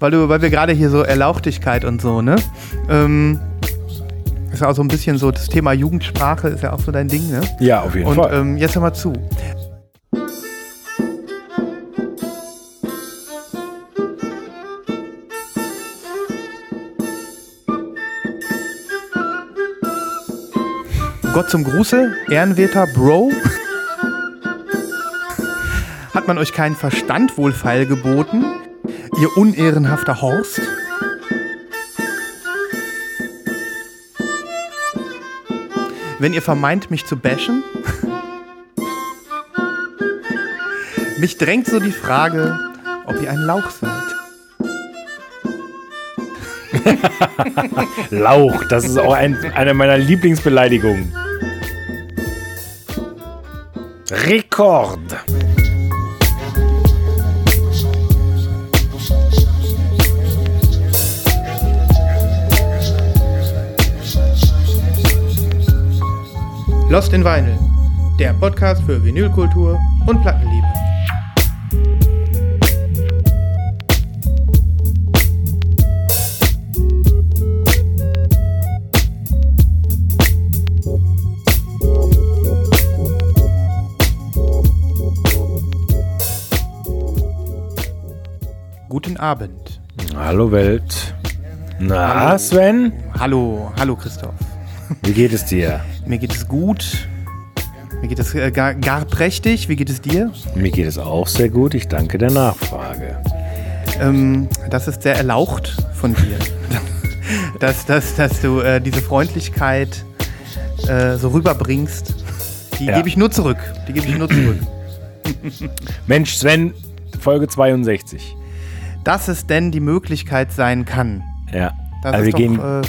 weil du, weil wir gerade hier so Erlauchtigkeit und so, ne? Ähm, ist ja auch so ein bisschen so, das Thema Jugendsprache ist ja auch so dein Ding, ne? Ja, auf jeden Und Fall. ähm, jetzt hör mal zu. Gott zum Gruße, ehrenwerter Bro. Hat man euch keinen Verstand wohl feilgeboten, ihr unehrenhafter Horst? Wenn ihr vermeint, mich zu bashen? Mich drängt so die Frage, ob ihr ein Lauch seid. Lauch, das ist auch ein, eine meiner Lieblingsbeleidigungen. Rekord. Lost in Vinyl, der Podcast für Vinylkultur und Plattenliebe. Guten Abend. Hallo Welt. Na, Sven? Hallo, hallo Christoph. Wie geht es dir? Mir geht es gut. Mir geht es äh, gar, gar prächtig. Wie geht es dir? Mir geht es auch sehr gut. Ich danke der Nachfrage. Ähm, das ist sehr erlaucht von dir, dass, dass, dass du äh, diese Freundlichkeit äh, so rüberbringst. Die Ja. gebe ich nur zurück. Die gebe ich nur zurück. Mensch, Sven, Folge 62. Dass es denn die Möglichkeit sein kann. Ja. Das also wir doch, gehen äh,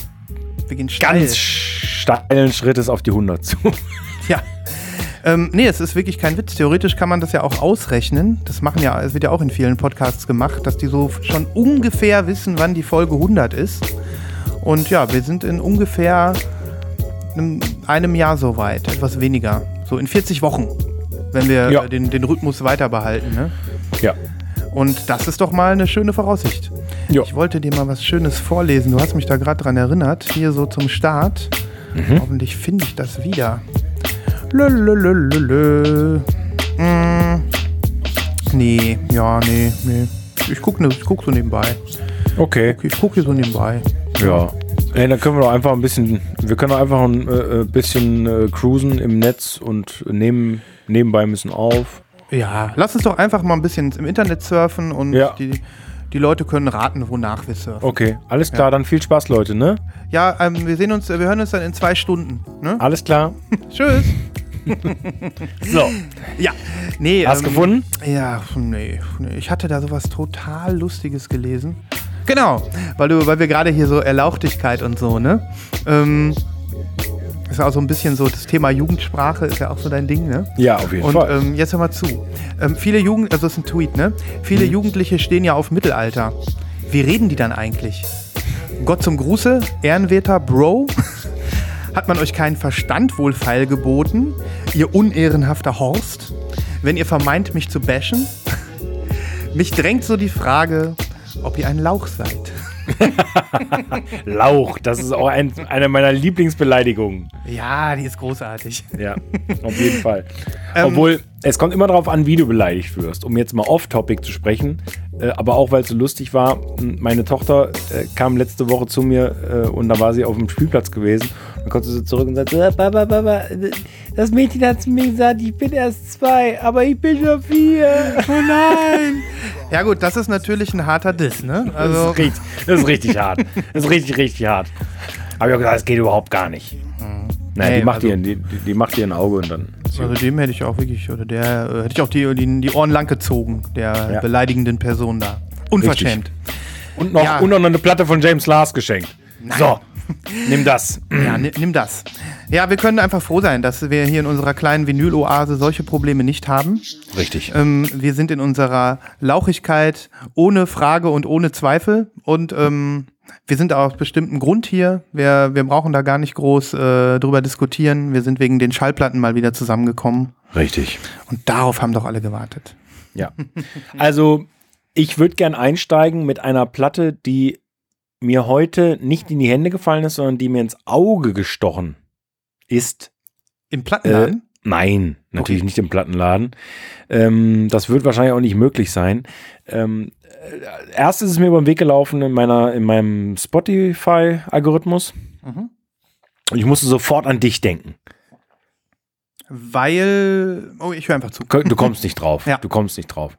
wir gehen ganz steilen Schrittes auf die 100 zu. Ja. Ähm, nee, es ist wirklich kein Witz. Theoretisch kann man das ja auch ausrechnen. Das machen ja, es wird ja auch in vielen Podcasts gemacht, dass die so schon ungefähr wissen, wann die Folge 100 ist. Und ja, wir sind in ungefähr einem, einem Jahr so weit, etwas weniger. So in 40 Wochen, wenn wir Ja. äh, den, den Rhythmus weiter behalten. Ne? Ja. Und das ist doch mal eine schöne Voraussicht. Ja. Ich wollte dir mal was Schönes vorlesen. Du hast mich da gerade dran erinnert. Hier so zum Start. Hoffentlich finde ich das wieder. Lölölölölö. Mm. Nee, ja, nee, nee. Ich gucke ich guck so nebenbei. Okay. Ich gucke hier so nebenbei. Ja. Ey, dann können wir doch einfach ein bisschen, wir können doch einfach ein äh, äh, bisschen äh, cruisen im Netz und nehmen, nebenbei ein bisschen auf. Ja, lass uns doch einfach mal ein bisschen im Internet surfen und Ja. die, die Leute können raten, wonach wir surfen. Okay, alles klar, dann viel Spaß, Leute, ne? Ja, ähm, wir sehen uns, wir hören uns dann in zwei Stunden. Ne? Alles klar. Tschüss. So. Ja, nee. Hast ähm, gefunden? Ja, nee, nee. Ich hatte da sowas total Lustiges gelesen. Genau, weil, du, weil wir gerade hier so Erlauchtigkeit und so, ne? Ähm, ist ja auch so ein bisschen so, das Thema Jugendsprache ist ja auch so dein Ding, ne? Ja, auf jeden Und Fall. ähm, jetzt hör mal zu. Ähm, viele Jugend, also das ist ein Tweet, ne? Viele Mhm. Jugendliche stehen ja auf Mittelalter. Wie reden die dann eigentlich? Gott zum Gruße, ehrenwerter Bro. Hat man euch keinen Verstand wohl feilgeboten, ihr unehrenhafter Horst? Wenn ihr vermeint, mich zu bashen? Mich drängt so die Frage, ob ihr ein Lauch seid. Lauch, das ist auch ein, eine meiner Lieblingsbeleidigungen. Ja, die ist großartig. Ja, auf jeden Fall. Ähm, Obwohl, es kommt immer darauf an, wie du beleidigt wirst. Um jetzt mal off-topic zu sprechen, äh, aber auch weil es so lustig war, meine Tochter äh, kam letzte Woche zu mir äh, und da war sie auf dem Spielplatz gewesen. Dann kommt sie so zurück und sagt, Papa, Papa, das Mädchen hat zu mir gesagt, ich bin erst zwei, aber ich bin schon vier. Oh nein! Ja gut, das ist natürlich ein harter Diss, ne? Das, Also, ist richtig, das ist richtig hart. Das ist richtig, richtig hart. Habe ich auch gesagt, das geht überhaupt gar nicht. Nein, Nee, die, macht also- ihr, die, die macht ihr ein Auge und dann. Also dem hätte ich auch wirklich, oder der äh, hätte ich auch die, die, die Ohren lang gezogen, der Ja. beleidigenden Person da. Unverschämt. Und noch, Ja. und noch eine Platte von James Lars geschenkt. So, nimm das. Ja, ni- nimm das. Ja, wir können einfach froh sein, dass wir hier in unserer kleinen Vinyl-Oase solche Probleme nicht haben. Richtig. Ähm, wir sind in unserer Lauchigkeit ohne Frage und ohne Zweifel. Und ähm, wir sind aus bestimmtem Grund hier. Wir, wir brauchen da gar nicht groß äh, drüber diskutieren. Wir sind wegen den Schallplatten mal wieder zusammengekommen. Richtig. Und darauf haben doch alle gewartet. Ja. Also, ich würde gern einsteigen mit einer Platte, die mir heute nicht in die Hände gefallen ist, sondern die mir ins Auge gestochen ist. Im Plattenladen? Äh, nein, natürlich okay. nicht im Plattenladen. Ähm, das wird wahrscheinlich auch nicht möglich sein. Ähm, äh, erst ist es mir über den Weg gelaufen in, meiner, in meinem Spotify-Algorithmus. Mhm. Und ich musste sofort an dich denken. Weil. Oh, ich höre einfach zu. Du kommst nicht drauf. ja. Du kommst nicht drauf.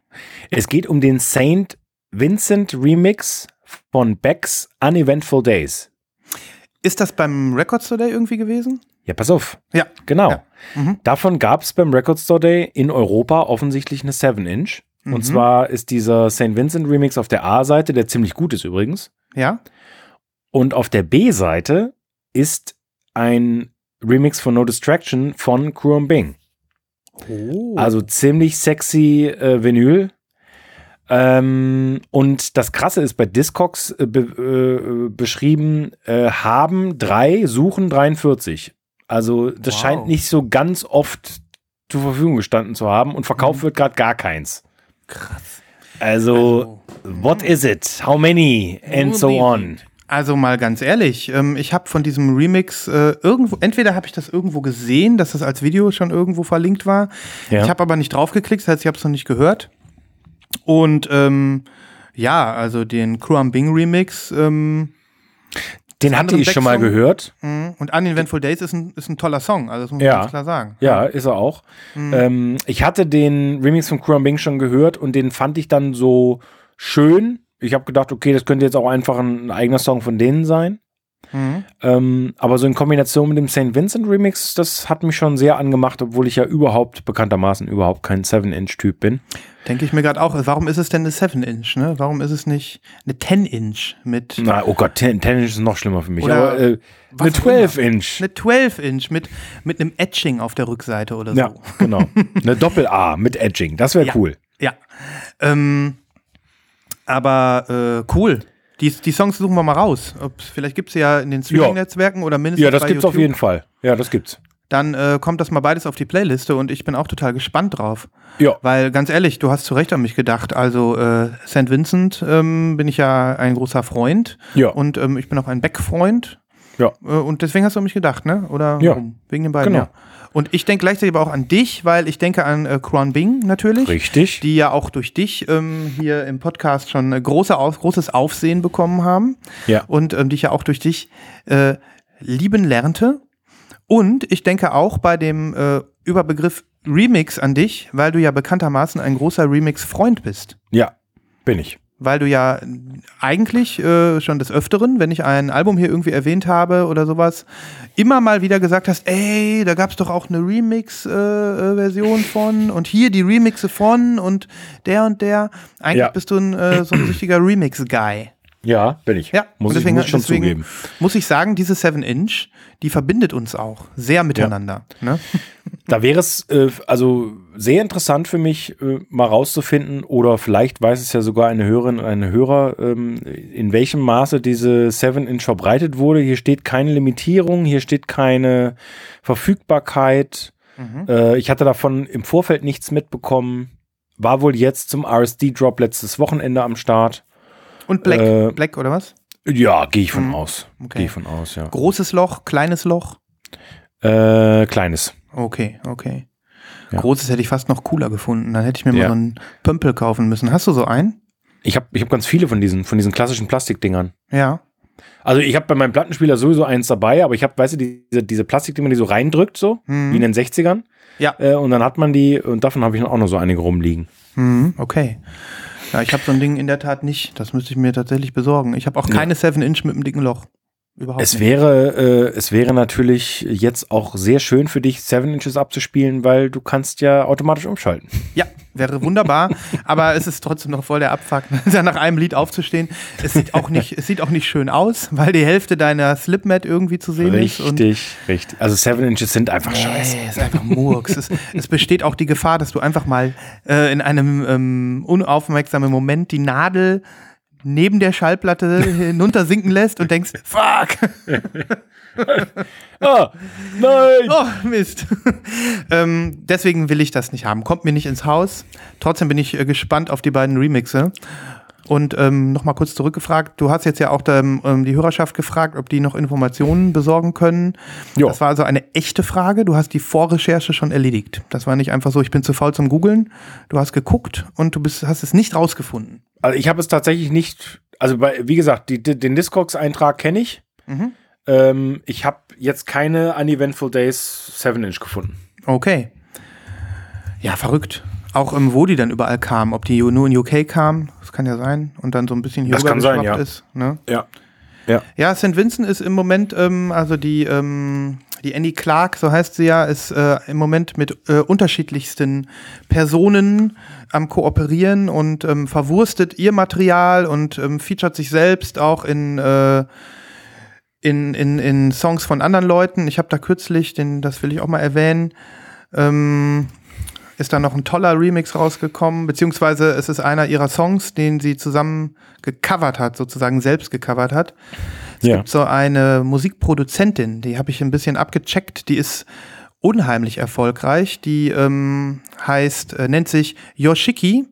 Es geht um den Saint Vincent Remix von Beck's Uneventful Days. Ist das beim Record Store Day irgendwie gewesen? Ja, pass auf. Ja. Genau. Ja. Mhm. Davon gab es beim Record Store Day in Europa offensichtlich eine 7-Inch. Mhm. Und zwar ist dieser St. Vincent Remix auf der A-Seite, der ziemlich gut ist übrigens. Ja. Und auf der B-Seite ist ein Remix von No Distraction von Kruom Bing. Oh. Also ziemlich sexy äh, Vinyl. Ähm, und das Krasse ist bei Discogs äh, be äh, beschrieben, äh, haben drei, suchen 43. Also das wow. scheint nicht so ganz oft zur Verfügung gestanden zu haben und verkauft mhm. wird gerade gar keins. Krass. Also, also, what is it? How many? And so on. Also mal ganz ehrlich, ähm, ich habe von diesem Remix äh, irgendwo, entweder habe ich das irgendwo gesehen, dass das als Video schon irgendwo verlinkt war. Ja. Ich habe aber nicht draufgeklickt, das heißt, ich habe es noch nicht gehört. Und ähm, ja, also den Kruam Bing Remix. Ähm, den hatte ich schon mal gehört. Mhm. Und Uneventful Days ist ein, ist ein toller Song, also das muss man ganz klar sagen. Ja, ist er auch. Mhm. Ähm, ich hatte den Remix von Kruam Bing schon gehört und den fand ich dann so schön ich habe gedacht, okay, das könnte jetzt auch einfach ein eigener Song von denen sein. Mhm. Ähm, aber so in Kombination mit dem St. Vincent Remix, das hat mich schon sehr angemacht, obwohl ich ja überhaupt, bekanntermaßen überhaupt kein 7-Inch-Typ bin. Denke ich mir gerade auch, warum ist es denn eine 7-Inch? Ne? Warum ist es nicht eine 10-Inch mit. Na, oh Gott, 10-Inch ist noch schlimmer für mich. aber äh, eine 12-Inch. Eine 12-Inch mit, mit einem Etching auf der Rückseite oder so. Ja, genau. eine Doppel-A mit Edging, das wäre ja. cool. Ja. Ähm, aber äh, cool. Die, die Songs suchen wir mal raus. Ob, vielleicht gibt es ja in den Streaming-Netzwerken oder mindestens. Ja, das gibt es auf jeden Fall. Ja, das gibt's. Dann äh, kommt das mal beides auf die Playliste und ich bin auch total gespannt drauf. Ja. Weil ganz ehrlich, du hast zu Recht an mich gedacht. Also äh, St. Vincent ähm, bin ich ja ein großer Freund. Ja. Und ähm, ich bin auch ein Beck-Freund. Ja. Äh, und deswegen hast du an mich gedacht, ne? Oder ja. warum? Wegen den beiden. Genau. Ja. Und ich denke gleichzeitig aber auch an dich, weil ich denke an äh, Quan Bing natürlich. Richtig. Die ja auch durch dich ähm, hier im Podcast schon äh, große auf, großes Aufsehen bekommen haben. Ja. Und ähm, die ich ja auch durch dich äh, lieben lernte. Und ich denke auch bei dem äh, Überbegriff Remix an dich, weil du ja bekanntermaßen ein großer Remix-Freund bist. Ja, bin ich weil du ja eigentlich äh, schon des Öfteren, wenn ich ein Album hier irgendwie erwähnt habe oder sowas, immer mal wieder gesagt hast, ey, da gab es doch auch eine Remix-Version äh, von und hier die Remixe von und der und der. Eigentlich ja. bist du ein, äh, so ein richtiger Remix-Guy. Ja, bin ich. Ja, muss deswegen, ich muss schon zugeben. Muss ich sagen, diese 7-Inch, die verbindet uns auch sehr miteinander. Ja. Ne? Da wäre es äh, also sehr interessant für mich, äh, mal rauszufinden, oder vielleicht weiß es ja sogar eine Hörerin oder ein Hörer, ähm, in welchem Maße diese 7-Inch verbreitet wurde. Hier steht keine Limitierung, hier steht keine Verfügbarkeit. Mhm. Äh, ich hatte davon im Vorfeld nichts mitbekommen. War wohl jetzt zum RSD-Drop letztes Wochenende am Start. Und Black, äh, Black oder was? Ja, gehe ich von mhm. aus. Okay. Gehe ich von aus, ja. Großes Loch, kleines Loch? Äh, kleines. Okay, okay. Ja. Großes hätte ich fast noch cooler gefunden. Dann hätte ich mir ja. mal so einen Pömpel kaufen müssen. Hast du so einen? Ich habe ich hab ganz viele von diesen, von diesen klassischen Plastikdingern. Ja. Also ich habe bei meinem Plattenspieler sowieso eins dabei, aber ich habe, weißt du, diese, diese Plastik, die man die so reindrückt, so, mhm. wie in den 60ern. Ja. Äh, und dann hat man die, und davon habe ich auch noch so einige rumliegen. Mhm, okay. Ja, ich habe so ein Ding in der Tat nicht. Das müsste ich mir tatsächlich besorgen. Ich habe auch keine 7-Inch mit einem dicken Loch. Überhaupt es nicht. wäre, äh, es wäre natürlich jetzt auch sehr schön für dich, 7 Inches abzuspielen, weil du kannst ja automatisch umschalten. Ja, wäre wunderbar, aber es ist trotzdem noch voll der Abfuck, nach einem Lied aufzustehen. Es sieht auch nicht, es sieht auch nicht schön aus, weil die Hälfte deiner Slipmat irgendwie zu sehen richtig, ist. Richtig, richtig. Also 7 Inches sind einfach nee, scheiße. Es ist einfach Murks. es, es, besteht auch die Gefahr, dass du einfach mal äh, in einem ähm, unaufmerksamen Moment die Nadel neben der Schallplatte hinuntersinken lässt und denkst, fuck. ah, nein! Oh, Mist. ähm, deswegen will ich das nicht haben. Kommt mir nicht ins Haus. Trotzdem bin ich äh, gespannt auf die beiden Remixe. Und ähm, nochmal kurz zurückgefragt, du hast jetzt ja auch ähm, die Hörerschaft gefragt, ob die noch Informationen besorgen können. Jo. Das war also eine echte Frage. Du hast die Vorrecherche schon erledigt. Das war nicht einfach so, ich bin zu faul zum Googeln. Du hast geguckt und du bist, hast es nicht rausgefunden. Also ich habe es tatsächlich nicht, also bei, wie gesagt, die, den Discogs-Eintrag kenne ich. Mhm. Ähm, ich habe jetzt keine Uneventful Days 7-Inch gefunden. Okay. Ja, verrückt. Auch ähm, wo die dann überall kamen, ob die nur in UK kamen, das kann ja sein, und dann so ein bisschen hier Das kann sein, ja. ist. Ne? Ja. Ja, St. Vincent ist im Moment, ähm, also die, ähm, die Annie Clark, so heißt sie ja, ist äh, im Moment mit äh, unterschiedlichsten Personen am Kooperieren und ähm, verwurstet ihr Material und ähm, featuret sich selbst auch in, äh, in, in, in Songs von anderen Leuten. Ich habe da kürzlich, den, das will ich auch mal erwähnen, ähm, ist da noch ein toller Remix rausgekommen, beziehungsweise es ist einer ihrer Songs, den sie zusammen gecovert hat, sozusagen selbst gecovert hat. Es Ja. gibt so eine Musikproduzentin, die habe ich ein bisschen abgecheckt, die ist unheimlich erfolgreich. Die ähm, heißt, äh, nennt sich Yoshiki,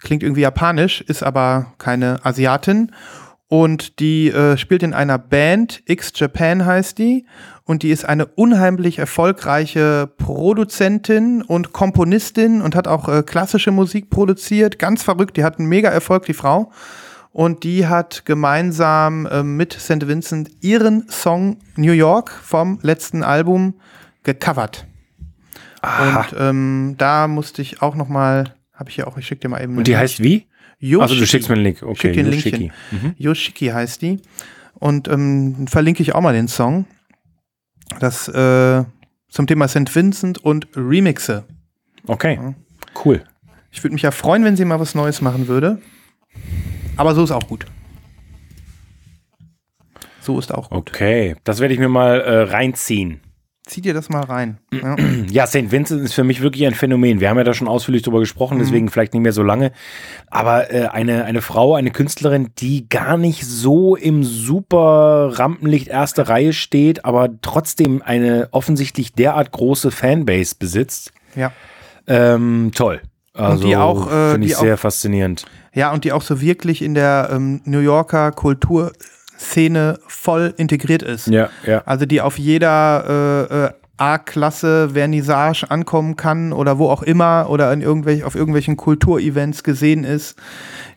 klingt irgendwie japanisch, ist aber keine Asiatin. Und die äh, spielt in einer Band, X Japan heißt die. Und die ist eine unheimlich erfolgreiche Produzentin und Komponistin und hat auch äh, klassische Musik produziert. Ganz verrückt, die hat einen mega Erfolg, die Frau. Und die hat gemeinsam äh, mit St. Vincent ihren Song New York vom letzten Album gecovert. Und ähm, da musste ich auch noch mal, habe ich ja auch, ich schicke dir mal eben. Und die heißt wie? Yoshiki. Also du schickst mir einen Link. Okay, Schick dir ein Yoshiki. Linkchen. Mhm. Yoshiki heißt die. Und ähm, verlinke ich auch mal den Song. Das äh, zum Thema St. Vincent und Remixe. Okay, cool. Ich würde mich ja freuen, wenn sie mal was Neues machen würde. Aber so ist auch gut. So ist auch gut. Okay, das werde ich mir mal äh, reinziehen. Zieh dir das mal rein. Ja. Ja, St. Vincent ist für mich wirklich ein Phänomen. Wir haben ja da schon ausführlich drüber gesprochen, Mhm. deswegen vielleicht nicht mehr so lange. Aber äh, eine, eine Frau, eine Künstlerin, die gar nicht so im super Rampenlicht erste Reihe steht, aber trotzdem eine offensichtlich derart große Fanbase besitzt. ja. Ähm, toll. Also die auch, äh, finde ich sehr faszinierend. Ja, und die auch so wirklich in der ähm, New Yorker Kulturszene voll integriert ist. Ja, ja. Also die auf jeder äh, äh, A-Klasse Vernissage ankommen kann oder wo auch immer oder in irgendwelch, auf irgendwelchen Kulturevents gesehen ist,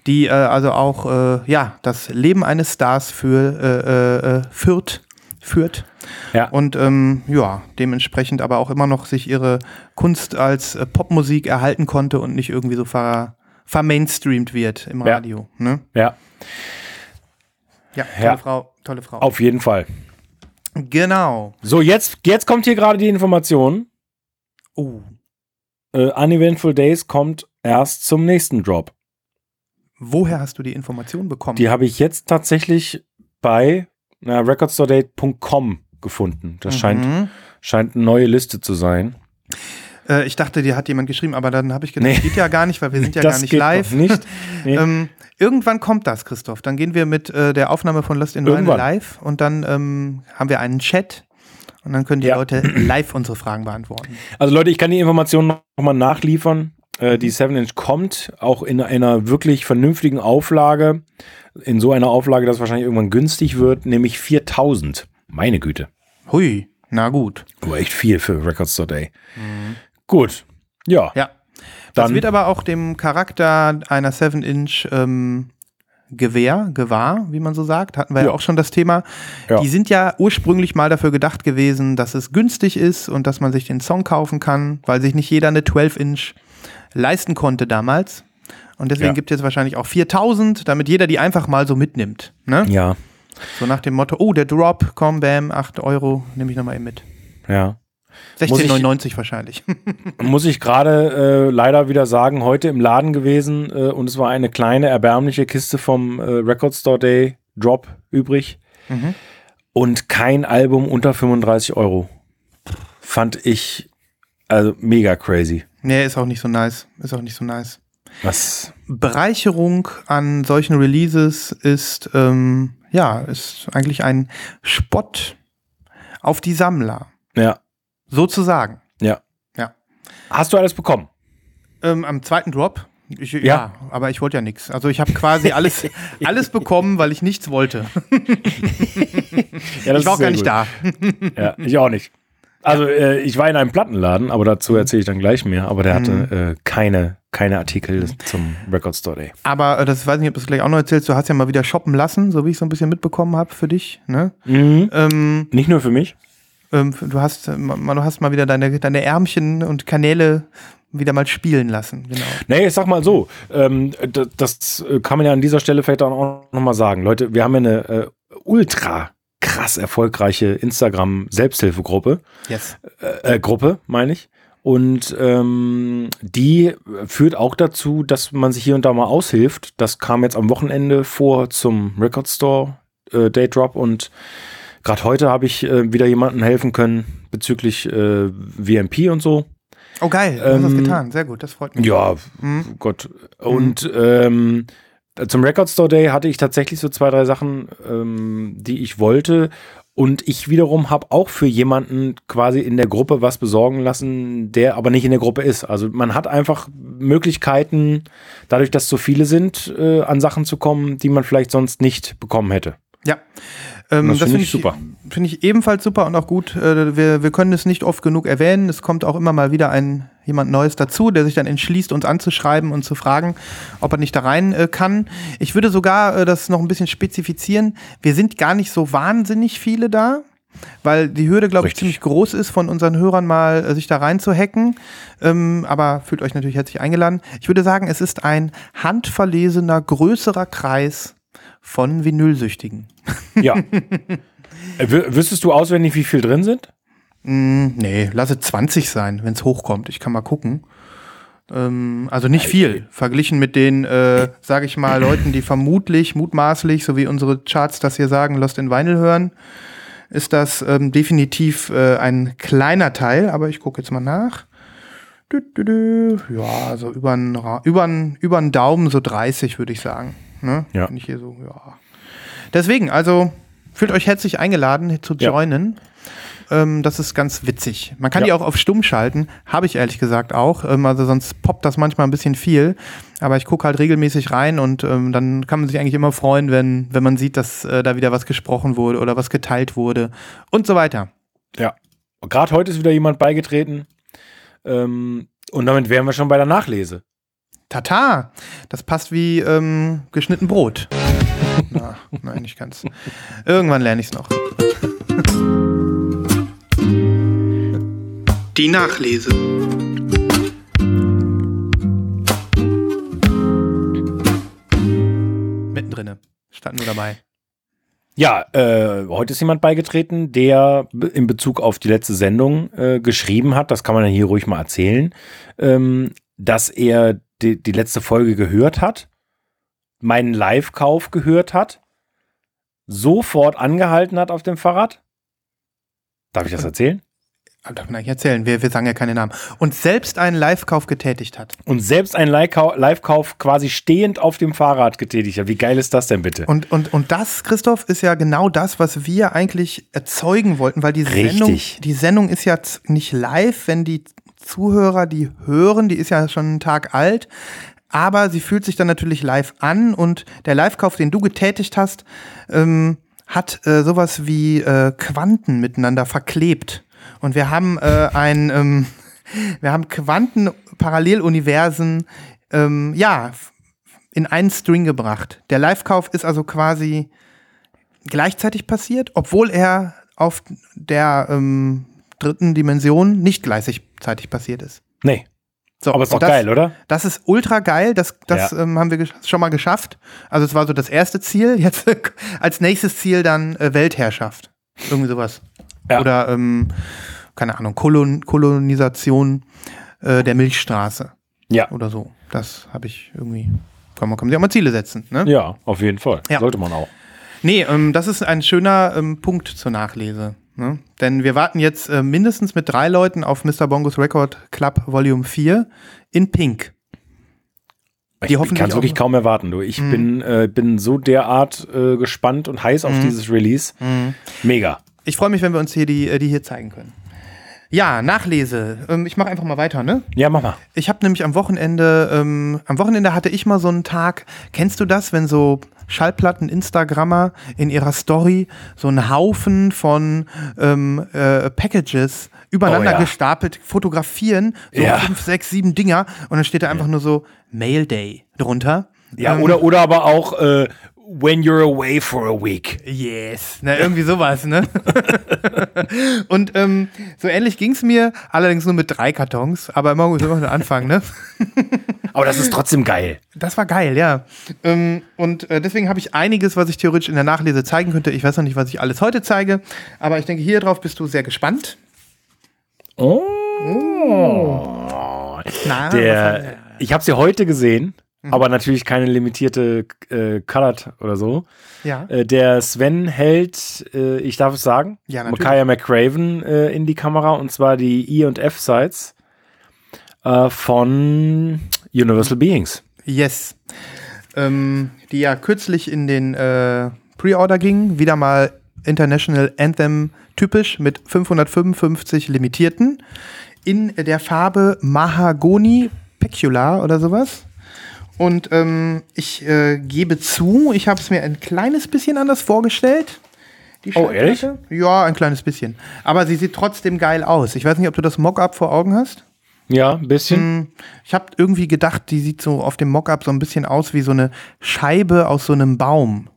die äh, also auch äh, ja das Leben eines Stars für, äh, äh, äh, führt, führt. Ja. Und ähm, ja, dementsprechend aber auch immer noch sich ihre Kunst als Popmusik erhalten konnte und nicht irgendwie so ver, vermainstreamt wird im Ja. Radio. Ne? ja, Ja, tolle Ja. Frau, tolle Frau. auf jeden Fall. Genau. So, jetzt, jetzt kommt hier gerade die Information. Oh. Äh, Uneventful Days kommt erst zum nächsten Drop. Woher hast du die Information bekommen? Die habe ich jetzt tatsächlich bei na, recordstordate.com gefunden. Das scheint, Mhm. scheint eine neue Liste zu sein. Äh, ich dachte, dir hat jemand geschrieben, aber dann habe ich gedacht, Nee. geht ja gar nicht, weil wir sind ja das gar nicht live. Nicht. Nee. Ähm, irgendwann kommt das, Christoph. Dann gehen wir mit äh, der Aufnahme von Lost in Irgendwann. live und dann ähm, haben wir einen Chat und dann können die Ja. Leute live unsere Fragen beantworten. Also Leute, ich kann die Informationen nochmal nachliefern. Äh, die 7-Inch kommt auch in einer wirklich vernünftigen Auflage. In so einer Auflage, dass es wahrscheinlich irgendwann günstig wird, nämlich 4000. Meine Güte. Hui, na gut. Oh, echt viel für Records Today. Gut. Ja. Ja. Das Dann- wird aber auch dem Charakter einer 7-Inch ähm, Gewehr, gewahr, wie man so sagt, hatten wir ja, Ja. auch schon das Thema. Ja. Die sind ja ursprünglich mal dafür gedacht gewesen, dass es günstig ist und dass man sich den Song kaufen kann, weil sich nicht jeder eine 12-Inch leisten konnte damals. Und deswegen Ja. gibt es jetzt wahrscheinlich auch 4000, damit jeder die einfach mal so mitnimmt. Ne? Ja. So nach dem Motto, oh, der Drop, komm, bam, 8 Euro, nehme ich nochmal eben mit. Ja. Muss ich- 16,99 wahrscheinlich. Muss ich gerade äh, leider wieder sagen, heute im Laden gewesen äh, und es war eine kleine, erbärmliche Kiste vom äh, Record Store Day Drop übrig Mhm. und kein Album unter 35 Euro. Fand ich also mega crazy. nee, ist auch nicht so nice. Ist auch nicht so nice. Was? Bereicherung an solchen Releases ist, ähm, ja, ist eigentlich ein Spott auf die Sammler. Ja. Sozusagen. Ja. Ja. Hast du alles bekommen? Ähm, am zweiten Drop. Ich, ja. Ja. aber ich wollte ja nichts. Also ich habe quasi alles, alles bekommen, weil ich nichts wollte. Ja, das ich war auch gar nicht gut. da. Ja, ich auch nicht. Also äh, ich war in einem Plattenladen, aber dazu erzähle ich dann gleich mehr. Aber der hatte Mhm. äh, keine, keine Artikel zum Record Store Day. Aber äh, das weiß nicht, ob du es gleich auch noch erzählst. Du hast ja mal wieder shoppen lassen, so wie ich so ein bisschen mitbekommen habe für dich. Ne? Ähm, Nicht nur für mich. Ähm, du hast, äh, mal- du hast mal wieder deine, deine Ärmchen und Kanäle wieder mal spielen lassen. Genau. Nee, ich sag mal so, ähm, das, das äh, kann man ja an dieser Stelle vielleicht auch nochmal sagen. Leute, wir haben ja eine äh, ultra krass erfolgreiche Instagram-Selbsthilfegruppe. Yes. äh, Gruppe, meine ich. Und ähm, die führt auch dazu, dass man sich hier und da mal aushilft. Das kam jetzt am Wochenende vor zum Record Store äh, Day Drop und gerade heute habe ich äh, wieder jemandem helfen können bezüglich äh, VMP und so. Oh geil, du hast das Ähm, getan. Sehr gut, das freut mich. Ja, Mhm. Gott. Und ähm, zum Record Store Day hatte ich tatsächlich so zwei, drei Sachen, ähm, die ich wollte. Und ich wiederum habe auch für jemanden quasi in der Gruppe was besorgen lassen, der aber nicht in der Gruppe ist. Also man hat einfach Möglichkeiten, dadurch, dass so viele sind, äh, an Sachen zu kommen, die man vielleicht sonst nicht bekommen hätte. Ja. Ähm, Das das finde finde ich super. Finde ich ebenfalls super und auch gut. Äh, wir, wir können es nicht oft genug erwähnen. Es kommt auch immer mal wieder ein jemand Neues dazu, der sich dann entschließt, uns anzuschreiben und zu fragen, ob er nicht da rein äh, kann. Ich würde sogar äh, das noch ein bisschen spezifizieren. Wir sind gar nicht so wahnsinnig viele da. Weil die Hürde, glaube ich, ziemlich groß ist, von unseren Hörern mal äh, sich da rein zu hacken. Ähm, aber fühlt euch natürlich herzlich eingeladen. Ich würde sagen, es ist ein handverlesener, größerer Kreis von Vinylsüchtigen. Ja. Äh, wü- Wüsstest du auswendig, wie viel drin sind? Mm, nee, lasse 20 sein, wenn es hochkommt. Ich kann mal gucken. Ähm, also nicht viel, verglichen mit den, äh, sage ich mal, Leuten, die vermutlich, mutmaßlich, so wie unsere Charts das hier sagen, Lost in Vinyl hören, ist das ähm, definitiv äh, ein kleiner Teil, aber ich gucke jetzt mal nach. Ja, so über einen über über Daumen, so 30, würde ich sagen. Ne? Ja. Wenn ich hier so, ja. Deswegen, also fühlt euch herzlich eingeladen zu Ja. joinen. Ähm, das ist ganz witzig. Man kann Ja. die auch auf stumm schalten, habe ich ehrlich gesagt auch. Ähm, also sonst poppt das manchmal ein bisschen viel. Aber ich gucke halt regelmäßig rein und ähm, dann kann man sich eigentlich immer freuen, wenn, wenn man sieht, dass äh, da wieder was gesprochen wurde oder was geteilt wurde und so weiter. Ja. Gerade heute ist wieder jemand beigetreten. Ähm, und damit wären wir schon bei der Nachlese. Tata, das passt wie ähm, geschnitten Brot. Na, nein, nicht ganz. Irgendwann lerne ich es noch. Die Nachlese. Mittendrin. Stand nur dabei. Ja, äh, heute ist jemand beigetreten, der in Bezug auf die letzte Sendung äh, geschrieben hat, das kann man ja hier ruhig mal erzählen, ähm, dass er die, die letzte Folge gehört hat, meinen Live-Kauf gehört hat, sofort angehalten hat auf dem Fahrrad. Darf ich das erzählen? Darf man eigentlich erzählen, wir, wir sagen ja keine Namen. Und selbst einen Live-Kauf getätigt hat. Und selbst einen Live-Kau- Live-Kauf quasi stehend auf dem Fahrrad getätigt hat. Wie geil ist das denn bitte? Und, und, und das, Christoph, ist ja genau das, was wir eigentlich erzeugen wollten, weil die Sendung, Richtig. die Sendung ist ja nicht live, wenn die Zuhörer die hören, die ist ja schon einen Tag alt, aber sie fühlt sich dann natürlich live an und der Live-Kauf, den du getätigt hast, ähm, hat äh, sowas wie äh, Quanten miteinander verklebt. Und wir haben äh, ein, ähm, wir haben Quanten-Paralleluniversen, ähm, ja, in einen String gebracht. Der Live-Kauf ist also quasi gleichzeitig passiert, obwohl er auf der ähm, dritten Dimension nicht gleichzeitig passiert ist. Nee. So, Aber ist doch das, geil, oder? Das ist ultra geil. Das, das Ja. ähm, haben wir schon mal geschafft. Also es war so das erste Ziel. Jetzt als nächstes Ziel dann äh, Weltherrschaft. Irgendwie sowas. Ja. Oder ähm, keine Ahnung Kolon Kolonisation äh, der Milchstraße Ja. oder so. Das habe ich irgendwie. Kann man, kann man sich auch mal Ziele setzen. Ne? Ja, auf jeden Fall. Ja. Sollte man auch. Nee, ähm, das ist ein schöner ähm, Punkt zur Nachlese. Ne? Denn wir warten jetzt äh, mindestens mit drei Leuten auf Mr. Bongos Record Club Volume 4 in Pink. Ich, ich kann es wirklich kaum erwarten. Du. Ich mhm. bin, äh, bin so derart äh, gespannt und heiß auf mhm. dieses Release. Mhm. Mega. Ich freue mich, wenn wir uns hier die, äh, die hier zeigen können. Ja, Nachlese. Ähm, ich mache einfach mal weiter, ne? Ja, mach mal. Ich habe nämlich am Wochenende, ähm, am Wochenende hatte ich mal so einen Tag. Kennst du das, wenn so Schallplatten-Instagrammer in ihrer Story so einen Haufen von ähm, äh, Packages übereinander oh, ja. gestapelt fotografieren, so ja. fünf, sechs, sieben Dinger und dann steht da einfach nur so Mail Day drunter. Ja, ähm, oder, oder aber auch äh, When you're away for a week. Yes, na irgendwie sowas, ne? und ähm, so ähnlich ging es mir, allerdings nur mit drei Kartons, aber immer muss immer nur anfangen, ne? aber das ist trotzdem geil. Das war geil, ja. Ähm, und äh, deswegen habe ich einiges, was ich theoretisch in der Nachlese zeigen könnte. Ich weiß noch nicht, was ich alles heute zeige, aber ich denke, hier drauf bist du sehr gespannt. Oh. oh. Na, der, ich habe sie heute gesehen. Mhm. aber natürlich keine limitierte äh, Colored oder so. Ja. Äh, der Sven hält, äh, ich darf es sagen, ja, Makaya McCraven äh, in die Kamera und zwar die E und F Sides äh, von Universal Beings. Yes. Ähm, die ja kürzlich in den äh, Pre-Order ging, wieder mal International Anthem typisch mit 555 limitierten in der Farbe Mahagoni Pecular oder sowas. Und ähm, ich äh, gebe zu, ich habe es mir ein kleines bisschen anders vorgestellt. oh, ehrlich? Ja, ein kleines bisschen. Aber sie sieht trotzdem geil aus. Ich weiß nicht, ob du das Mockup vor Augen hast. Ja, ein bisschen. Hm, ich habe irgendwie gedacht, die sieht so auf dem Mockup so ein bisschen aus wie so eine Scheibe aus so einem Baum.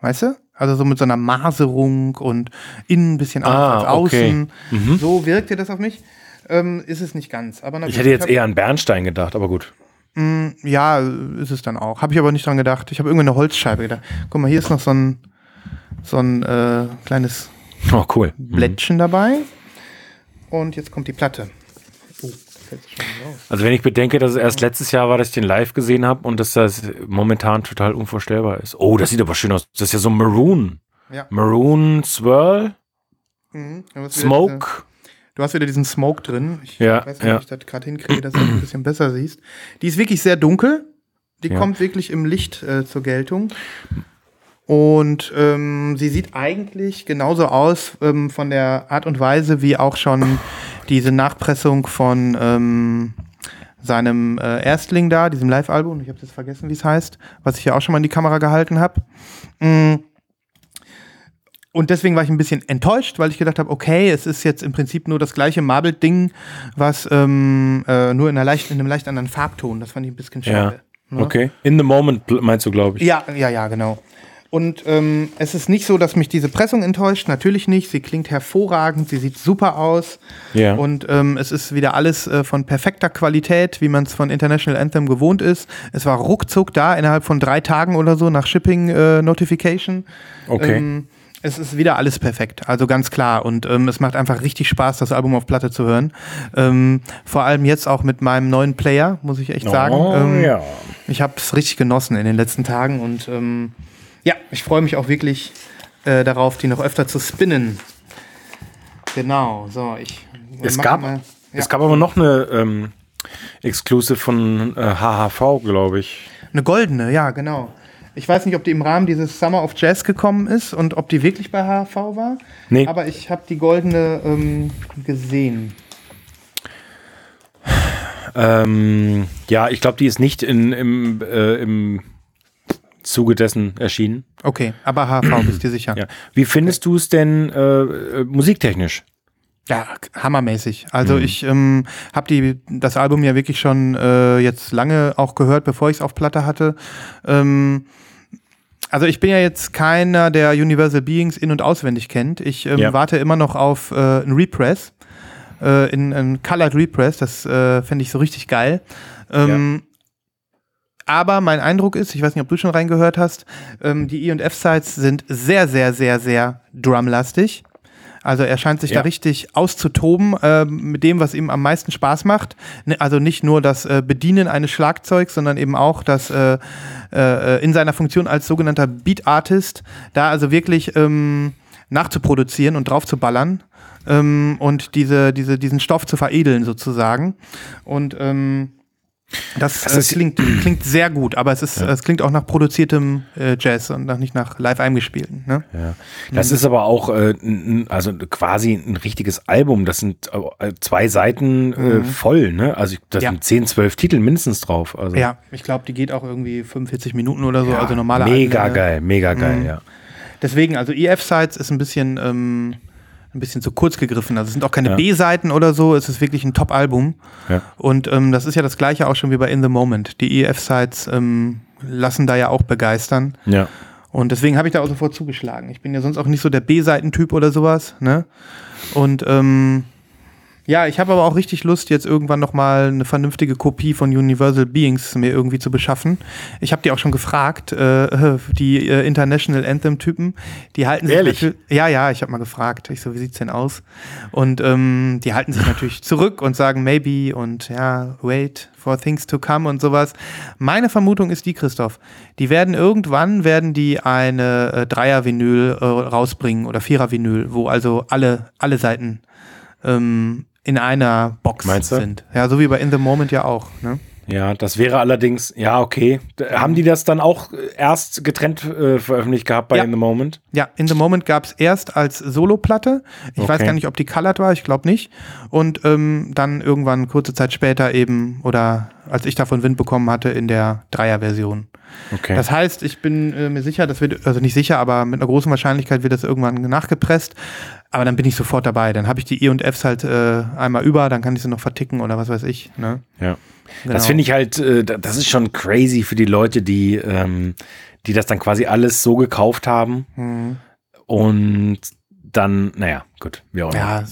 Weißt du? Also so mit so einer Maserung und innen ein bisschen anders ah, als außen. Okay. Mhm. So wirkte das auf mich. Ähm, ist es nicht ganz. Aber ich hätte jetzt eher an Bernstein gedacht, aber gut. Mm, ja, ist es dann auch. Habe ich aber nicht dran gedacht. Ich habe irgendeine Holzscheibe gedacht. Guck mal, hier ist noch so ein, so ein äh, kleines oh, cool. Mhm. Blättchen mhm. dabei. Und jetzt kommt die Platte. Oh, also wenn ich bedenke, dass es erst letztes Jahr war, dass ich den live gesehen habe und dass das momentan total unvorstellbar ist. Oh, das sieht aber schön aus. Das ist ja so Maroon. Ja. Maroon Swirl. Mhm. Smoke. Du hast wieder diesen Smoke drin. Ich ja, weiß nicht, ja. ob ich das gerade hinkriege, dass du ein bisschen besser siehst. Die ist wirklich sehr dunkel. Die ja. kommt wirklich im Licht äh, zur Geltung. Und ähm, sie sieht eigentlich genauso aus ähm, von der Art und Weise wie auch schon diese Nachpressung von ähm, seinem äh, Erstling da, diesem Live-Album. Ich habe jetzt vergessen, wie es heißt, was ich ja auch schon mal in die Kamera gehalten habe. Mm und deswegen war ich ein bisschen enttäuscht, weil ich gedacht habe, okay, es ist jetzt im Prinzip nur das gleiche Marble-Ding, was ähm, äh, nur in, leicht, in einem leicht anderen Farbton. Das fand ich ein bisschen schade. Ja. Ne? Okay. In the moment meinst du, glaube ich. Ja, ja, ja, genau. Und ähm, es ist nicht so, dass mich diese Pressung enttäuscht. Natürlich nicht. Sie klingt hervorragend. Sie sieht super aus. Ja. Und ähm, es ist wieder alles äh, von perfekter Qualität, wie man es von International Anthem gewohnt ist. Es war ruckzuck da, innerhalb von drei Tagen oder so nach Shipping äh, Notification. Okay. Ähm, es ist wieder alles perfekt, also ganz klar. Und ähm, es macht einfach richtig Spaß, das Album auf Platte zu hören. Ähm, vor allem jetzt auch mit meinem neuen Player, muss ich echt sagen. Oh, ähm, ja. Ich habe es richtig genossen in den letzten Tagen und ähm, ja, ich freue mich auch wirklich äh, darauf, die noch öfter zu spinnen. Genau, so, ich. Es gab, mal, ja. es gab aber noch eine ähm, Exclusive von äh, HHV, glaube ich. Eine goldene, ja, genau. Ich weiß nicht, ob die im Rahmen dieses Summer of Jazz gekommen ist und ob die wirklich bei HV war. Nee. Aber ich habe die goldene ähm, gesehen. Ähm, ja, ich glaube, die ist nicht in, im, äh, im Zuge dessen erschienen. Okay, aber HV bist du sicher. Ja. Wie findest okay. du es denn äh, äh, musiktechnisch? Ja, hammermäßig. Also mhm. ich ähm, habe das Album ja wirklich schon äh, jetzt lange auch gehört, bevor ich es auf Platte hatte. Ähm, also ich bin ja jetzt keiner, der Universal Beings in- und auswendig kennt. Ich ähm, ja. warte immer noch auf äh, ein Repress, äh, in ein Colored Repress. Das äh, fände ich so richtig geil. Ähm, ja. Aber mein Eindruck ist, ich weiß nicht, ob du schon reingehört hast, ähm, die E- und F-Sides sind sehr, sehr, sehr, sehr drumlastig. Also er scheint sich ja. da richtig auszutoben äh, mit dem, was ihm am meisten Spaß macht. Ne, also nicht nur das äh, Bedienen eines Schlagzeugs, sondern eben auch das äh, äh, in seiner Funktion als sogenannter Beat Artist, da also wirklich ähm, nachzuproduzieren und drauf zu ballern ähm, und diese, diese, diesen Stoff zu veredeln sozusagen. Und ähm, Das, Das äh, ist- klingt, klingt sehr gut, aber es, ist, es klingt auch nach produziertem äh, Jazz und nach, nicht nach live eingespielten. Ne? Ja. Das ist aber auch äh, also quasi ein richtiges Album. Das sind äh, zwei Seiten äh, voll, ne? Also da Ja. sind 10, 12 Titel mindestens drauf. Also Ja, ich glaube, die geht auch irgendwie 45 Minuten oder so, Ja, also normale Mega Alben, äh, geil, mega geil, ja. Deswegen, also EF-Sites ist ein bisschen, ähm, ein bisschen zu kurz gegriffen. Also es sind auch keine Ja. B-Seiten oder so, es ist wirklich ein Top-Album. Ja. Und ähm, das ist ja das gleiche auch schon wie bei In the Moment. Die EF-Sites ähm, lassen da ja auch begeistern. Ja. Und deswegen habe ich da auch sofort zugeschlagen. Ich bin ja sonst auch nicht so der B-Seitentyp oder sowas, ne? Und ähm, ja, ich habe aber auch richtig Lust, jetzt irgendwann nochmal eine vernünftige Kopie von Universal Beings mir irgendwie zu beschaffen. Ich habe die auch schon gefragt, äh, die äh, International Anthem-Typen, die halten sich Ehrlich? Ja, ja, ich habe mal gefragt. Ich so, wie sieht's denn aus? Und ähm, die halten sich natürlich zurück und sagen maybe und ja, wait for things to come und sowas. Meine Vermutung ist die, Christoph, die werden irgendwann werden die eine äh, Dreier-Vinyl äh, rausbringen oder Vierer-Vinyl, wo also alle alle Seiten ähm, in einer Box Meinst du? sind. Ja, so wie bei In the Moment ja auch. Ne? Ja, das wäre allerdings, ja, okay. Haben die das dann auch erst getrennt äh, veröffentlicht gehabt bei Ja. In the Moment? Ja, In the Moment gab es erst als Solo-Platte. Ich weiß Okay. gar nicht, ob die colored war, ich glaube nicht. Und ähm, dann irgendwann kurze Zeit später eben, oder als ich davon Wind bekommen hatte, in der Dreier-Version. Okay. Das heißt, ich bin äh, mir sicher, das wird, also nicht sicher, aber mit einer großen Wahrscheinlichkeit wird das irgendwann nachgepresst. Aber dann bin ich sofort dabei. Dann habe ich die E und Fs halt äh, einmal über, dann kann ich sie noch verticken oder was weiß ich. Ne? ja. Genau. Das finde ich halt, äh, da- das ist schon crazy für die Leute, die, ähm, die das dann quasi alles so gekauft haben. Mhm. Und dann, naja, gut, wie auch immer. Ja,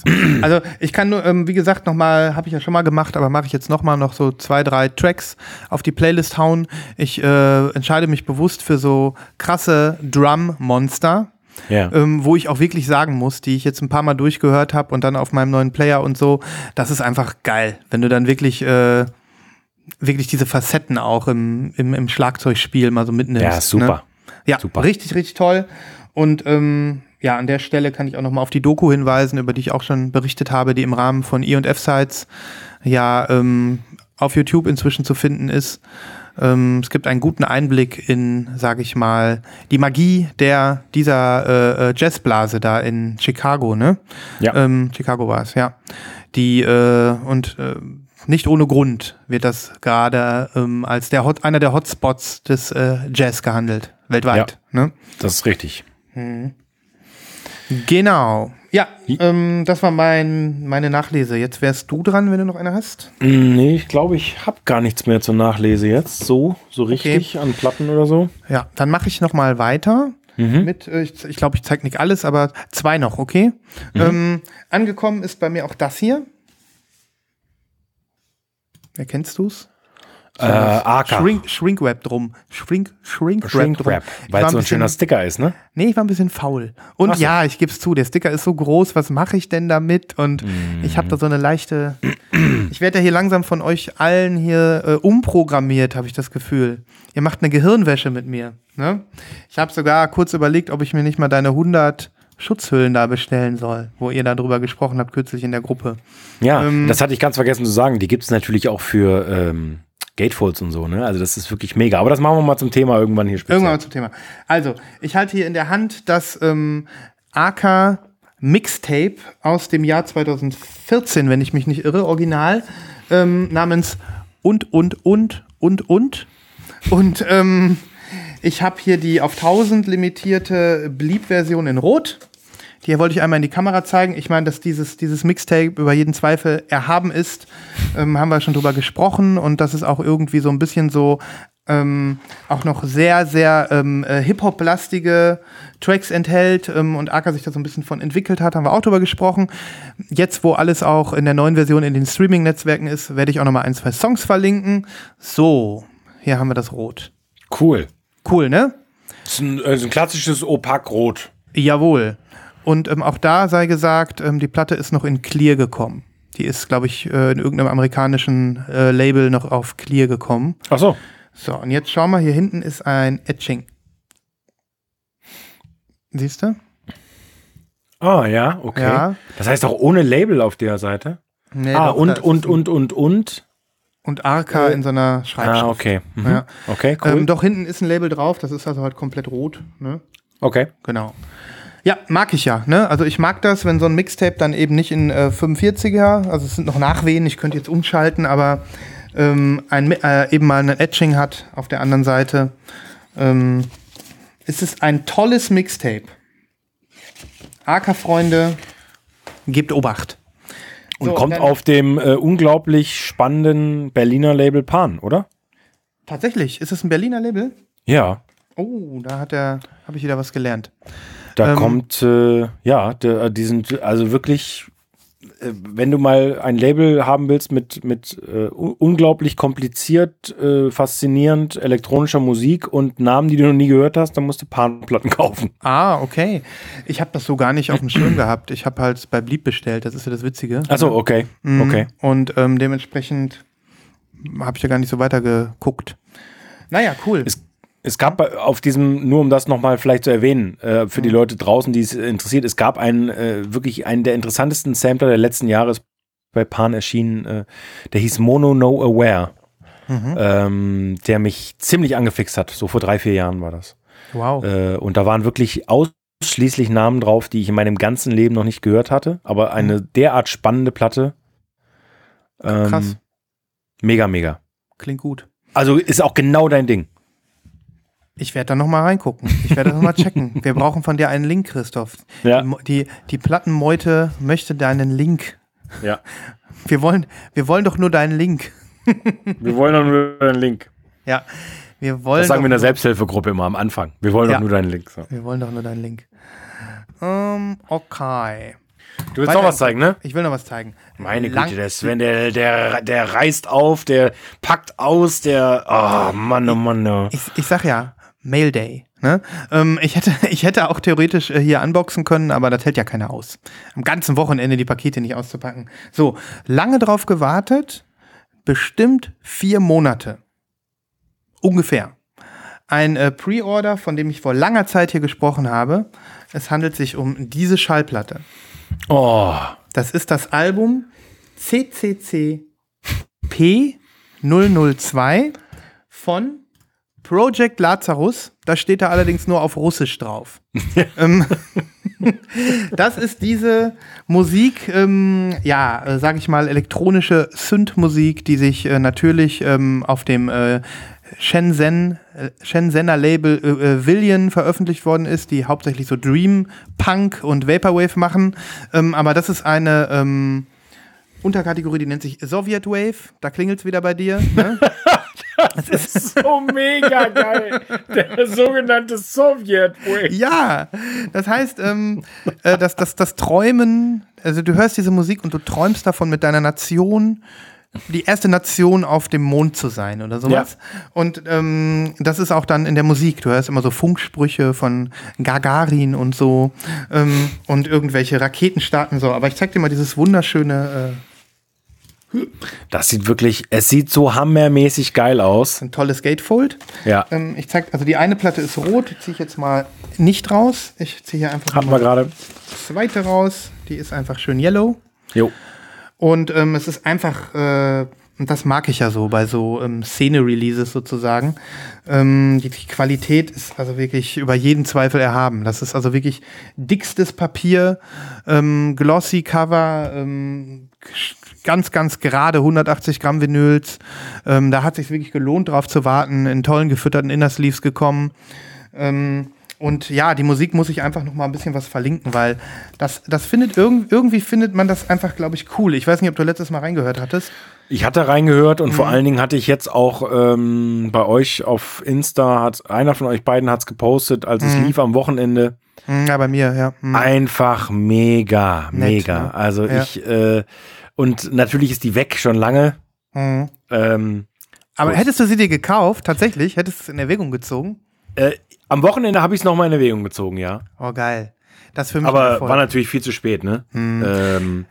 also ich kann nur, ähm, wie gesagt, nochmal, habe ich ja schon mal gemacht, aber mache ich jetzt nochmal noch so zwei, drei Tracks auf die Playlist hauen. Ich äh, entscheide mich bewusst für so krasse Drum-Monster. Ja. ähm, wo ich auch wirklich sagen muss, die ich jetzt ein paar Mal durchgehört habe und dann auf meinem neuen Player und so, das ist einfach geil, wenn du dann wirklich, äh, wirklich diese Facetten auch im, im, im Schlagzeugspiel mal so mitnimmst. ja, super. Ne? Ja, Super. richtig, richtig toll. Und ähm, ja, an der Stelle kann ich auch nochmal auf die Doku hinweisen, über die ich auch schon berichtet habe, die im Rahmen von E und F-Sites ja ähm, auf YouTube inzwischen zu finden ist. Ähm, es gibt einen guten Einblick in, sage ich mal, die Magie der dieser äh, äh, Jazzblase da in Chicago, ne? Ja. Ähm, Chicago war es, ja. Die äh, und äh, nicht ohne Grund wird das gerade ähm, als der Hot, einer der Hotspots des äh, Jazz gehandelt, weltweit. Ne? Das ist richtig. Genau. Ja, ähm, das war mein, meine Nachlese. Jetzt wärst du dran, wenn du noch eine hast. Mm, Nee, ich glaube, ich habe gar nichts mehr zur Nachlese jetzt. So, so richtig an Platten oder so. Ja, dann mache ich noch mal weiter. Mit, äh, ich ich glaube, ich zeige nicht alles, aber zwei noch, okay? Ähm, angekommen ist bei mir auch das hier. Erkennst du's? Äh, AK. Shrink, Shrinkwrap drum. Shrink, Shrinkwrap Shrink drum. Weil es so ein bisschen- schöner Sticker ist, ne? Nee, ich war ein bisschen faul. Und so. ja, ich gebe es zu, der Sticker ist so groß, was mache ich denn damit? Und ich habe da so eine leichte. Ich werde ja hier langsam von euch allen hier äh, umprogrammiert, habe ich das Gefühl. Ihr macht eine Gehirnwäsche mit mir. Ne? Ich habe sogar kurz überlegt, ob ich mir nicht mal deine 100 Schutzhüllen da bestellen soll, wo ihr darüber gesprochen habt kürzlich in der Gruppe. Ja, Ähm, das hatte ich ganz vergessen zu sagen. Die gibt es natürlich auch für ähm, Gatefolds und so, ne? Also das ist wirklich mega. Aber das machen wir mal zum Thema irgendwann hier speziell. Irgendwann mal zum Thema. Also, ich halte hier in der Hand das ähm, AK Mixtape aus dem Jahr 2014, wenn ich mich nicht irre, original, ähm, namens und, und, und, und, und. Und ähm, ich habe hier die auf 1000 limitierte Bleep-Version in Rot. Die wollte ich einmal in die Kamera zeigen. Ich meine, dass dieses, dieses Mixtape über jeden Zweifel erhaben ist, ähm, haben wir schon drüber gesprochen und dass es auch irgendwie so ein bisschen so ähm, auch noch sehr, sehr ähm, äh, Hip-Hop-lastige Tracks enthält ähm, und Aka sich da so ein bisschen von entwickelt hat, haben wir auch drüber gesprochen. Jetzt, wo alles auch in der neuen Version in den Streaming-Netzwerken ist, werde ich auch noch mal ein, zwei Songs verlinken. So, hier haben wir das Rot. Cool. Cool, ne? Das ist ein, also ein klassisches Opakrot. Jawohl. Und ähm, auch da sei gesagt, ähm, die Platte ist noch in Clear gekommen. Die ist, glaube ich, äh, in irgendeinem amerikanischen äh, Label noch auf Clear gekommen. Ach so. So, und jetzt schau mal, hier hinten ist ein Etching. Siehst du? Ah, ja, okay. Ja. Das heißt auch ohne Label auf der Seite. Nee, ah, doch, und, und, und, und, und. Und Arca Äh, in so einer Schreibschrift. Ah, okay. Mhm. Ja. Okay, cool. Ähm, doch hinten ist ein Label drauf, das ist also halt komplett rot. Ne? okay. Genau. Ja, mag ich ja. Ne? Also ich mag das, wenn so ein Mixtape dann eben nicht in äh, 45er, also es sind noch Nachwehen, ich könnte jetzt umschalten, aber ähm, ein, äh, eben mal ein Etching hat auf der anderen Seite. Ähm, es ist ein tolles Mixtape. AK-Freunde, gebt Obacht. Und So, kommt auf dem äh, unglaublich spannenden Berliner Label Pan, oder? Tatsächlich, ist es ein Berliner Label? Ja. Oh, da hat er, habe ich wieder was gelernt. Da Ähm, kommt, äh, ja, der, die sind also wirklich, äh, wenn du mal ein Label haben willst mit, mit äh, un- unglaublich kompliziert, äh, faszinierend elektronischer Musik und Namen, die du noch nie gehört hast, dann musst du Pan-Platten kaufen. Ah, okay. Ich habe das so gar nicht auf dem Schirm gehabt. Ich habe halt bei Blieb bestellt, das ist ja das Witzige. Achso, okay. Mhm. Okay. Und ähm, dementsprechend habe ich ja gar nicht so weiter geguckt. Naja, cool. Es, es gab auf diesem, nur um das nochmal vielleicht zu erwähnen, äh, für die Leute draußen, die es interessiert, es gab einen, äh, wirklich einen der interessantesten Sampler der letzten Jahre ist bei Pan erschienen, äh, der hieß Mono No Aware, ähm, der mich ziemlich angefixt hat. So vor drei, vier Jahren war das. wow. Äh, und da waren wirklich ausschließlich Namen drauf, die ich in meinem ganzen Leben noch nicht gehört hatte, aber eine derart spannende Platte. Ähm, Krass. Mega, mega. Klingt gut. Also ist auch genau dein Ding. Ich werde da nochmal reingucken. Ich werde das nochmal checken. Wir brauchen von dir einen Link, Christoph. Ja. Die, die, Plattenmeute möchte deinen Link. Ja. Wir wollen, wir wollen doch nur deinen Link. Wir wollen doch nur deinen Link. Ja. Wir wollen, Das sagen wir in der Selbsthilfegruppe immer am Anfang. Wir wollen Ja. doch nur deinen Link. So. wir wollen doch nur deinen Link. Ähm, okay. Du willst Weiter noch was zeigen, ne? Ich will noch was zeigen. Meine Lang- Güte, der Sven, der, der, der reißt auf, der packt aus, der. Oh, Mann, oh Mann, oh. Ich, ich sag ja, Mail Day. Ne? Ähm, ich, hätte, ich hätte auch theoretisch äh, hier unboxen können, aber das hält ja keiner aus. Am ganzen Wochenende die Pakete nicht auszupacken. So, lange drauf gewartet, bestimmt vier Monate. Ungefähr. Ein äh, Pre-Order, von dem ich vor langer Zeit hier gesprochen habe. Es handelt sich um diese Schallplatte. oh. Das ist das Album CCC P002 von Project Lazarus. Da steht da allerdings nur auf Russisch drauf. ähm, das ist diese Musik, ähm, ja, äh, sag ich mal, elektronische Synth-Musik, die sich äh, natürlich ähm, auf dem äh, Shenzhen, äh, Shenzhener Label äh, äh, Villian veröffentlicht worden ist, die hauptsächlich so Dream, Punk und Vaporwave machen. Ähm, aber das ist eine ähm, Unterkategorie, die nennt sich Soviet Wave. Da klingelt es wieder bei dir. Ne? Das ist so mega geil. Der sogenannte Sowjet-Way. ja, das heißt, ähm, äh, das, das, das Träumen, also du hörst diese Musik und du träumst davon, mit deiner Nation die erste Nation auf dem Mond zu sein oder sowas. Und ähm, das ist auch dann in der Musik. Du hörst immer so Funksprüche von Gagarin und so ähm, und irgendwelche Raketen starten so. Aber ich zeig dir mal dieses wunderschöne, Das sieht wirklich, es sieht so hammermäßig geil aus. ein tolles Gatefold. Ja. Ähm, ich zeig, also die eine Platte ist rot, die ziehe ich jetzt mal nicht raus. Ich ziehe hier einfach Hatten mal wir gerade. die zweite raus. Die ist einfach schön yellow. Jo. Und ähm, es ist einfach, äh, und das mag ich ja so bei so ähm, Szene-Releases sozusagen. Ähm, die, die Qualität ist also wirklich über jeden Zweifel erhaben. Das ist also wirklich dickstes Papier, ähm, glossy Cover, ähm, ganz, ganz gerade 180 Gramm Vinyls. Ähm, da hat sich wirklich gelohnt, drauf zu warten. In tollen gefütterten Innersleeves gekommen. Ähm, und ja, die Musik muss ich einfach noch mal ein bisschen was verlinken, weil das, das findet irg irgendwie findet man das einfach, glaube ich, cool. Ich weiß nicht, ob du letztes Mal reingehört hattest. Ich hatte reingehört und Mhm. vor allen Dingen hatte ich jetzt auch ähm, bei euch auf Insta, hat einer von euch beiden hat es gepostet, als Mhm. es lief am Wochenende. Hm, Ja, bei mir, ja. Hm. Einfach mega, Nett, mega. ne? Also Ja. ich, äh, und natürlich ist die weg schon lange. Hm. Ähm, Aber Gut. hättest du sie dir gekauft, tatsächlich, hättest du es in Erwägung gezogen? äh, am Wochenende habe ich es nochmal in Erwägung gezogen, ja. Oh, geil. Das für mich Aber war natürlich viel zu spät, ne? Hm. Ähm,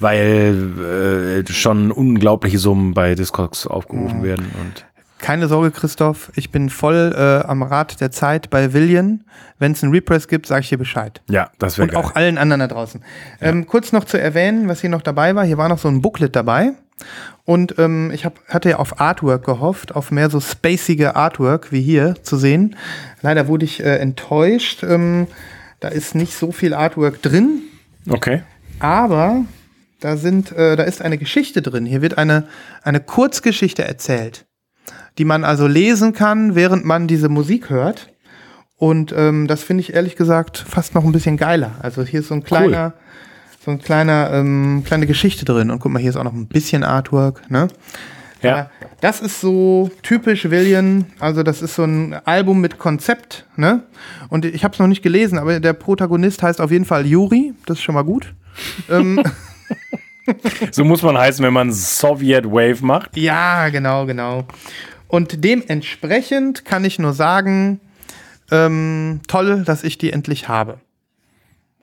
weil äh, schon unglaubliche Summen bei Discogs aufgerufen Hm. werden. Und Keine Sorge, Christoph, ich bin voll äh, am Rad der Zeit bei Villian. Wenn es einen Repress gibt, sage ich dir Bescheid. ja, das wäre Und geil. auch allen anderen da draußen. Ähm, kurz noch zu erwähnen, was hier noch dabei war. Hier war noch so ein Booklet dabei. Und ähm, ich hab, hatte ja auf Artwork gehofft, auf mehr so spacige Artwork wie hier zu sehen. Leider wurde ich äh, enttäuscht. Ähm, da ist nicht so viel Artwork drin, Okay. aber da sind, äh, da ist eine Geschichte drin. Hier wird eine, eine Kurzgeschichte erzählt, die man also lesen kann, während man diese Musik hört. Und ähm, das finde ich ehrlich gesagt fast noch ein bisschen geiler. Also hier ist so ein kleiner, so ein kleiner, ähm, kleine Geschichte drin. Und guck mal, hier ist auch noch ein bisschen Artwork, ne? Ja. Aber das ist so typisch William. Also das ist so ein Album mit Konzept, ne? Und ich habe es noch nicht gelesen, aber der Protagonist heißt auf jeden Fall Juri. Das ist schon mal gut. ähm, So muss man heißen, wenn man Soviet Wave macht. ja, genau, genau. Und dementsprechend kann ich nur sagen, ähm, toll, dass ich die endlich habe.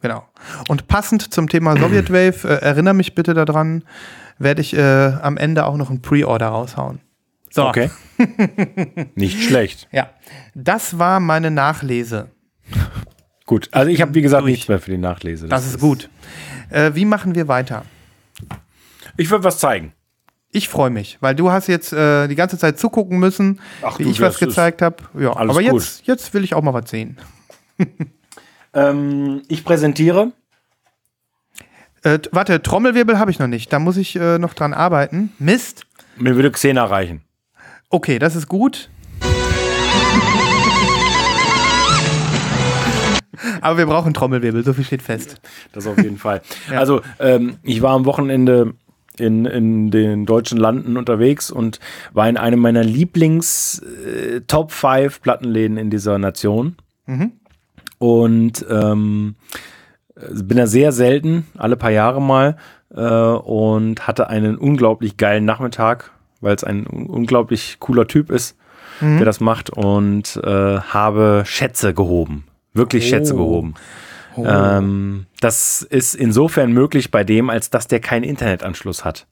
Genau. Und passend zum Thema Soviet Wave, äh, erinnere mich bitte daran, werde ich äh, am Ende auch noch ein Pre-Order raushauen. So. Okay. Nicht schlecht. Ja, das war meine Nachlese. Gut. Also ich habe, wie gesagt, Durch. nichts mehr für die Nachlese. Das ist gut. Äh, wie machen wir weiter? Ich würde was zeigen. Ich freue mich, weil du hast jetzt äh, die ganze Zeit zugucken müssen, Ach wie du, ich was gezeigt habe. Ja, alles aber gut. jetzt, jetzt will ich auch mal was sehen. Ähm, ich präsentiere. Äh, warte, Trommelwirbel habe ich noch nicht. Da muss ich äh, noch dran arbeiten. Mist. Mir würde Xena reichen. Okay, das ist gut. Aber wir brauchen Trommelwirbel, so viel steht fest. Das auf jeden Fall. Also, ähm, ich war am Wochenende in, in den deutschen Landen unterwegs und war in einem meiner Lieblings äh, Top 5 Plattenläden in dieser Nation. Und ähm, bin da sehr selten, alle paar Jahre mal, äh, und hatte einen unglaublich geilen Nachmittag, weil es ein un unglaublich cooler Typ ist, der das macht und äh, habe Schätze gehoben. Wirklich Schätze Oh. Ähm, das ist insofern möglich bei dem, als dass der keinen Internetanschluss hat.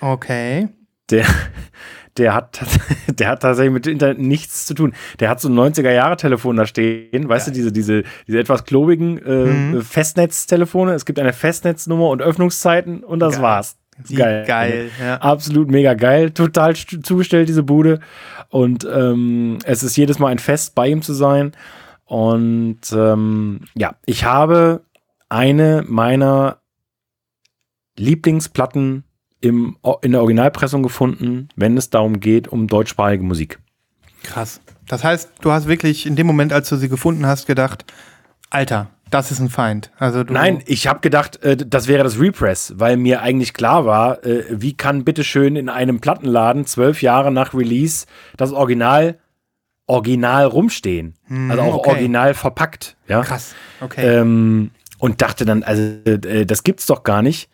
Okay. Der, der, hat, der hat tatsächlich mit Internet nichts zu tun. Der hat so ein 90er-Jahre-Telefon da stehen, weißt du, diese, diese, diese etwas klobigen äh, Mhm. Festnetztelefone. Es gibt eine Festnetznummer und Öffnungszeiten und das Geil. war's. Wie geil, ja. Absolut mega geil. Total st- zugestellt, diese Bude. Und ähm, es ist jedes Mal ein Fest, bei ihm zu sein. Und ähm, ja, ich habe eine meiner Lieblingsplatten im, in der Originalpressung gefunden, wenn es darum geht, um deutschsprachige Musik. Krass. Das heißt, du hast wirklich in dem Moment, als du sie gefunden hast, gedacht, Alter, das ist ein Feind. Also Nein, ich habe gedacht, äh, das wäre das Repress, weil mir eigentlich klar war, äh, wie kann bitteschön in einem Plattenladen zwölf Jahre nach Release das Original original rumstehen. also auch okay. original verpackt. Ja? Krass. Okay. Ähm, und dachte dann, also äh, das gibt's doch gar nicht.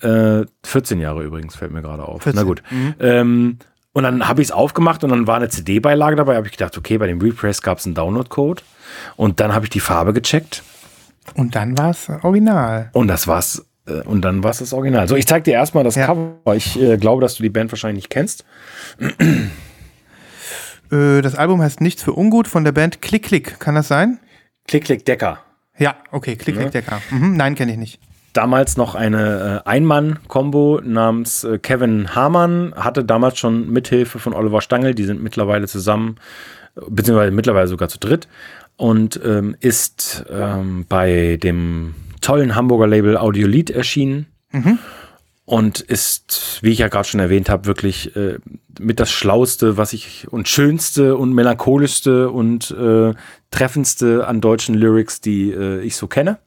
Äh, 14 Jahre übrigens, fällt mir gerade auf. 14. Na gut. Ähm, und dann habe ich es aufgemacht und dann war eine CD-Beilage dabei. Habe ich gedacht, okay, bei dem Repress gab es einen Download-Code. Und dann habe ich die Farbe gecheckt Und dann war es original. und das war's. äh, Und dann war es das Original. So, ich zeig dir erstmal das Ja. Cover. Ich äh, glaube, dass du die Band wahrscheinlich nicht kennst. Äh, das Album heißt Nichts für Ungut von der Band Klick Klick. Kann das sein? Klick, Klick, Decker. Ja, okay, Klick Klick Decker. Mhm, nein, kenne ich nicht. damals noch eine äh, Ein-Mann-Kombo namens äh, Kevin Hamann, hatte damals schon Mithilfe von Oliver Stangl, die sind mittlerweile zusammen, beziehungsweise mittlerweile sogar zu dritt und ähm, ist ähm, bei dem tollen Hamburger Label Audiolied erschienen und ist, wie ich ja gerade schon erwähnt habe, wirklich äh, mit das Schlauste, was ich und Schönste und melancholischste und äh, treffendste an deutschen Lyrics, die äh, ich so kenne.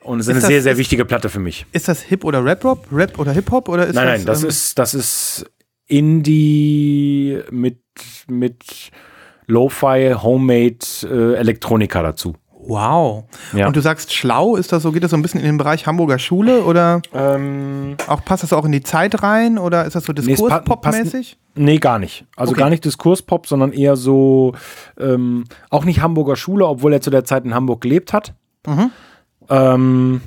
Und es ist, Ist eine das- sehr, sehr ist- wichtige Platte für mich. Ist das Hip oder Rap-Rock? Rap oder Hip-Hop? Oder ist Nein, das, nein, das ähm, ist, das ist Indie mit, mit Lo-Fi, Homemade äh, Elektronika dazu. Wow. Ja. Und du sagst schlau, ist das so, geht das so ein bisschen in den Bereich Hamburger Schule oder Ähm, auch passt das auch in die Zeit rein oder ist das so Diskurs-Pop-mäßig? Nee, gar nicht. Also Okay. gar nicht Diskurspop, sondern eher so, ähm, auch nicht Hamburger Schule, obwohl er zu der Zeit in Hamburg gelebt hat. Mhm. Ähm,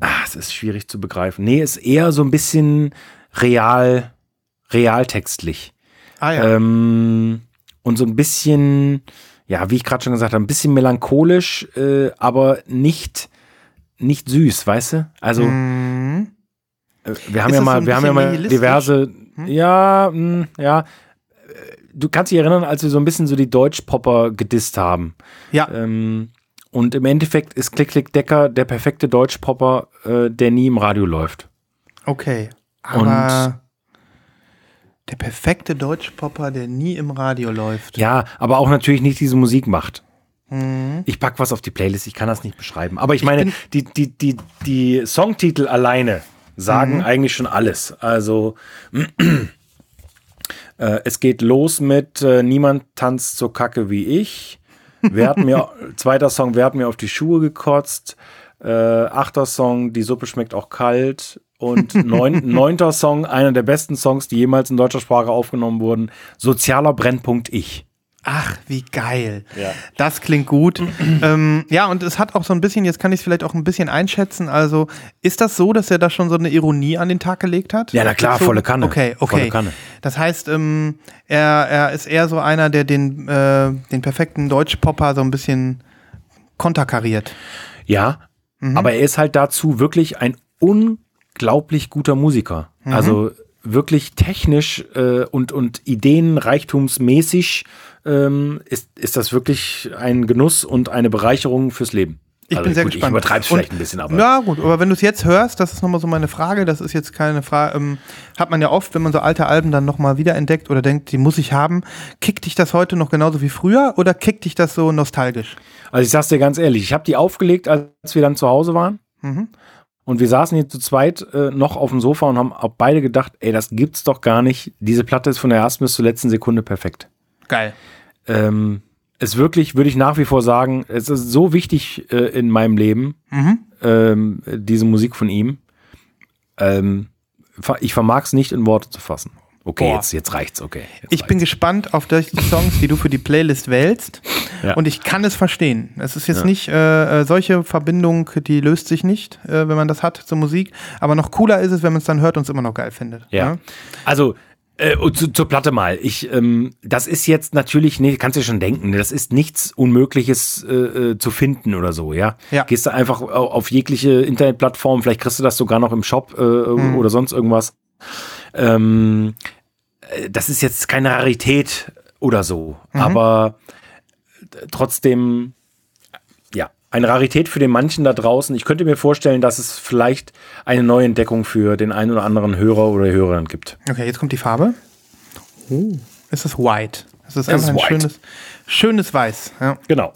ah, es ist schwierig zu begreifen. Nee, ist eher so ein bisschen real, realtextlich. Ah ja. Ähm, und so ein bisschen, ja, wie ich gerade schon gesagt habe, ein bisschen melancholisch, äh, aber nicht, nicht süß, weißt du? Also. Äh, Wir haben Ist ja mal, wir haben ja mal diverse, ja, mh, ja. Äh, Du kannst dich erinnern, als wir so ein bisschen so die Deutschpopper gedisst haben. Ja, Ähm, und im Endeffekt ist Klick Klick Decker der perfekte Deutschpopper, äh, der nie im Radio läuft. okay. Aber der perfekte Deutschpopper, der nie im Radio läuft. Ja, aber auch natürlich nicht diese Musik macht. Mhm. Ich pack was auf die Playlist, ich kann das nicht beschreiben. Aber ich meine, die, die, die, die Songtitel alleine sagen Mhm. eigentlich schon alles. Also äh, es geht los mit äh, Niemand tanzt so kacke wie ich. Wer hat mir, zweiter Song, wer hat mir auf die Schuhe gekotzt? Äh, achter Song, die Suppe schmeckt auch kalt. Und neun, neunter Song, einer der besten Songs, die jemals in deutscher Sprache aufgenommen wurden, Sozialer Brennpunkt Ich. Ach, wie geil. Ja. Das klingt gut. ähm, ja, und es hat auch so ein bisschen, jetzt kann ich es vielleicht auch ein bisschen einschätzen. Also, ist das so, dass er da schon so eine Ironie an den Tag gelegt hat? Ja, na klar, So- volle Kanne. Okay, okay. Volle Kanne. Das heißt, ähm, er, er ist eher so einer, der den, äh, den perfekten Deutschpopper so ein bisschen konterkariert. Ja, aber er ist halt dazu wirklich ein unglaublich guter Musiker. Also wirklich technisch äh, und, und ideenreichtumsmäßig ähm, ist, ist das wirklich ein Genuss und eine Bereicherung fürs Leben. Ich also bin sehr gut, gespannt. Ich übertreibe es Und- vielleicht ein bisschen, aber Ja, gut, aber wenn du es jetzt hörst, das ist nochmal so meine Frage, das ist jetzt keine Frage, ähm, hat man ja oft, wenn man so alte Alben dann nochmal wiederentdeckt oder denkt, die muss ich haben, kickt dich das heute noch genauso wie früher oder kickt dich das so nostalgisch? also ich sag's dir ganz ehrlich, ich habe die aufgelegt, als wir dann zu Hause waren. Mhm. Und wir saßen hier zu zweit äh, noch auf dem Sofa und haben auch beide gedacht, ey, das gibt's doch gar nicht. Diese Platte ist von der ersten bis zur letzten Sekunde perfekt. Geil. ähm, ist wirklich, würde ich nach wie vor sagen, es ist so wichtig äh, in meinem Leben, Mhm. ähm, diese Musik von ihm. Ähm, ich vermag es nicht in Worte zu fassen. Okay, Boah. jetzt, jetzt reicht's, okay. Jetzt Ich bin reicht's. gespannt auf die Songs, die du für die Playlist wählst. Ja. Und ich kann es verstehen. Es ist jetzt Ja. nicht äh, äh, solche Verbindung, die löst sich nicht, äh, wenn man das hat zur Musik. Aber noch cooler ist es, wenn man es dann hört und es immer noch geil findet. Ja. Ne? Also, äh, zu, zur Platte mal. Ich, ähm, das ist jetzt natürlich, nee, kannst du dir schon denken, das ist nichts Unmögliches äh, äh, zu finden oder so, ja? Ja. Gehst du einfach au- auf jegliche Internetplattform, vielleicht kriegst du das sogar noch im Shop Mhm. oder sonst irgendwas. Ähm, äh, das ist jetzt keine Rarität oder so, Mhm. aber äh, trotzdem, ja, eine Rarität für den manchen da draußen. Ich könnte mir vorstellen, dass es vielleicht eine neue Entdeckung für den einen oder anderen Hörer oder Hörerin gibt. Okay, jetzt kommt die Farbe. Oh, es ist white. Es ist Es einfach ist ein white. schönes, schönes Weiß. Ja. Genau.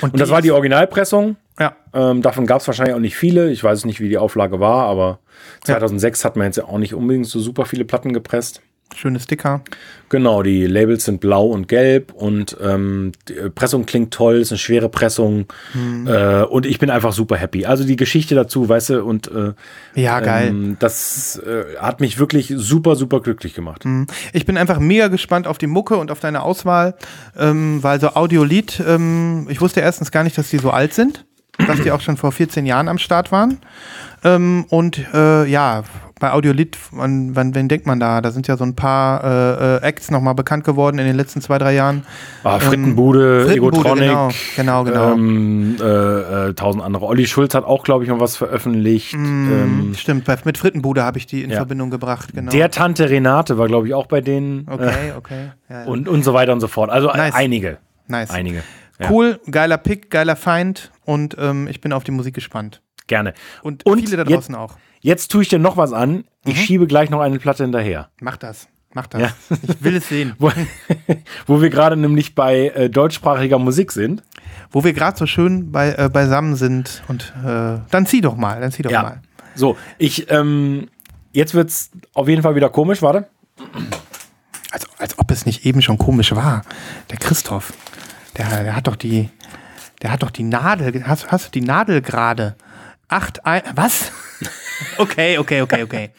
Und das war die Originalpressung. Ja. Ähm, davon gab es wahrscheinlich auch nicht viele. Ich weiß nicht, wie die Auflage war, aber 2006 hat man jetzt ja auch nicht unbedingt so super viele Platten gepresst. Schöne Sticker. Genau, die Labels sind blau und gelb und ähm, die äh, Pressung klingt toll, ist eine schwere Pressung äh, und ich bin einfach super happy. Also die Geschichte dazu, weißt du, und äh, Ja, geil. ähm, das äh, hat mich wirklich super, super glücklich gemacht. Ich bin einfach mega gespannt auf die Mucke und auf deine Auswahl, ähm, weil so Audiolied, ähm, ich wusste erstens gar nicht, dass die so alt sind, dass die auch schon vor 14 Jahren am Start waren. Ähm, und äh, ja, bei Audiolied, wann, wann, wen denkt man da? Da sind ja so ein paar äh, äh, Acts nochmal bekannt geworden in den letzten zwei, drei Jahren. Ah, Frittenbude, Frittenbude, Egotronic, genau, genau, genau. Ähm, äh, äh, tausend andere. Olli Schulz hat auch, glaube ich, noch was veröffentlicht. Ähm, Stimmt, mit Frittenbude habe ich die in Ja. Verbindung gebracht, genau. Der Tante Renate war, glaube ich, auch bei denen. okay, okay. Ja. Äh, und, und so weiter und so fort. Also Nice. einige. nice. Einige. Ja, Cool, geiler Pick, geiler Feind und ähm, ich bin auf die Musik gespannt. Gerne. Und, Und viele da jetzt- draußen auch. Jetzt tue ich dir noch was an. Ich Mhm. schiebe gleich noch eine Platte hinterher. Mach das. Mach das. Ja. Ich will es sehen. Wo, wo wir gerade nämlich bei äh, deutschsprachiger Musik sind. Wo wir gerade so schön bei, äh, beisammen sind. Und äh, dann zieh doch mal. Dann zieh doch mal. So, ich, ähm, jetzt wird's auf jeden Fall wieder komisch, warte. Als, als ob es nicht eben schon komisch war. Der Christoph, der, der hat doch die, der hat doch die Nadel. Hast, hast du die Nadel gerade? Acht, ein, was? okay, okay, okay, okay.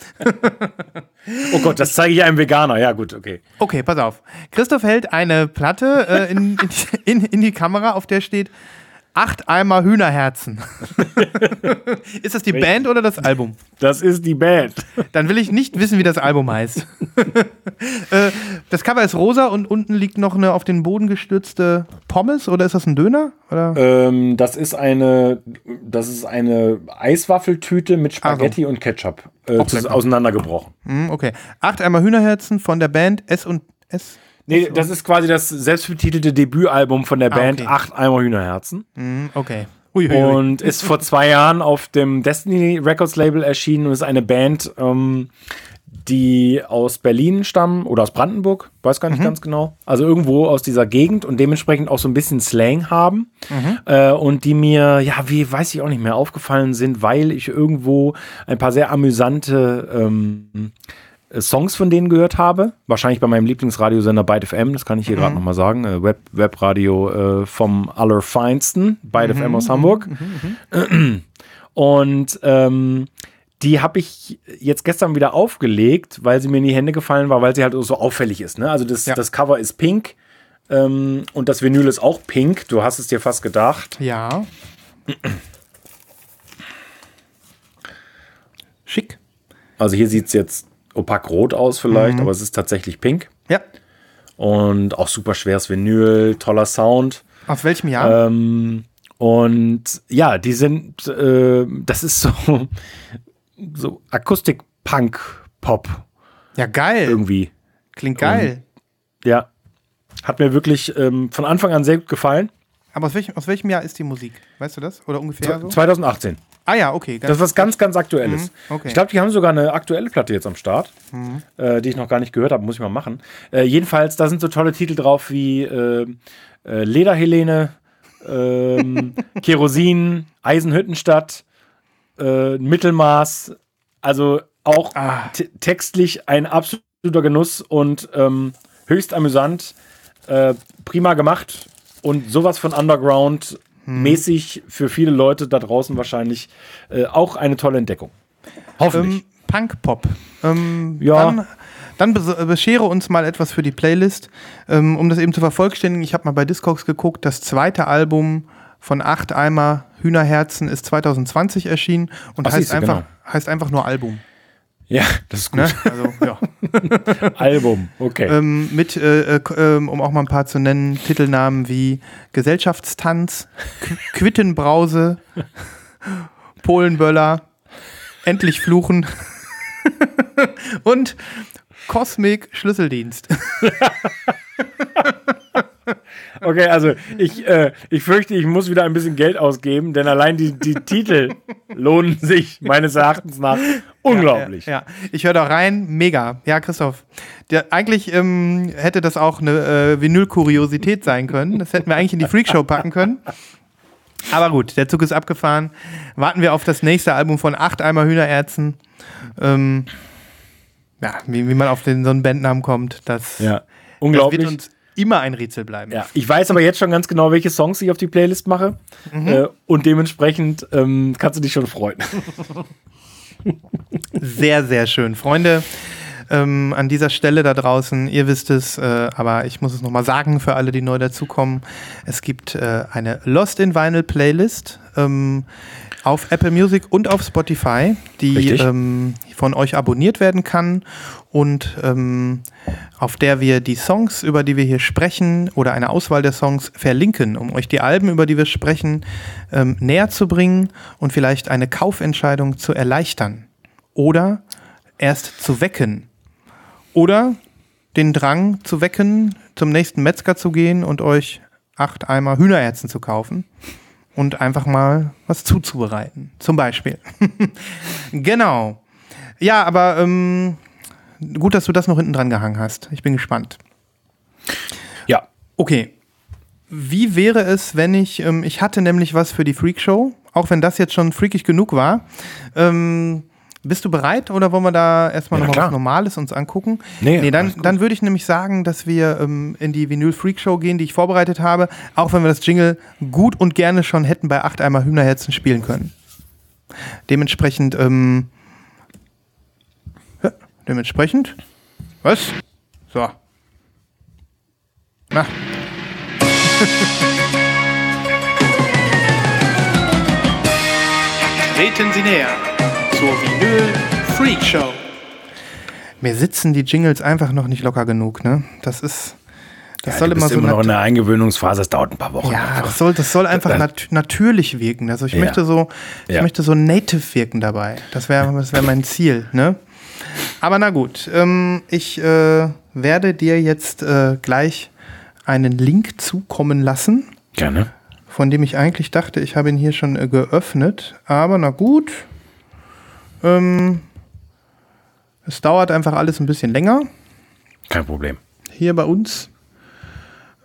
Oh Gott, das zeige ich einem Veganer. Ja, gut, okay. Okay, pass auf. Christoph hält eine Platte äh, in, in, in, in die Kamera, auf der steht Acht Eimer Hühnerherzen. ist das die Band oder das Album? Das ist die Band. Dann will ich nicht wissen, wie das Album heißt. Äh, das Cover ist rosa und unten liegt noch eine auf den Boden gestürzte Pommes oder ist das ein Döner? Oder? Ähm, das ist eine, das ist eine Eiswaffeltüte mit Spaghetti und Ketchup äh, auseinandergebrochen. Hm, okay. Acht Eimer Hühnerherzen von der Band S und S. Nee, das ist quasi das selbstbetitelte Debütalbum von der Ah, Band okay. Acht Eimer Hühnerherzen. Hm, okay. Ui, ui, ui. Und ist vor zwei Jahren auf dem Destiny Records Label erschienen und ist eine Band, ähm, die aus Berlin stammen oder aus Brandenburg, weiß gar nicht Mhm. ganz genau. Also irgendwo aus dieser Gegend und dementsprechend auch so ein bisschen Slang haben. Mhm. Äh, und die mir, ja, wie weiß ich auch nicht mehr, aufgefallen sind, weil ich irgendwo ein paar sehr amüsante ähm, äh, Songs von denen gehört habe. Wahrscheinlich bei meinem Lieblingsradiosender Byte FM, das kann ich hier gerade nochmal sagen. Äh, Web, Webradio äh, vom Allerfeinsten, Byte FM aus Hamburg. Und ähm, die habe ich jetzt gestern wieder aufgelegt, weil sie mir in die Hände gefallen war, weil sie halt so auffällig ist. Ne? Also das, Ja. das Cover ist pink ähm, und das Vinyl ist auch pink. Du hast es dir fast gedacht. Ja. Schick. Also hier sieht es jetzt opak rot aus vielleicht, aber es ist tatsächlich pink. Ja. Und auch super schweres Vinyl, toller Sound. Aus welchem Jahr? Ähm, und ja, die sind, äh, das ist so, so Akustik-Punk-Pop ja, geil. irgendwie. Klingt geil. Ja. Hat mir wirklich ähm, von Anfang an sehr gut gefallen. Aber aus welchem, aus welchem Jahr ist die Musik? Weißt du das? Oder ungefähr so? 2018. Ah ja, okay. Das ist was ganz, ganz Aktuelles. Mhm, okay. Ich glaube, die haben sogar eine aktuelle Platte jetzt am Start, äh, die ich noch gar nicht gehört habe, muss ich mal machen. Äh, jedenfalls, da sind so tolle Titel drauf wie äh, äh, Lederhelene, ähm, Kerosin, Eisenhüttenstadt, äh, Mittelmaß. Also auch Ah. te- textlich ein absoluter Genuss und ähm, höchst amüsant. Äh, prima gemacht und sowas von Underground mäßig für viele Leute da draußen wahrscheinlich äh, auch eine tolle Entdeckung. Hoffentlich. ähm, Punk-Pop. Ähm, Ja. Dann, dann bes- beschere uns mal etwas für die Playlist. Ähm, um das eben zu vervollständigen, ich habe mal bei Discogs geguckt, das zweite Album von Acht Eimer Hühnerherzen ist 2020 erschienen und Ach, heißt, einfach, genau. heißt einfach nur Album. ja, das ist gut. Ne? Also, ja. Album, okay. ähm, mit, äh, äh, ähm, um auch mal ein paar zu nennen, Titelnamen wie Gesellschaftstanz, Qu Quittenbrause, Polenböller, Endlich Fluchen und Kosmik Schlüsseldienst. Okay, also ich, äh, ich fürchte, ich muss wieder ein bisschen Geld ausgeben, denn allein die, die Titel lohnen sich meines Erachtens nach unglaublich. Ja, ja. ich höre da rein, mega. Ja, Christoph. Der, eigentlich ähm, hätte das auch eine äh, Vinyl-Kuriosität sein können. Das hätten wir eigentlich in die Freakshow packen können. Aber gut, der Zug ist abgefahren. Warten wir auf das nächste Album von Acht Eimer Hühnererzen. Ähm, ja, wie, wie man auf den, so einen Bandnamen kommt, das, Ja, das unglaublich. wird uns immer ein Rätsel bleiben. Ja, ich weiß aber jetzt schon ganz genau, welche Songs ich auf die Playlist mache. Mhm. Äh, und dementsprechend ähm, kannst du dich schon freuen. Sehr, sehr schön. Freunde, ähm, an dieser Stelle da draußen, ihr wisst es, äh, aber ich muss es nochmal sagen für alle, die neu dazukommen. Es gibt äh, eine Lost in Vinyl Playlist ähm, auf Apple Music und auf Spotify, die ähm, von euch abonniert werden kann und ähm, auf der wir die Songs, über die wir hier sprechen oder eine Auswahl der Songs verlinken, um euch die Alben, über die wir sprechen, ähm, näher zu bringen und vielleicht eine Kaufentscheidung zu erleichtern oder erst zu wecken oder den Drang zu wecken, zum nächsten Metzger zu gehen und euch acht Eimer Hühnerherzen zu kaufen und einfach mal was zuzubereiten. Zum Beispiel. genau. Ja, aber ähm, gut, dass du das noch hinten dran gehangen hast. Ich bin gespannt. Ja. Okay. Wie wäre es, wenn ich, ähm, ich hatte nämlich was für die Freakshow, auch wenn das jetzt schon freakig genug war. Ähm, bist du bereit oder wollen wir da erstmal Ja, noch was Normales uns angucken? Nee, nee dann, dann würde ich nämlich sagen, dass wir ähm, in die Vinyl Freakshow gehen, die ich vorbereitet habe, auch wenn wir das Jingle gut und gerne schon hätten bei acht Eimer Hühnerherzen spielen können. Dementsprechend, ähm, dementsprechend, was? So. Na. Treten Sie näher zur Vinyl Freak Show. Mir sitzen die Jingles einfach noch nicht locker genug, ne? Das ist. Das Ja, soll du immer bist so immer noch in der Eingewöhnungsphase, es dauert ein paar Wochen. ja, einfach. das soll, das soll einfach Das- nat natürlich wirken. Also ich Ja. möchte so, ich Ja. möchte so native wirken dabei. Das wäre, das wäre mein Ziel, ne? Aber na gut, ähm, ich äh, werde dir jetzt äh, gleich einen Link zukommen lassen, Gerne. von dem ich eigentlich dachte, ich habe ihn hier schon äh, geöffnet. Aber na gut, ähm, es dauert einfach alles ein bisschen länger Kein Problem. hier bei uns.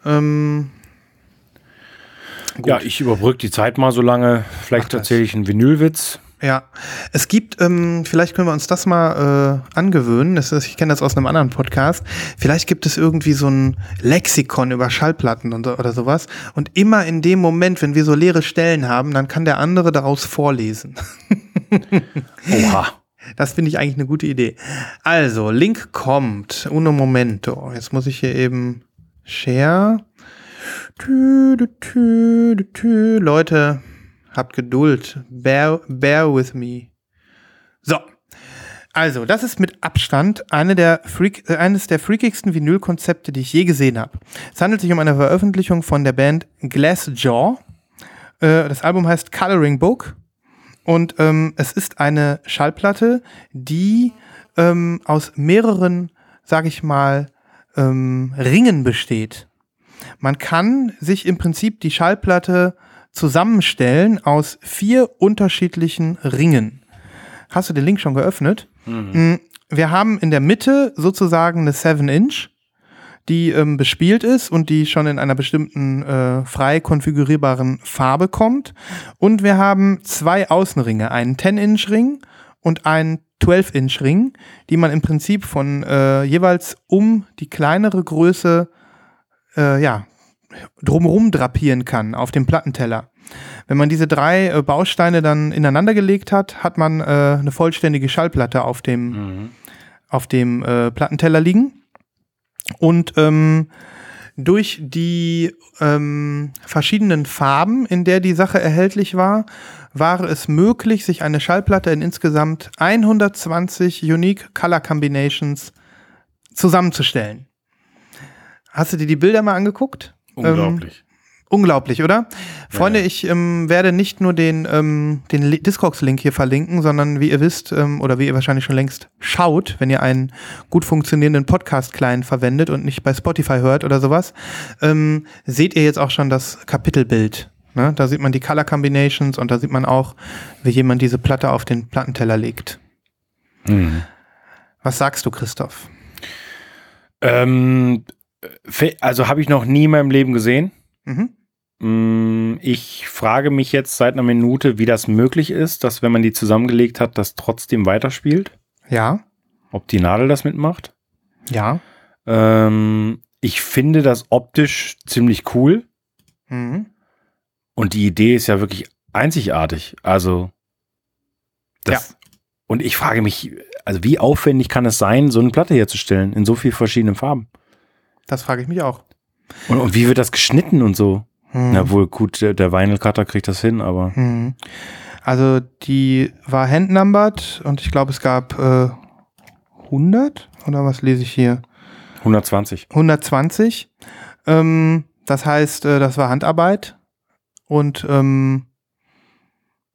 Ähm, Ja, ich überbrücke die Zeit mal so lange. Vielleicht das. erzähle ich einen Vinylwitz. Ja, es gibt, ähm, vielleicht können wir uns das mal äh, angewöhnen. Das ist, ich kenne das aus einem anderen Podcast. Vielleicht gibt es irgendwie so ein Lexikon über Schallplatten und, so- oder sowas. Und immer in dem Moment, wenn wir so leere Stellen haben, dann kann der andere daraus vorlesen. Oha. Das finde ich eigentlich eine gute Idee. Also, Link kommt. Uno momento. Jetzt muss ich hier eben share. Tü, tü, tü. Leute, habt Geduld. Bear, bear with me. So. Also, das ist mit Abstand eine der Freak, äh, eines der freakigsten Vinylkonzepte, die ich je gesehen habe. Es handelt sich um eine Veröffentlichung von der Band Glassjaw. Äh, das Album heißt Coloring Book. Und ähm, es ist eine Schallplatte, die ähm, aus mehreren, sag ich mal, ähm, Ringen besteht. Man kann sich im Prinzip die Schallplatte zusammenstellen aus vier unterschiedlichen Ringen. Hast du den Link schon geöffnet? Mm, Wir haben in der Mitte sozusagen eine 7-Inch, die ähm, bespielt ist und die schon in einer bestimmten äh, frei konfigurierbaren Farbe kommt. Und wir haben zwei Außenringe, einen 10-Inch-Ring und einen 12-Inch-Ring, die man im Prinzip von äh, jeweils um die kleinere Größe äh, ja, drumrum drapieren kann auf dem Plattenteller. Wenn man diese drei äh, Bausteine dann ineinander gelegt hat, hat man äh, eine vollständige Schallplatte auf dem, Mhm. auf dem äh, Plattenteller liegen. Und ähm, durch die ähm, verschiedenen Farben, in der die Sache erhältlich war, war es möglich, sich eine Schallplatte in insgesamt 120 Unique Color Combinations zusammenzustellen. Hast du dir die Bilder mal angeguckt? Unglaublich. Unglaublich, oder? Freunde, ja. ich ähm, werde nicht nur den, ähm, den Li- Discogs-Link hier verlinken, sondern wie ihr wisst, ähm, oder wie ihr wahrscheinlich schon längst schaut, wenn ihr einen gut funktionierenden Podcast-Client verwendet und nicht bei Spotify hört oder sowas, ähm, seht ihr jetzt auch schon das Kapitelbild. Ne? Da sieht man die Color Combinations und da sieht man auch, wie jemand diese Platte auf den Plattenteller legt. Mhm. Was sagst du, Christoph? Ähm, also habe ich noch nie in meinem Leben gesehen. Mhm. Mm, Ich frage mich jetzt seit einer Minute, wie das möglich ist, dass wenn man die zusammengelegt hat, das trotzdem weiterspielt. Ja, Ob die Nadel das mitmacht. ja. Ähm, ich finde das optisch ziemlich cool Mhm. und die Idee ist ja wirklich einzigartig. Also das, und ich frage mich, also wie aufwendig kann es sein, so eine Platte herzustellen in so vielen verschiedenen Farben? Das frage ich mich auch. Und, und wie wird das geschnitten und so? Mhm. Na wohl, gut, der, der Cutter kriegt das hin, aber Hm. Also die war handnumbered und ich glaube, es gab äh, 100 oder was lese ich hier? 120. 120. Ähm, das heißt, äh, das war Handarbeit und ähm,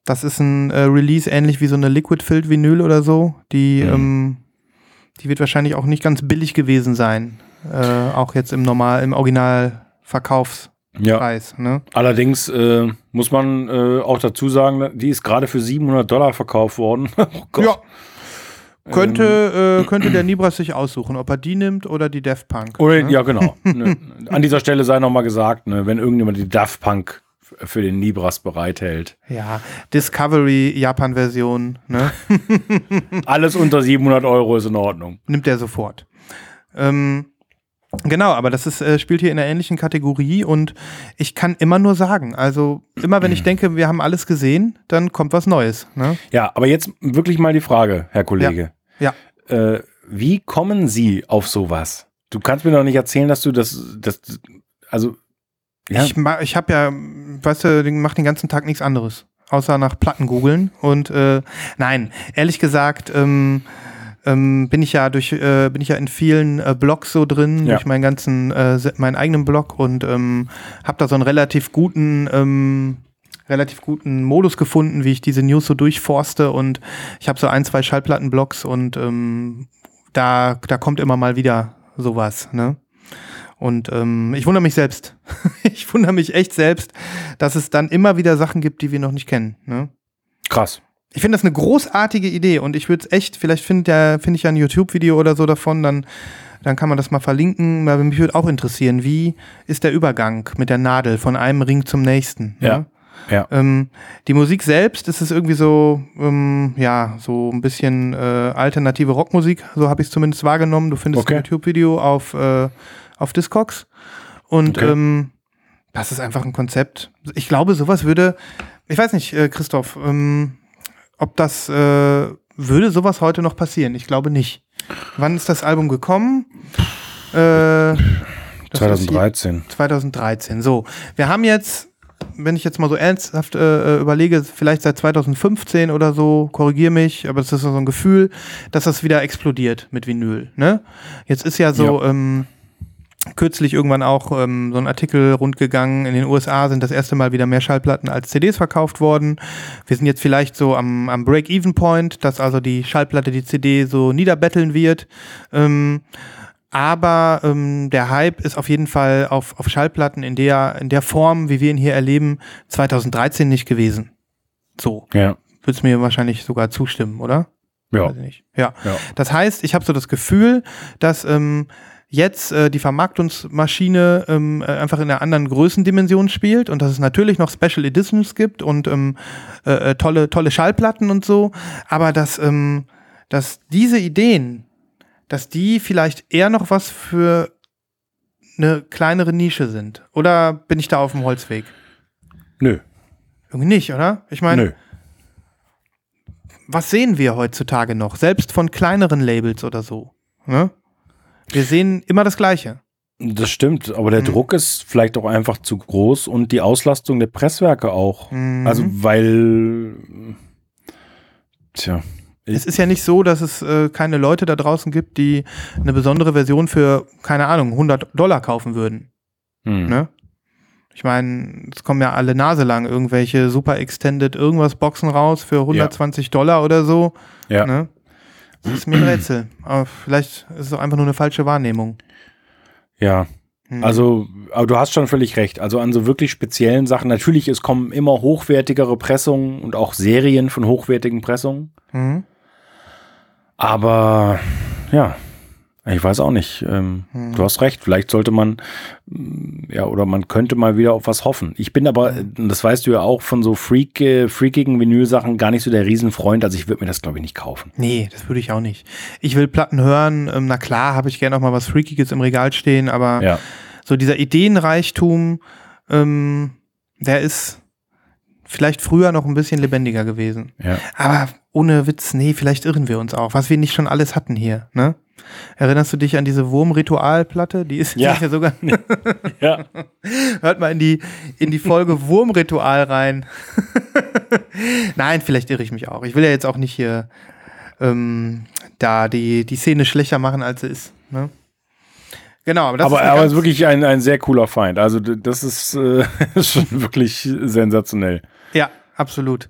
das ist ein äh, Release ähnlich wie so eine Liquid Filled Vinyl oder so. Die, Mhm. ähm, die wird wahrscheinlich auch nicht ganz billig gewesen sein. Äh, auch jetzt im normal, im Originalverkaufspreis. Ja. Ne? Allerdings äh, muss man äh, auch dazu sagen, die ist gerade für 700 Dollar verkauft worden. oh. Ja. Könnte, äh, könnte der Nibras sich aussuchen, ob er die nimmt oder die Daft Punk. Oder, ne? Ja, genau. ne, an dieser Stelle sei nochmal gesagt, ne, wenn irgendjemand die Daft Punk für den Libras bereithält. ja, Discovery Japan-Version, ne? Alles unter 700 Euro ist in Ordnung. nimmt er sofort. Ähm, genau, aber das ist, äh, spielt hier in einer ähnlichen Kategorie und ich kann immer nur sagen, also immer wenn ich denke, wir haben alles gesehen, dann kommt was Neues. Ne? Ja, aber jetzt wirklich mal die Frage, Herr Kollege. Ja. Äh, wie kommen Sie auf sowas? Du kannst mir doch nicht erzählen, dass du das, das also, ja, Ich, ich habe ja, weißt du, mach den ganzen Tag nichts anderes. außer nach Platten googeln. Und äh, nein, ehrlich gesagt, ähm, ähm, bin ich ja durch, äh, bin ich ja in vielen äh, Blogs so drin, Ja. durch meinen ganzen, äh, meinen eigenen Blog und ähm, habe da so einen relativ guten, ähm, relativ guten Modus gefunden, wie ich diese News so durchforste und ich habe so ein, zwei Schallplattenblogs und ähm, da, da kommt immer mal wieder sowas, ne? Und ähm, ich wundere mich selbst. ich wundere mich echt selbst, dass es dann immer wieder Sachen gibt, die wir noch nicht kennen. Ne? Krass. Ich finde das eine großartige Idee und ich würde es echt, vielleicht finde ja, find ich ja ein YouTube-Video oder so davon, dann, dann kann man das mal verlinken. Aber mich würde auch interessieren, wie ist der Übergang mit der Nadel von einem Ring zum nächsten? Ja. ne? Ja. Ähm, die Musik selbst ist es irgendwie so, ähm, ja, so ein bisschen äh, alternative Rockmusik, so habe ich es zumindest wahrgenommen. Du findest Okay. ein YouTube-Video auf, äh, auf Discogs und Okay. ähm, das ist einfach ein Konzept. Ich glaube, sowas würde, ich weiß nicht, äh, Christoph, ähm, ob das, äh, würde sowas heute noch passieren? Ich glaube nicht. Wann ist das Album gekommen? Äh, das ist hier- 2013. 2013. So, wir haben jetzt, wenn ich jetzt mal so ernsthaft äh, äh, überlege, vielleicht seit 2015 oder so, korrigier mich, aber es ist so ein Gefühl, dass das wieder explodiert mit Vinyl. Ne? Jetzt ist ja so ähm, kürzlich irgendwann auch ähm, so ein Artikel rundgegangen. In den USA sind das erste Mal wieder mehr Schallplatten als CDs verkauft worden. Wir sind jetzt vielleicht so am, am Break-Even-Point, dass also die Schallplatte die CD so niederbetteln wird. Ähm, aber ähm, der Hype ist auf jeden Fall auf, auf Schallplatten in der, in der Form, wie wir ihn hier erleben, 2013 nicht gewesen. So, Ja. würdest mir wahrscheinlich sogar zustimmen, oder? Ja. Weiß ich nicht. Ja. Ja. Das heißt, ich habe so das Gefühl, dass ähm, jetzt äh, die Vermarktungsmaschine ähm, äh, einfach in einer anderen Größendimension spielt und dass es natürlich noch Special Editions gibt und ähm, äh, äh, tolle, tolle Schallplatten und so, aber dass, ähm, dass diese Ideen, dass die vielleicht eher noch was für eine kleinere Nische sind. Oder bin ich da auf dem Holzweg? Nö. Irgendwie nicht, oder? Ich meine, Nö. was sehen wir heutzutage noch? Selbst von kleineren Labels oder so. Ne? Wir sehen immer das Gleiche. Das stimmt, aber der Mhm. Druck ist vielleicht auch einfach zu groß und die Auslastung der Presswerke auch. Mhm. Also, weil. Tja. es ist ja nicht so, dass es äh, keine Leute da draußen gibt, die eine besondere Version für, keine Ahnung, 100 Dollar kaufen würden. Hm. Ne? Ich meine, es kommen ja alle Nase lang irgendwelche super extended irgendwas Boxen raus für 120 Dollar oder so. Ja. Ne? Das ist mir ein Rätsel. Aber vielleicht ist es auch einfach nur eine falsche Wahrnehmung. Ja. Hm. Also, aber du hast schon völlig recht. Also an so wirklich speziellen Sachen. Natürlich, es kommen immer hochwertigere Pressungen und auch Serien von hochwertigen Pressungen. Mhm. Aber ja, ich weiß auch nicht. Ähm, Hm. Du hast recht. Vielleicht sollte man, ja, oder man könnte mal wieder auf was hoffen. Ich bin aber, das weißt du ja auch, von so freak, äh, freakigen Vinylsachen gar nicht so der Riesenfreund. Also ich würde mir das, glaube ich, nicht kaufen. Nee, das würde ich auch nicht. Ich will Platten hören. Ähm, na klar, habe ich gerne auch mal was Freakiges im Regal stehen, aber Ja. so dieser Ideenreichtum, ähm, der ist vielleicht früher noch ein bisschen lebendiger gewesen. Ja. Aber ohne Witz, nee, vielleicht irren wir uns auch, was wir nicht schon alles hatten hier, ne? Erinnerst du dich an diese Wurmritualplatte? Die ist, Ja. die ist ja sogar. ja. Hört mal in die, in die Folge Wurmritual rein. Nein, vielleicht irre ich mich auch. Ich will ja jetzt auch nicht hier ähm, da die, die Szene schlechter machen, als sie ist. Ne? Genau, aber das aber ist aber ist wirklich ein, ein sehr cooler Feind. Also das ist äh, schon wirklich sensationell. Ja, absolut.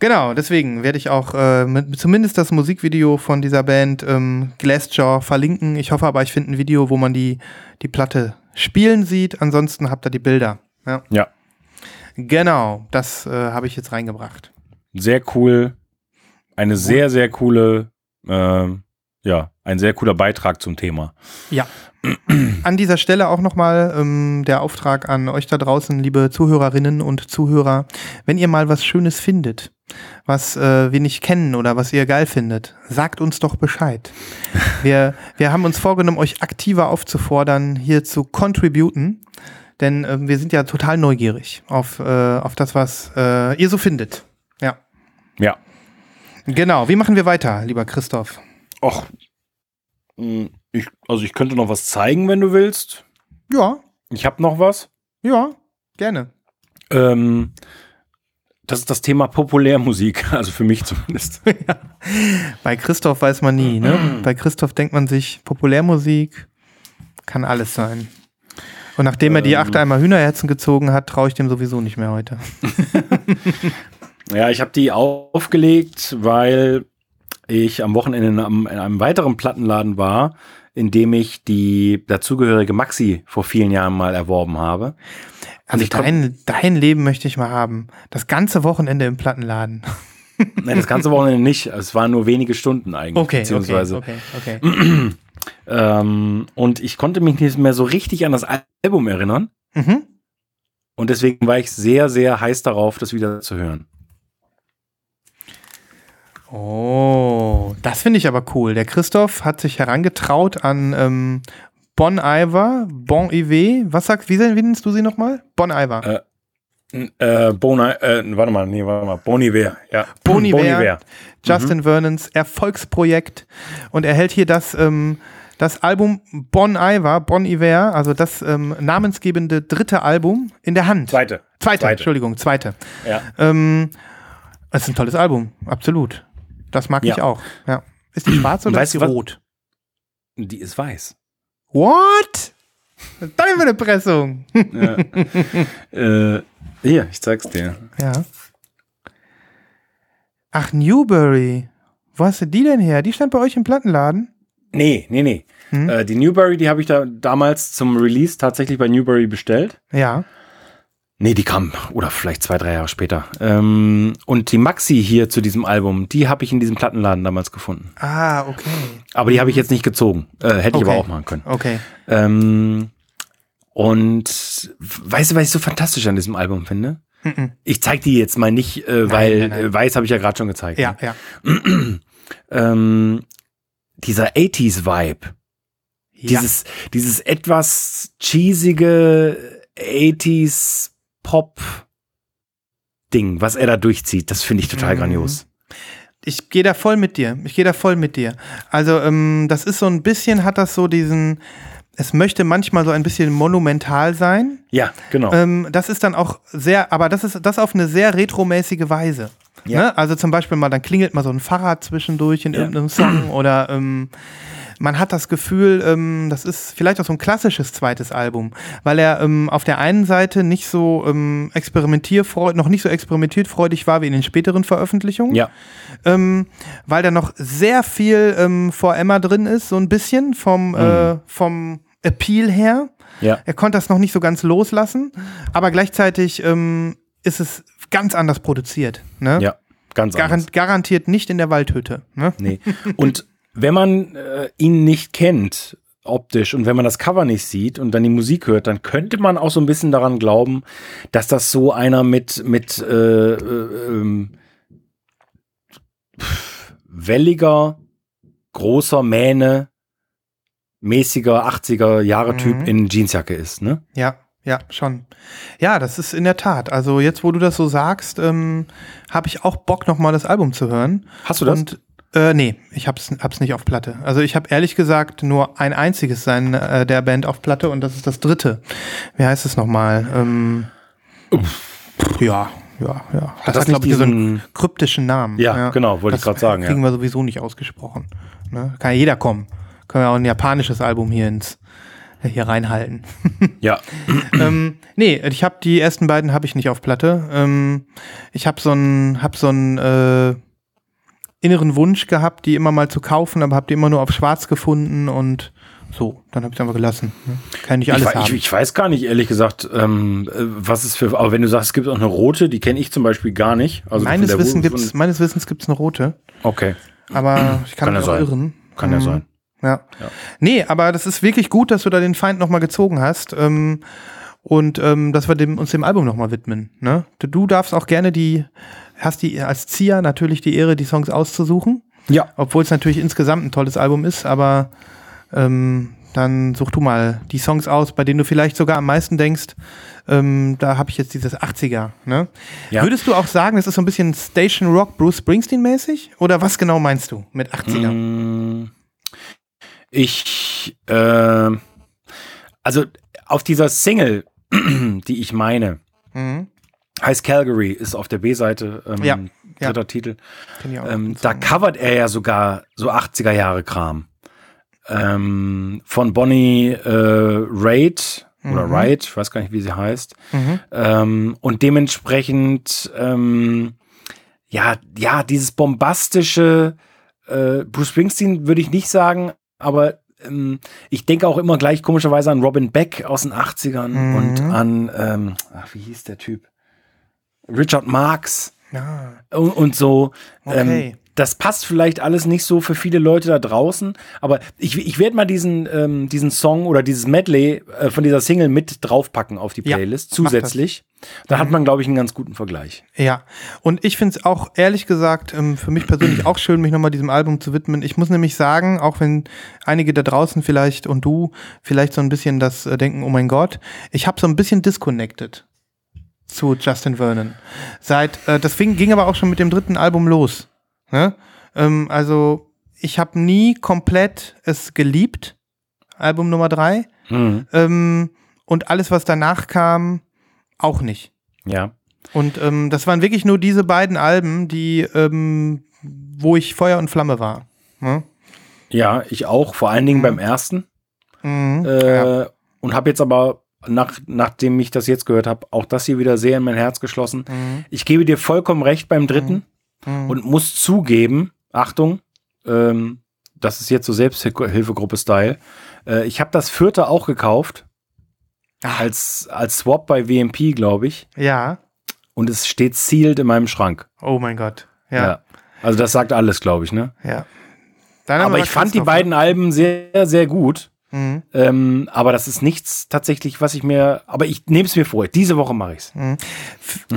Genau, deswegen werde ich auch äh, mit, zumindest das Musikvideo von dieser Band ähm, Glassjaw verlinken. Ich hoffe aber, ich finde ein Video, wo man die, die Platte spielen sieht. Ansonsten habt ihr die Bilder. Ja. Ja. Genau, das äh, habe ich jetzt reingebracht. Sehr cool. Eine sehr, sehr coole, ähm, ja, ein sehr cooler Beitrag zum Thema. Ja. An dieser Stelle auch nochmal ähm, der Auftrag an euch da draußen, liebe Zuhörerinnen und Zuhörer. Wenn ihr mal was Schönes findet, was äh, wir nicht kennen oder was ihr geil findet, sagt uns doch Bescheid. Wir, wir haben uns vorgenommen, euch aktiver aufzufordern, hier zu contributen. Denn ähm, wir sind ja total neugierig auf, äh, auf das, was äh, ihr so findet. Ja. Ja. Genau. Wie machen wir weiter, lieber Christoph? Och, mh, ich, also ich könnte noch was zeigen, wenn du willst. Ja, Ich habe noch was. ja, gerne. Ähm, das ist das Thema Populärmusik, also für mich zumindest. ja. Bei Christoph weiß man nie, ne? Bei Christoph denkt man sich, Populärmusik kann alles sein. Und nachdem er die Ähm. acht einmal Hühnerherzen gezogen hat, traue ich dem sowieso nicht mehr heute. Ja, ich habe die aufgelegt, weil ich am Wochenende in einem, in einem weiteren Plattenladen war, in dem ich die dazugehörige Maxi vor vielen Jahren mal erworben habe. Also kon- dein, dein Leben möchte ich mal haben. Das ganze Wochenende im Plattenladen. Nein, das ganze Wochenende nicht. Es waren nur wenige Stunden eigentlich. Okay, okay, beziehungsweise, okay, okay. Ähm, und ich konnte mich nicht mehr so richtig an das Album erinnern. Mhm. Und deswegen war ich sehr, sehr heiß darauf, das wieder zu hören. Oh, das finde ich aber cool. Der Christoph hat sich herangetraut an ähm, Bon Iver, Bon Iver. Was sagst wie, wie nennst du sie nochmal? Bon Iver. Äh, Äh, Bona, äh, warte mal, nee, warte mal. Bon Iver, ja. Bon Iver. Bon Iver. Justin Vernons Erfolgsprojekt. Und er hält hier das, ähm, das Album Bon Iver, Bon Iver, also das ähm, namensgebende dritte Album in der Hand. Zweite. Zweite, Zweite. Entschuldigung, zweite. Ja. Ähm, es ist ein tolles Album, absolut. Das mag ich Ja. auch. Ja. Ist die schwarz oder Weißt ist die rot? Die ist weiß. What? Denn für eine Pressung? Äh, hier, ich zeig's dir. ja. Ach, Newberry. Wo hast du die denn her? Die stand bei euch im Plattenladen? Nee, nee, nee. Hm? Äh, die Newberry, die habe ich da damals zum Release tatsächlich bei Newberry bestellt. Ja. Nee, die kam, oder vielleicht zwei, drei Jahre später. Ähm, und die Maxi hier zu diesem Album, die habe ich in diesem Plattenladen damals gefunden. Ah, okay. Aber die habe ich jetzt nicht gezogen. Äh, hätte ich Okay. aber auch machen können. Okay. Ähm, und weißt du, was ich so fantastisch an diesem Album finde? Mhm. Ich zeig die jetzt mal nicht, äh, weil nein, nein. äh, weiß habe ich ja gerade schon gezeigt. Ja, ne? ja. Ähm, dieser 80s-Vibe. ja. Dieses, dieses etwas cheesige 80s Pop Ding, was er da durchzieht, das finde ich total Mhm. grandios. Ich gehe da voll mit dir. Ich gehe da voll mit dir. Also, ähm, das ist so ein bisschen, hat das so diesen, es möchte manchmal so ein bisschen monumental sein. Ja, genau. Ähm, das ist dann auch sehr, aber das ist das auf eine sehr retromäßige Weise. Ja. Ne? Also zum Beispiel mal, dann klingelt mal so ein Fahrrad zwischendurch in Ja. irgendeinem Song oder ähm, man hat das Gefühl, ähm, das ist vielleicht auch so ein klassisches zweites Album, weil er ähm, auf der einen Seite nicht so ähm, experimentierfreudig, noch nicht so experimentierfreudig war wie in den späteren Veröffentlichungen ja, ähm, weil da noch sehr viel ähm, vor Emma drin ist, so ein bisschen vom, äh, vom Appeal her. ja, Er konnte das noch nicht so ganz loslassen, aber gleichzeitig ähm, ist es ganz anders produziert. Ne? ja, ganz anders. garantiert nicht in der Waldhütte. Ne? Nee. Und wenn man äh, ihn nicht kennt, optisch, und wenn man das Cover nicht sieht und dann die Musik hört, dann könnte man auch so ein bisschen daran glauben, dass das so einer mit, mit äh, äh, ähm, welliger, großer Mähne, mäßiger 80er Jahre Typ Mhm. in Jeansjacke ist, ne? Ja, ja, schon. Ja, das ist in der Tat. Also jetzt, wo du das so sagst, ähm, habe ich auch Bock, nochmal das Album zu hören. Hast du das? Und äh, nee, ich hab's, hab's nicht auf Platte. Also ich habe ehrlich gesagt nur ein einziges sein äh, der Band auf Platte und das ist das dritte. Wie heißt es nochmal? Ähm, ja, ja, ja. Das, das hat, glaube ich, so einen kryptischen Namen. Ja, genau, wollte ich gerade sagen, ja. Kriegen wir sowieso nicht ausgesprochen. Ne? Kann ja jeder kommen. Können wir auch ein japanisches Album hier ins hier reinhalten. ja. ähm, nee, ich habe die ersten beiden habe ich nicht auf Platte. Ähm, ich habe so einen hab so einen äh, inneren Wunsch gehabt, die immer mal zu kaufen, aber habe die immer nur auf Schwarz gefunden und so, dann habe ich einfach gelassen. Ne? Kann nicht Ich, alles ich, haben. ich weiß gar nicht, ehrlich gesagt, ähm, äh, was es für. Aber wenn du sagst, es gibt auch eine rote, die kenne ich zum Beispiel gar nicht. Also meines, Wissen gibt's, meines Wissens gibt es eine rote, Okay, aber ich kann, Kann mich ja auch sein. irren. kann ja Mhm. sein. Ja. Ja. Nee, aber das ist wirklich gut, dass du da den Feind nochmal gezogen hast. Ähm, und ähm, dass wir dem, uns dem Album nochmal widmen. Ne? Du darfst auch gerne die, hast die als Zieher natürlich die Ehre, die Songs auszusuchen. Ja. Obwohl es natürlich insgesamt ein tolles Album ist, aber ähm, dann such du mal die Songs aus, bei denen du vielleicht sogar am meisten denkst, ähm, da habe ich jetzt dieses 80er. Ne? Ja. Würdest du auch sagen, es ist so ein bisschen Station Rock, Bruce Springsteen mäßig? Oder was genau meinst du mit 80er? Mm, Ich, äh, also auf dieser Single, die ich meine, Mhm. Heißt Calgary, ist auf der B-Seite ähm, Ja, dritter ja. Titel. Ähm, da covert er ja sogar so 80er Jahre Kram. Ähm, von Bonnie äh, Raitt oder Mhm. Wright, ich weiß gar nicht, wie sie heißt. Mhm. Ähm, und dementsprechend, ähm, ja, ja, dieses bombastische äh, Bruce Springsteen würde ich nicht sagen, aber ähm, ich denke auch immer gleich komischerweise an Robin Beck aus den 80ern Mhm. und an, ähm, ach, wie hieß der Typ? Richard Marx Ja, und, und so. Okay. Ähm, das passt vielleicht alles nicht so für viele Leute da draußen, aber ich, ich werde mal diesen, ähm, diesen Song oder dieses Medley äh, von dieser Single mit draufpacken auf die Ja, Playlist das. zusätzlich. Da hat man, glaube ich, einen ganz guten Vergleich. Ja, und ich finde es auch ehrlich gesagt ähm, für mich persönlich auch schön, mich nochmal diesem Album zu widmen. Ich muss nämlich sagen, auch wenn einige da draußen vielleicht und du vielleicht so ein bisschen das äh, denken, oh mein Gott, ich habe so ein bisschen disconnected zu Justin Vernon. Seit, äh, das fing, ging aber auch schon mit dem dritten Album los. Ne? Ähm, also ich habe nie komplett es geliebt, Album Nummer drei. Mhm. Ähm, und alles, was danach kam, auch nicht. Ja. Und ähm, das waren wirklich nur diese beiden Alben, die, ähm, wo ich Feuer und Flamme war. Ne? Ja, ich auch, vor allen Dingen beim ersten. Mhm. Äh, ja. Und habe jetzt aber, nach, nachdem ich das jetzt gehört habe, auch das hier wieder sehr in mein Herz geschlossen. Mhm. Ich gebe dir vollkommen recht beim dritten Mhm. und muss zugeben, Achtung, ähm, das ist jetzt so Selbsthilfegruppe-Style. Äh, ich habe das vierte auch gekauft. Ah. Als, als Swap bei WMP, glaube ich. ja. Und es steht sealed in meinem Schrank. Oh mein Gott. Ja. Also das sagt alles, glaube ich, ne? Ja. Aber ich fand die beiden Alben sehr, sehr gut. Mhm. Ähm, aber das ist nichts tatsächlich, was ich mir. Aber ich nehme es mir vor. Diese Woche mache ich's.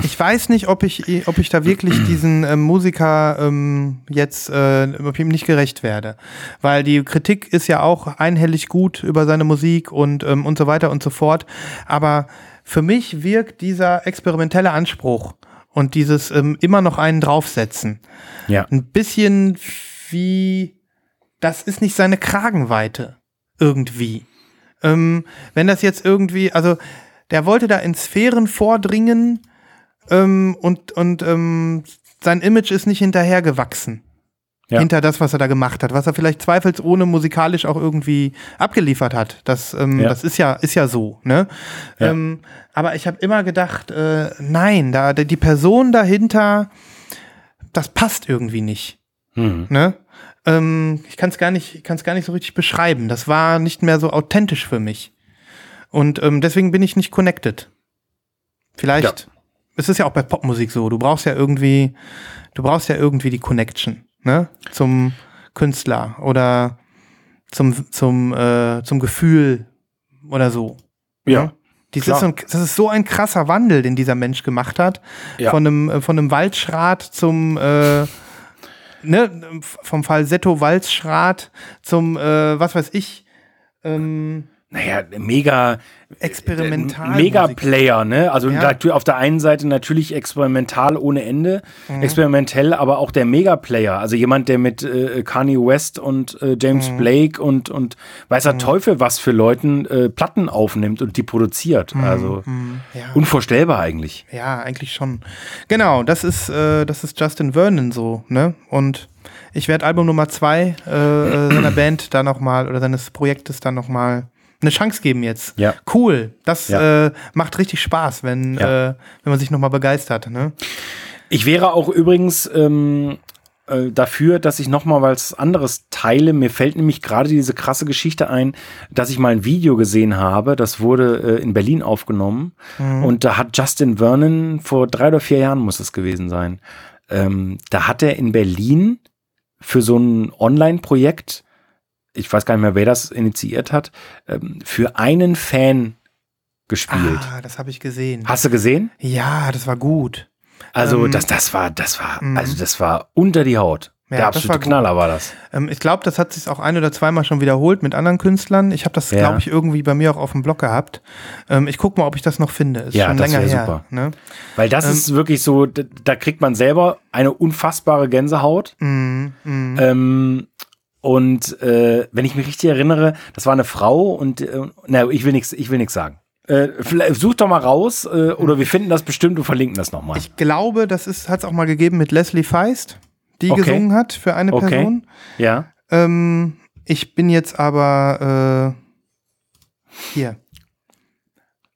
Ich weiß nicht, ob ich, ob ich da wirklich diesen ähm, Musiker ähm, jetzt, äh, ob ich ihm nicht gerecht werde. Weil die Kritik ist ja auch einhellig gut über seine Musik und, ähm, und so weiter und so fort. Aber für mich wirkt dieser experimentelle Anspruch und dieses ähm, immer noch einen draufsetzen Ja. ein bisschen wie, das ist nicht seine Kragenweite irgendwie. Ähm, wenn das jetzt irgendwie, also der wollte da in Sphären vordringen ähm, und, und ähm, sein Image ist nicht hinterhergewachsen. Ja. Hinter das, was er da gemacht hat, was er vielleicht zweifelsohne musikalisch auch irgendwie abgeliefert hat. Das, ähm, Ja. das ist ja, ist ja so, ne? Ja. Ähm, aber ich habe immer gedacht, äh, nein, da die Person dahinter, das passt irgendwie nicht. Hm. Ne? Ähm, ich kann es gar nicht, ich kann es gar nicht so richtig beschreiben. Das war nicht mehr so authentisch für mich. Und ähm, deswegen bin ich nicht connected. Vielleicht. Es ist ja auch bei Popmusik so. Du brauchst ja irgendwie, du brauchst ja irgendwie die Connection, ne? Zum Künstler oder zum, zum, äh, zum Gefühl oder so. Ja. Ne? Dies ist so ein, das ist so ein krasser Wandel, den dieser Mensch gemacht hat. Ja. Von einem, äh, von einem Waldschrat zum, äh, ne, vom Falsetto Walzschrat zum, äh, was weiß ich, ähm, Naja, mega. experimental. Mega-Player, ne? Also Ja. auf der einen Seite natürlich experimental ohne Ende, Mhm. experimentell, aber auch der Mega-Player. Also jemand, der mit äh, Kanye West und äh, James Mhm. Blake und, und weiß der Teufel was für Leuten äh, Platten aufnimmt und die produziert. Also Mhm. Ja. unvorstellbar eigentlich. Ja, eigentlich schon. Genau, das ist, äh, das ist Justin Vernon so, ne? Und ich werde Album Nummer zwei äh, äh, seiner Band da nochmal oder seines Projektes dann nochmal eine Chance geben jetzt. Ja. Cool. Das Ja. äh, macht richtig Spaß, wenn, Ja. äh, wenn man sich nochmal begeistert, ne? Ich wäre auch übrigens ähm, äh, dafür, dass ich noch mal was anderes teile. Mir fällt nämlich gerade diese krasse Geschichte ein, dass ich mal ein Video gesehen habe. Das wurde äh, in Berlin aufgenommen und da hat Justin Vernon vor drei oder vier Jahren muss es gewesen sein. Ähm, da hat er in Berlin für so ein Online-Projekt, ich weiß gar nicht mehr, wer das initiiert hat, ähm, für einen Fan gespielt. Ah, das habe ich gesehen. Hast du gesehen? Ja, das war gut. Also Ähm, das, das war, das war, mhm. also das war unter die Haut. Ja, Der absolute war gut. Knaller war das. Ähm, ich glaube, das hat sich auch ein oder zweimal schon wiederholt mit anderen Künstlern. Ich habe das, Ja. glaube ich, irgendwie bei mir auch auf dem Blog gehabt. Ähm, ich gucke mal, ob ich das noch finde. Ist Ja, schon das länger her. super. Ne? Weil das Ähm, ist wirklich so, da, da kriegt man selber eine unfassbare Gänsehaut. Mm, mm. Und äh, wenn ich mich richtig erinnere, das war eine Frau und äh, na, ich will nichts, ich will nichts sagen. Äh, such doch mal raus äh, oder wir finden das bestimmt und verlinken das nochmal. Ich glaube, das hat es auch mal gegeben mit Leslie Feist, die okay. gesungen hat für eine okay. Person. Ja. Ähm, ich bin jetzt aber äh, hier.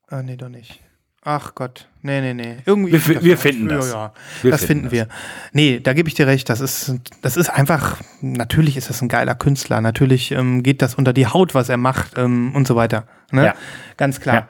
Ah, nee, doch nicht. Ach Gott. Nee, nee, nee. Irgendwie wir, wir finden das. Ja, wir das finden, finden wir. Nee, da gebe ich dir recht. Das ist, das ist einfach, natürlich ist das ein geiler Künstler. Natürlich ähm, geht das unter die Haut, was er macht ähm, und so weiter. Ne? Ja. Ganz klar. Ja.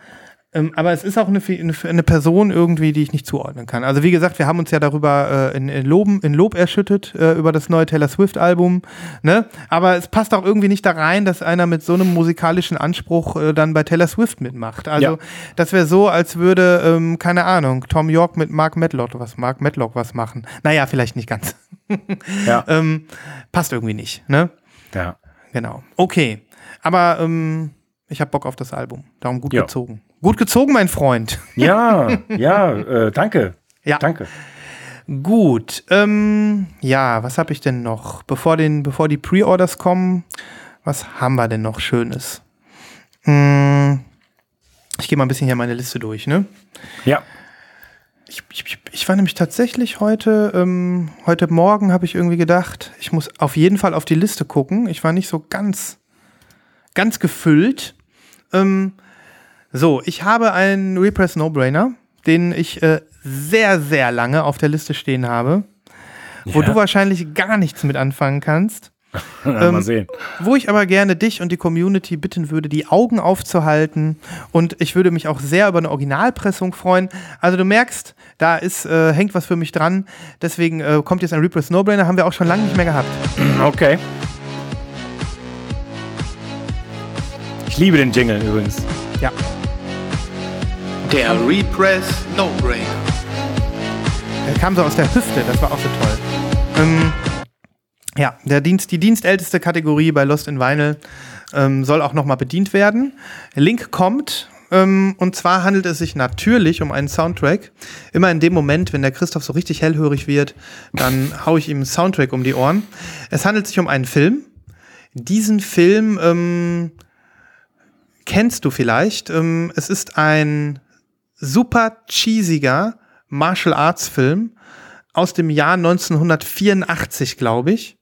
Ähm, aber es ist auch eine, eine, Person irgendwie, die ich nicht zuordnen kann. Also wie gesagt, wir haben uns ja darüber äh, in, in, Loben, in Lob erschüttet äh, über das neue Taylor Swift-Album. Ne? Aber es passt auch irgendwie nicht da rein, dass einer mit so einem musikalischen Anspruch äh, dann bei Taylor Swift mitmacht. Also ja. das wäre so, als würde, ähm, keine Ahnung, Tom York mit Mark Medlock was, Mark Medlock was machen. Naja, vielleicht nicht ganz. ja. ähm, passt irgendwie nicht. Ne? Ja. Genau. Okay. Aber ähm, ich habe Bock auf das Album. Darum gut ja. gezogen. Gut gezogen, mein Freund. Ja, ja, äh, danke. Ja. Danke. Gut. Ähm, ja, was habe ich denn noch? Bevor, den, bevor die Pre-Orders kommen, was haben wir denn noch Schönes? Hm, ich gehe mal ein bisschen hier meine Liste durch, ne? Ja. Ich, ich, ich war nämlich tatsächlich heute, ähm, heute Morgen habe ich irgendwie gedacht, ich muss auf jeden Fall auf die Liste gucken. Ich war nicht so ganz, ganz gefüllt. Ähm, so, ich habe einen Repress No-Brainer, den ich äh, sehr, sehr lange auf der Liste stehen habe, ja. wo du wahrscheinlich gar nichts mit anfangen kannst. ähm, Mal sehen. Wo ich aber gerne dich und die Community bitten würde, die Augen aufzuhalten. Und ich würde mich auch sehr über eine Originalpressung freuen. Also du merkst, da ist, äh, hängt was für mich dran. Deswegen äh, kommt jetzt ein Repress No-Brainer, haben wir auch schon lange nicht mehr gehabt. Okay. Ich liebe den Jingle übrigens. Ja. Der Repress No Brainer. Der kam so aus der Hüfte, das war auch so toll. Ähm, ja, der Dienst, die dienstälteste Kategorie bei Lost in Vinyl ähm, soll auch nochmal bedient werden. Link kommt. Ähm, und zwar handelt es sich natürlich um einen Soundtrack. Immer in dem Moment, wenn der Christoph so richtig hellhörig wird, dann haue ich ihm einen Soundtrack um die Ohren. Es handelt sich um einen Film. Diesen Film ähm, kennst du vielleicht. Ähm, es ist ein super cheesiger Martial Arts Film aus dem Jahr 1984, glaube ich.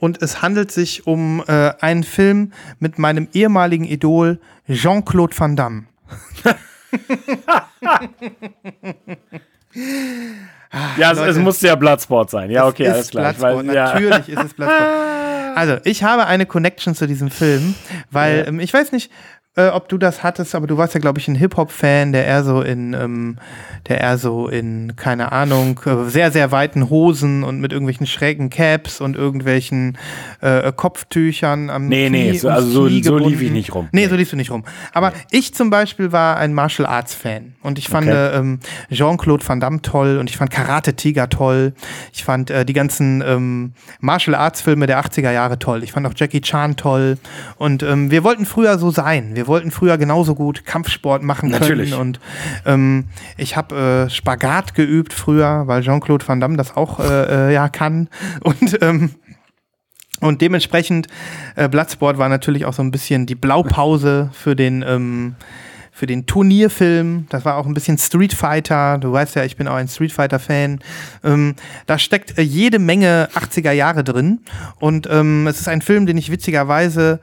Und es handelt sich um äh, einen Film mit meinem ehemaligen Idol Jean-Claude Van Damme. ja, es, es musste ja Bloodsport sein. Ja, okay, alles klar. Weiß, Natürlich ja. ist es Bloodsport. Also, ich habe eine Connection zu diesem Film, weil ja. ähm, ich weiß nicht, äh, ob du das hattest, aber du warst ja, glaube ich, ein Hip-Hop-Fan, der eher so in, ähm, der eher so in, keine Ahnung, äh, sehr, sehr weiten Hosen und mit irgendwelchen schrägen Caps und irgendwelchen äh, Kopftüchern am Nee, Knie, nee, so, also so, so lief ich nicht rum. Nee, so liefst du nicht rum. Aber nee. ich zum Beispiel war ein Martial Arts-Fan und ich fand okay. ähm, Jean-Claude Van Damme toll und ich fand Karate Tiger toll. Ich fand äh, die ganzen ähm, Martial Arts-Filme der 80er Jahre toll. Ich fand auch Jackie Chan toll. Und ähm, wir wollten früher so sein. Wir wollten früher genauso gut Kampfsport machen können. Natürlich. Und ähm, ich habe äh, Spagat geübt früher, weil Jean-Claude Van Damme das auch äh, äh, ja kann. Und ähm, und dementsprechend, äh, Bloodsport war natürlich auch so ein bisschen die Blaupause für den, ähm, für den Turnierfilm. Das war auch ein bisschen Street Fighter. Du weißt ja, ich bin auch ein Street Fighter-Fan. Ähm, da steckt äh, jede Menge 80er Jahre drin. Und ähm, es ist ein Film, den ich witzigerweise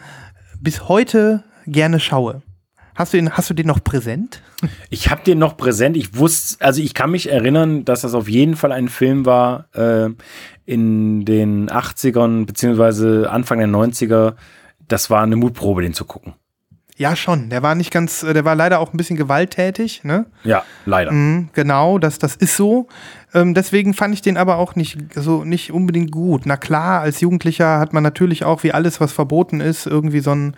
bis heute gerne schaue. Hast du, ihn, hast du den noch präsent? Ich habe den noch präsent. Ich wusste, also ich kann mich erinnern, dass das auf jeden Fall ein Film war äh, in den 80ern beziehungsweise Anfang der 90er. Das war eine Mutprobe, den zu gucken. Ja, schon. Der war nicht ganz, äh, der war leider auch ein bisschen gewalttätig, ne? Ja, leider. Mhm, genau, das, das ist so. Ähm, deswegen fand ich den aber auch nicht so nicht unbedingt gut. Na klar, als Jugendlicher hat man natürlich auch, wie alles, was verboten ist, irgendwie so ein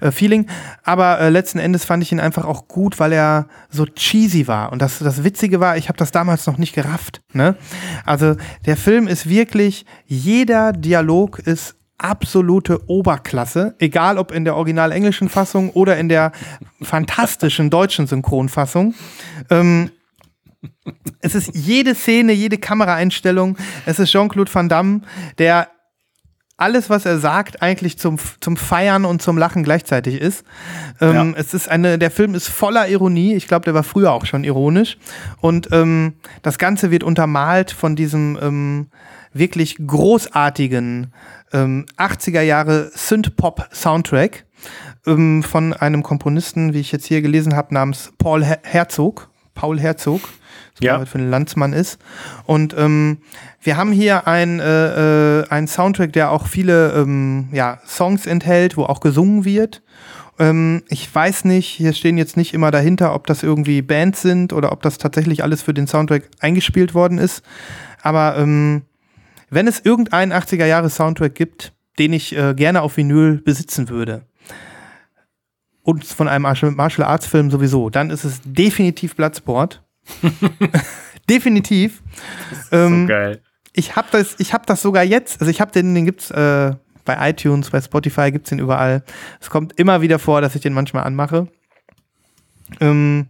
äh, Feeling. Aber äh, letzten Endes fand ich ihn einfach auch gut, weil er so cheesy war. Und das, das Witzige war, ich habe das damals noch nicht gerafft. Ne? Also der Film ist wirklich, jeder Dialog ist absolute Oberklasse, egal ob in der original englischen Fassung oder in der fantastischen deutschen Synchronfassung. Ähm, es ist jede Szene, jede Kameraeinstellung. Es ist Jean-Claude Van Damme, der alles, was er sagt, eigentlich zum, zum Feiern und zum Lachen gleichzeitig ist. Ähm, Ja. Es ist eine, der Film ist voller Ironie. Ich glaube, der war früher auch schon ironisch. Und ähm, das Ganze wird untermalt von diesem ähm, wirklich großartigen ähm, 80er Jahre Synth-Pop-Soundtrack ähm, von einem Komponisten, wie ich jetzt hier gelesen habe, namens Paul Her Herzog. Paul Herzog. Das Ja. für einen Landsmann ist. Und ähm, wir haben hier ein, äh, äh, einen Soundtrack, der auch viele ähm, ja, Songs enthält, wo auch gesungen wird. Ähm, ich weiß nicht, hier stehen jetzt nicht immer dahinter, ob das irgendwie Bands sind oder ob das tatsächlich alles für den Soundtrack eingespielt worden ist. Aber ähm, wenn es irgendeinen 80er Jahre Soundtrack gibt, den ich äh, gerne auf Vinyl besitzen würde, und von einem Martial Martial Arts Film sowieso, dann ist es definitiv Bloodsport. definitiv. Ähm, Geil. ich habe das, ich habe das sogar jetzt, also ich habe den, den gibt's äh, bei iTunes, bei Spotify gibt's den überall. Es kommt immer wieder vor, dass ich den manchmal anmache. Ähm,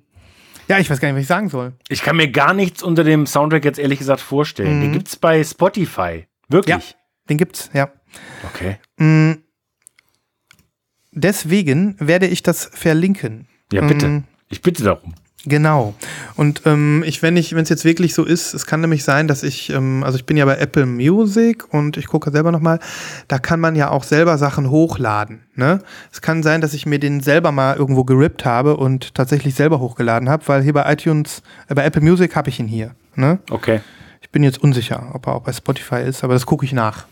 ja, ich weiß gar nicht, was ich sagen soll. Ich kann mir gar nichts unter dem Soundtrack jetzt ehrlich gesagt vorstellen. Den gibt's bei Spotify. Wirklich? Ja, den gibt's, ja. Okay. Mm, deswegen werde ich das verlinken. Ja, bitte. Ähm, Ich bitte darum. Genau. Und ähm, ich, wenn ich, wenn es jetzt wirklich so ist, es kann nämlich sein, dass ich, ähm, also ich bin ja bei Apple Music und ich gucke selber nochmal, da kann man ja auch selber Sachen hochladen. Ne? Es kann sein, dass ich mir den selber mal irgendwo gerippt habe und tatsächlich selber hochgeladen habe, weil hier bei iTunes, äh, bei Apple Music habe ich ihn hier. Ne? Okay. Ich bin jetzt unsicher, ob er auch bei Spotify ist, aber das gucke ich nach.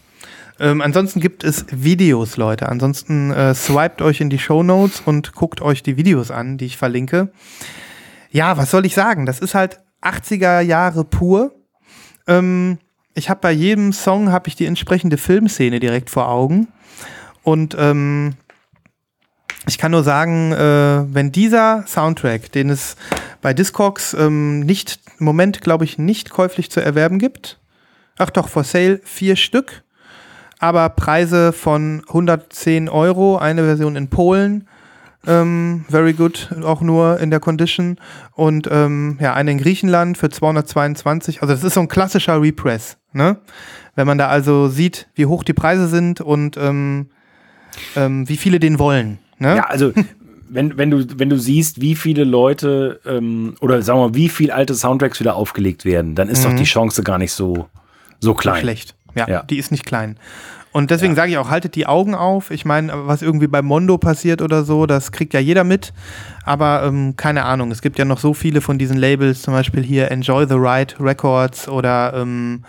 Ähm, ansonsten gibt es Videos, Leute. Ansonsten äh, swiped euch in die Show Notes und guckt euch die Videos an, die ich verlinke. Ja, was soll ich sagen? Das ist halt 80er Jahre pur. Ähm, ich habe bei jedem Song habe ich die entsprechende Filmszene direkt vor Augen. Und ähm, ich kann nur sagen, äh, wenn dieser Soundtrack, den es bei Discogs ähm, nicht im Moment, glaube ich, nicht käuflich zu erwerben gibt. Ach doch, for sale vier Stück, aber Preise von 110 Euro, eine Version in Polen, ähm, very good, auch nur in der Condition und ähm, ja, eine in Griechenland für 222. Also das ist so ein klassischer Repress, ne? Wenn man da also sieht, wie hoch die Preise sind und ähm, ähm, wie viele den wollen. Ne? Ja, also wenn, wenn, du, wenn du siehst, wie viele Leute ähm, oder sagen wir mal, wie viel alte Soundtracks wieder aufgelegt werden, dann ist doch die Chance gar nicht so, so klein. schlecht. Ja, Ja. die ist nicht klein. Und deswegen sage ich auch, haltet die Augen auf. Ich meine, was irgendwie bei Mondo passiert oder so, das kriegt ja jeder mit. Aber ähm, keine Ahnung, es gibt ja noch so viele von diesen Labels, zum Beispiel hier Enjoy the Ride Records oder ähm,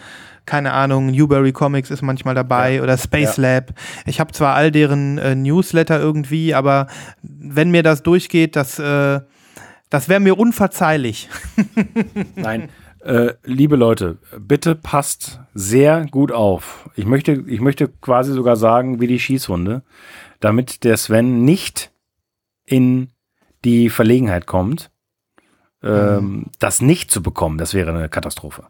keine Ahnung, Newberry Comics ist manchmal dabei oder Space Ja. Lab. Ich habe zwar all deren äh, Newsletter irgendwie, aber wenn mir das durchgeht, das, äh, das wäre mir unverzeihlich. Nein. Äh, liebe Leute, bitte passt sehr gut auf. Ich möchte, ich möchte quasi sogar sagen, wie die Schießhunde, damit der Sven nicht in die Verlegenheit kommt, ähm, das nicht zu bekommen. Das wäre eine Katastrophe.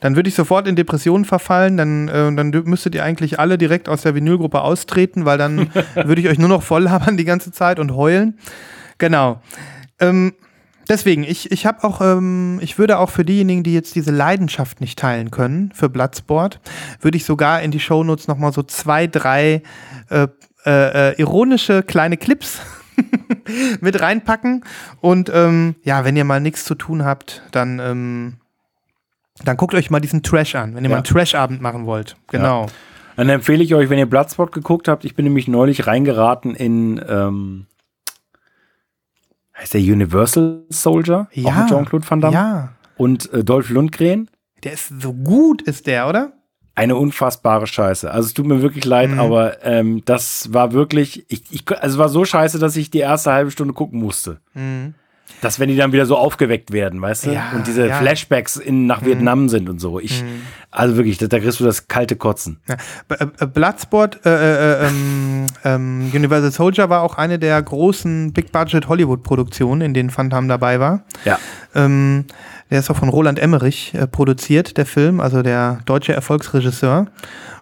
Dann würde ich sofort in Depressionen verfallen, dann, äh, dann müsstet ihr eigentlich alle direkt aus der Vinylgruppe austreten, weil dann würde ich euch nur noch voll labern die ganze Zeit und heulen. Genau. Ähm, deswegen, ich, ich habe auch, ähm, ich würde auch für diejenigen, die jetzt diese Leidenschaft nicht teilen können, für Bloodsport, würde ich sogar in die Shownotes nochmal so zwei, drei äh, äh, äh, ironische kleine Clips mit reinpacken. Und ähm, ja, wenn ihr mal nichts zu tun habt, dann, ähm, dann guckt euch mal diesen Trash an, wenn ihr Ja. mal einen Trash-Abend machen wollt. Genau. Dann empfehle ich euch, wenn ihr Bloodsport geguckt habt, ich bin nämlich neulich reingeraten in, ähm, heißt der Universal Soldier? Auch mit Jean-Claude Van Damme. Ja. Und äh, Dolph Lundgren. Der ist so gut, ist der, oder? Eine unfassbare Scheiße. Also es tut mir wirklich leid, Mhm. aber ähm, das war wirklich, ich, ich, also es war so scheiße, dass ich die erste halbe Stunde gucken musste. Dass wenn die dann wieder so aufgeweckt werden, weißt du? Ja, und diese ja. Flashbacks in, nach Vietnam sind und so. Ich, also wirklich, da, da kriegst du das kalte Kotzen. Ja. B- äh, Bloodsport, äh, äh, ähm, ähm, Universal Soldier war auch eine der großen Big-Budget Hollywood-Produktionen, in denen Damme dabei war. Ja. Ähm, der ist auch von Roland Emmerich äh, produziert, der Film, also der deutsche Erfolgsregisseur.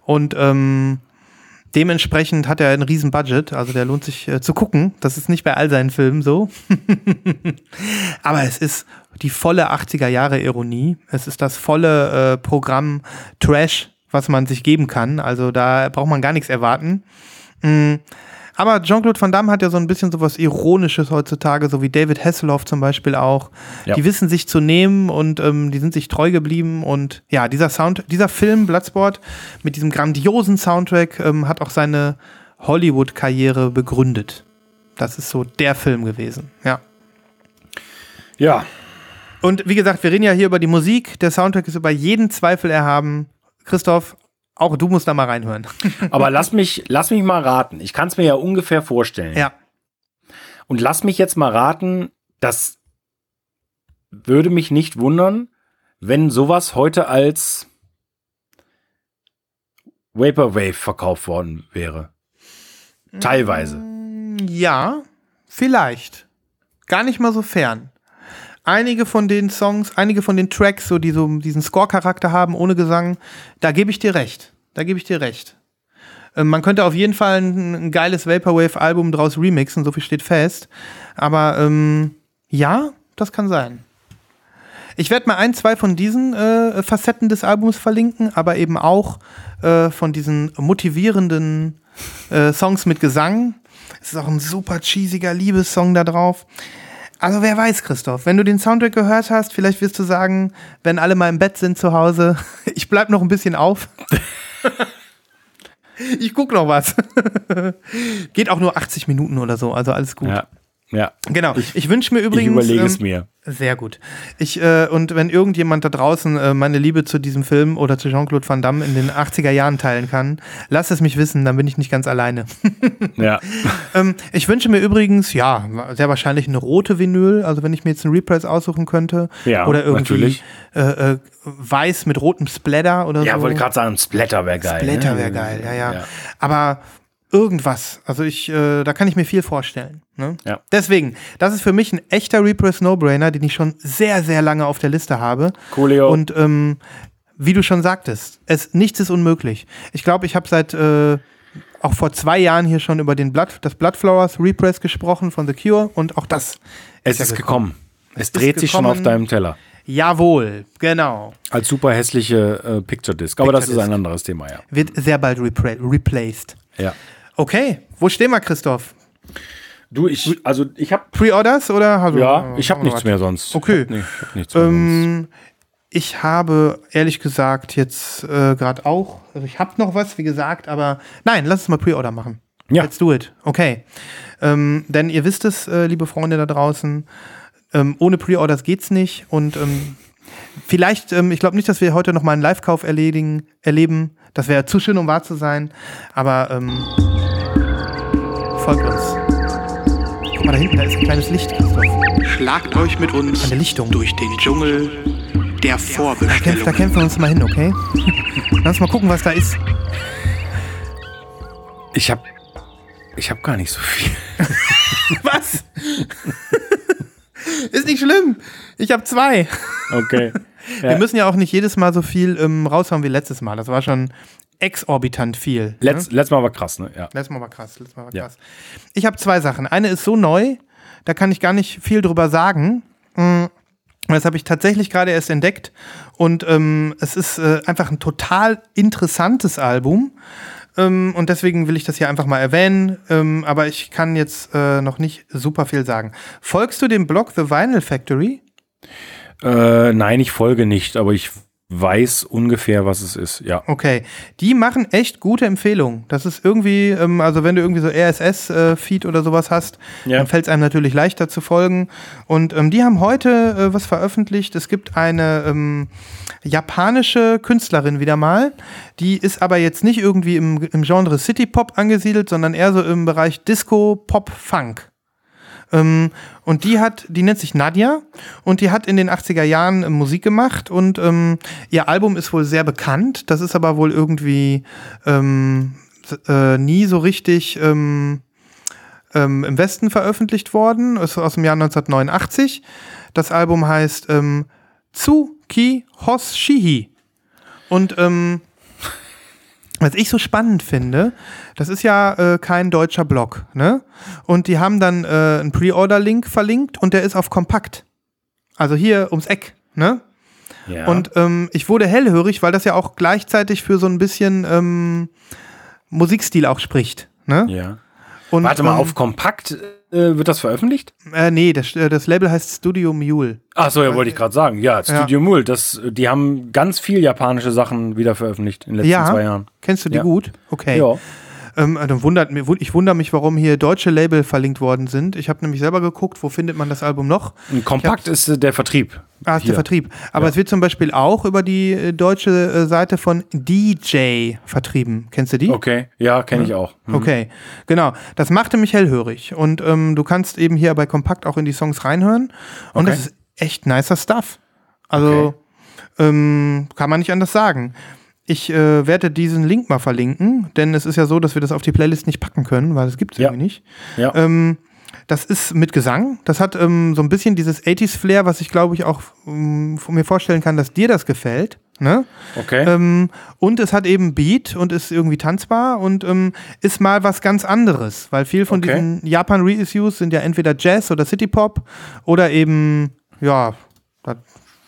Und ähm, dementsprechend hat er ein riesen Budget, also der lohnt sich äh, zu gucken. Das ist nicht bei all seinen Filmen so. Aber es ist die volle 80er Jahre Ironie. Es ist das volle äh, Programm Trash was man sich geben kann. Also da braucht man gar nichts erwarten. Mm. Aber Jean-Claude Van Damme hat ja so ein bisschen sowas Ironisches heutzutage, so wie David Hasselhoff zum Beispiel auch. Ja. Die wissen sich zu nehmen und ähm, die sind sich treu geblieben. Und ja, dieser Sound, dieser Film Bloodsport mit diesem grandiosen Soundtrack ähm, hat auch seine Hollywood-Karriere begründet. Das ist so der Film gewesen, ja. Ja, Und wie gesagt, wir reden ja hier über die Musik. Der Soundtrack ist über jeden Zweifel erhaben. Christoph, auch du musst da mal reinhören. aber lass mich, lass mich mal raten. Ich kann es mir ja ungefähr vorstellen. ja. Und lass mich jetzt mal raten, das würde mich nicht wundern, wenn sowas heute als Vaporwave verkauft worden wäre. Teilweise. Ja, vielleicht. Gar nicht mal so fern. Einige von den Songs, einige von den Tracks, so die so diesen Score-Charakter haben, ohne Gesang, da gebe ich dir recht. Da gebe ich dir recht. Ähm, man könnte auf jeden Fall ein, ein geiles Vaporwave-Album draus remixen, so viel steht fest. Aber ähm, ja, das kann sein. Ich werde mal ein, zwei von diesen äh, Facetten des Albums verlinken, aber eben auch äh, von diesen motivierenden äh, Songs mit Gesang. Es ist auch ein super cheesiger Liebessong da drauf. Also wer weiß, Christoph, wenn du den Soundtrack gehört hast, vielleicht wirst du sagen, wenn alle mal im Bett sind zu Hause, ich bleib noch ein bisschen auf. ich guck noch was. Geht auch nur 80 Minuten oder so, also alles gut. Ja. Ja. Genau. Ich, wünsche mir Ich übrigens. überlege es ähm, mir. sehr gut. Ich, äh, und wenn irgendjemand da draußen äh, meine Liebe zu diesem Film oder zu Jean-Claude Van Damme in den 80er Jahren teilen kann, lasst es mich wissen, dann bin ich nicht ganz alleine. Ja. ähm, ich wünsche mir übrigens, ja, sehr wahrscheinlich eine rote Vinyl, also wenn ich mir jetzt einen Repress aussuchen könnte. Ja, oder irgendwie natürlich. Äh, äh, weiß mit rotem Splatter oder Ja, so. wollte gerade sagen, Splatter wäre geil. Splatter ne? wäre geil, ja, ja, Aber irgendwas, also ich, äh, da kann ich mir viel vorstellen. Ne? Ja. Deswegen, das ist für mich ein echter Repress No-Brainer, den ich schon sehr, sehr lange auf der Liste habe. Coolio. Und ähm, wie du schon sagtest, es, nichts ist unmöglich. Ich glaube, ich habe seit äh, auch vor zwei Jahren hier schon über den Blood, das Bloodflowers Repress gesprochen von The Cure und auch das Es ja ist gekommen. Es dreht ist sich schon gekommen. auf deinem Teller. Jawohl, genau. Als super hässliche äh, Picture Disc. Aber das ist Picture ein anderes Thema, ja. Wird sehr bald replaced. Ja. Okay, wo stehen wir, Christoph? Du, ich, also ich habe, Pre-Orders oder? du- ja, ich habe nichts mehr sonst. Okay. Nee, ich hab nichts mehr sonst. Ähm, ich habe ehrlich gesagt jetzt äh, gerade auch, also ich habe noch was, wie gesagt, aber nein, lass uns mal Pre-Order machen. Ja. Let's do it. Okay. Ähm, denn ihr wisst es, äh, liebe Freunde da draußen, ähm, ohne Pre-Orders geht's nicht und ähm, vielleicht, ähm, ich glaube nicht, dass wir heute noch mal einen Live-Kauf erledigen, erleben. Das wäre zu schön, um wahr zu sein. Aber ähm, folgt uns. Guck mal, da hinten, da ist ein kleines Licht, Christoph. Schlagt euch mit uns Eine Lichtung. durch den Dschungel der Da, kämpf, da kämpfen wir uns mal hin, okay? Lass mal gucken, was da ist. Ich habe ich hab gar nicht so viel. Was? ist nicht schlimm. Ich habe zwei. Okay. Wir müssen ja auch nicht jedes Mal so viel ähm, raushauen wie letztes Mal. Das war schon exorbitant viel. Letz, letztes Mal war krass, ne? Ja. Letztes Mal war krass. Letztes Mal war Ja. krass. Ich habe zwei Sachen. Eine ist so neu, da kann ich gar nicht viel drüber sagen. Mm, Das habe ich tatsächlich gerade erst entdeckt. Und ähm, es ist äh, einfach ein total interessantes Album. Ähm, und deswegen will ich das hier einfach mal erwähnen. Ähm, aber ich kann jetzt äh, noch nicht super viel sagen. Folgst du dem Blog The Vinyl Factory? Äh, nein, ich folge nicht, aber ich weiß ungefähr, was es ist. Ja. Okay, die machen echt gute Empfehlungen. Das ist irgendwie, ähm, also wenn du irgendwie so RSS-Feed oder sowas hast, Ja. dann fällt es einem natürlich leichter zu folgen. Und ähm, die haben heute äh, was veröffentlicht. Es gibt eine ähm, japanische Künstlerin wieder mal. Die ist aber jetzt nicht irgendwie im, im Genre City Pop angesiedelt, sondern eher so im Bereich Disco, Pop, Funk. Ähm, und die hat, die nennt sich Nadja und die hat in den 80er Jahren äh, Musik gemacht und ähm, ihr Album ist wohl sehr bekannt. Das ist aber wohl irgendwie ähm, äh, nie so richtig ähm, ähm, im Westen veröffentlicht worden. Ist aus dem Jahr 1989. Das Album heißt ähm, Tsuki Hoshihi. Und ähm, was ich so spannend finde, das ist ja äh, kein deutscher Blog, ne? Und die haben dann äh, einen Pre-Order-Link verlinkt und der ist auf Kompakt. Also hier ums Eck, ne? Ja. Und ähm, ich wurde hellhörig, weil das ja auch gleichzeitig für so ein bisschen ähm, Musikstil auch spricht. Ne? ja. Und, Warte mal, ähm, auf Kompakt äh, wird das veröffentlicht? Äh, nee, das, äh, das Label heißt Studio Mule. Ach so, ja, wollte ich gerade sagen. Ja, Studio Mul, das, die haben ganz viel japanische Sachen wieder veröffentlicht in den letzten Ja. zwei Jahren. Kennst du die Ja. gut? Okay. Ja. Ähm, dann wundert mir, ich wundere mich, warum hier deutsche Label verlinkt worden sind. Ich habe nämlich selber geguckt, wo findet man das Album noch? Ein Kompakt ist äh, der Vertrieb. Ah, ist Hier. der Vertrieb. Aber Ja. es wird zum Beispiel auch über die äh, deutsche äh, Seite von DJ vertrieben. Kennst du die? Okay, ja, kenne ich auch. Mhm. Okay, genau. Das machte mich hellhörig. Und ähm, du kannst eben hier bei Kompakt auch in die Songs reinhören. Und Okay. das ist echt nicer Stuff. Also ähm, kann man nicht anders sagen. Ich äh, werde diesen Link mal verlinken, denn es ist ja so, dass wir das auf die Playlist nicht packen können, weil es gibt es Ja. irgendwie nicht. Ja. Ähm, das ist mit Gesang. Das hat ähm, so ein bisschen dieses 80s-Flair, was ich glaube ich auch ähm, mir vorstellen kann, dass dir das gefällt. Ne? Okay. Ähm, und es hat eben Beat und ist irgendwie tanzbar und ähm, ist mal was ganz anderes, weil viel von Okay. diesen Japan-Reissues sind ja entweder Jazz oder City-Pop oder eben, ja,